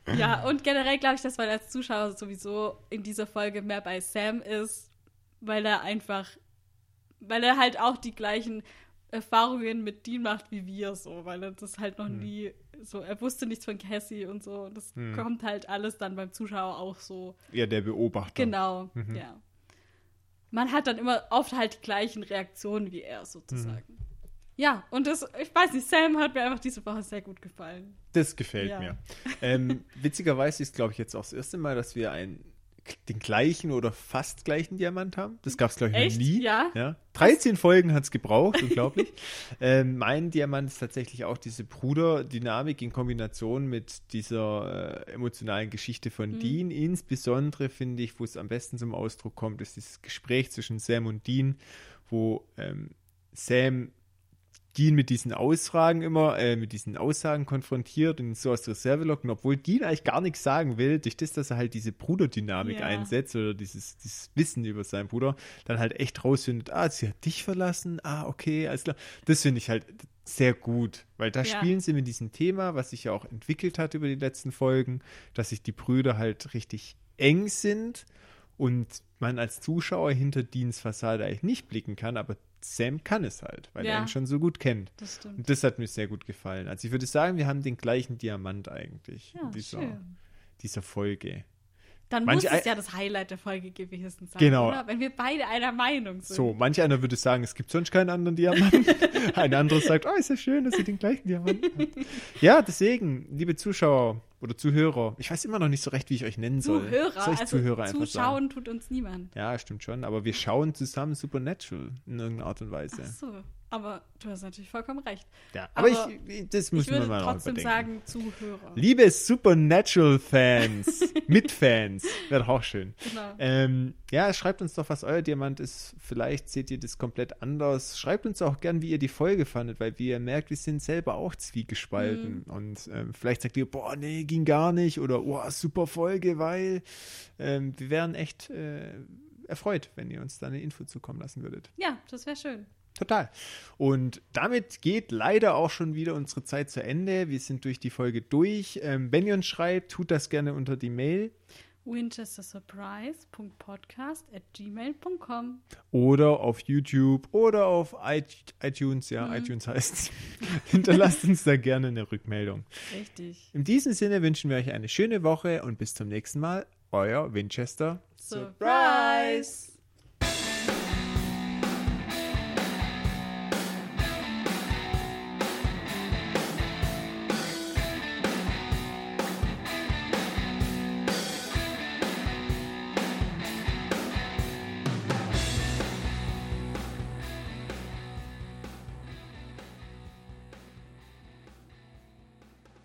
*laughs* ja, und generell glaube ich, dass man als Zuschauer sowieso in dieser Folge mehr bei Sam ist, weil er einfach, weil er halt auch die gleichen Erfahrungen mit Dean macht wie wir so, weil er das halt noch hm. nie so, er wusste nichts von Cassie und so. Und das hm. kommt halt alles dann beim Zuschauer auch so. Ja, der Beobachter. Genau, mhm. ja. Man hat dann immer oft halt die gleichen Reaktionen wie er sozusagen. Mhm. Ja, und das, ich weiß nicht, Sam hat mir einfach diese Woche sehr gut gefallen. Das gefällt ja. mir. Ähm, witzigerweise ist, glaube ich, jetzt auch das erste Mal, dass wir ein den gleichen oder fast gleichen Diamant haben. Das gab es, glaube ich, noch nie. Ja. ja. 13 Folgen hat es gebraucht, unglaublich. *laughs* ähm, mein Diamant ist tatsächlich auch diese Bruderdynamik in Kombination mit dieser äh, emotionalen Geschichte von mhm. Dean. Insbesondere finde ich, wo es am besten zum Ausdruck kommt, ist dieses Gespräch zwischen Sam und Dean, wo ähm, Sam Dean mit diesen Ausfragen immer, äh, mit diesen Aussagen konfrontiert und so aus der Reserve locken, obwohl Dean eigentlich gar nichts sagen will, durch das, dass er halt diese Bruderdynamik ja. einsetzt oder dieses, dieses Wissen über seinen Bruder, dann halt echt rausfindet, ah, sie hat dich verlassen, ah, okay, alles klar. Das finde ich halt sehr gut, weil da ja. spielen sie mit diesem Thema, was sich ja auch entwickelt hat über die letzten Folgen, dass sich die Brüder halt richtig eng sind und man als Zuschauer hinter Deans Fassade eigentlich nicht blicken kann, aber Sam kann es halt, weil ja. er ihn schon so gut kennt. Das stimmt. Und das hat mir sehr gut gefallen. Also ich würde sagen, wir haben den gleichen Diamant eigentlich ja, in dieser, dieser Folge. Dann manch muss es ja das Highlight der Folge gewesen sein, genau. oder? Wenn wir beide einer Meinung sind. So, manch einer würde sagen, es gibt sonst keinen anderen Diamanten. *laughs* Ein anderer sagt, oh, ist ja schön, dass sie den gleichen Diamanten hat. Ja, deswegen, liebe Zuschauer, oder Zuhörer. Ich weiß immer noch nicht so recht, wie ich euch nennen soll. Zuhörer, soll ich also Zuhörer einfach zuschauen sagen? tut uns niemand. Ja, stimmt schon. Aber wir schauen zusammen Supernatural in irgendeiner Art und Weise. Ach so. Aber du hast natürlich vollkommen recht. Ja, aber, aber ich, das müssen wir mal trotzdem sagen, Zuhörer. Liebe Supernatural-Fans, *laughs* Mitfans, wäre doch auch schön. Genau. Ähm, ja, schreibt uns doch, was euer Diamant ist. Vielleicht seht ihr das komplett anders. Schreibt uns auch gern, wie ihr die Folge fandet, weil wie ihr merkt, wir sind selber auch zwiegespalten. Mhm. Und ähm, vielleicht sagt ihr, boah, nee, ging gar nicht. Oder, oh, super Folge, weil ähm, wir wären echt äh, erfreut, wenn ihr uns da eine Info zukommen lassen würdet. Ja, das wäre schön. Total. Und damit geht leider auch schon wieder unsere Zeit zu Ende. Wir sind durch die Folge durch. Ähm, wenn ihr uns schreibt, tut das gerne unter die Mail. winchestersurprise.podcast at gmail.com Oder auf YouTube oder auf iTunes, ja, mhm. iTunes heißt es. *laughs* Hinterlasst uns da gerne eine Rückmeldung. Richtig. In diesem Sinne wünschen wir euch eine schöne Woche und bis zum nächsten Mal. Euer Winchester Surprise!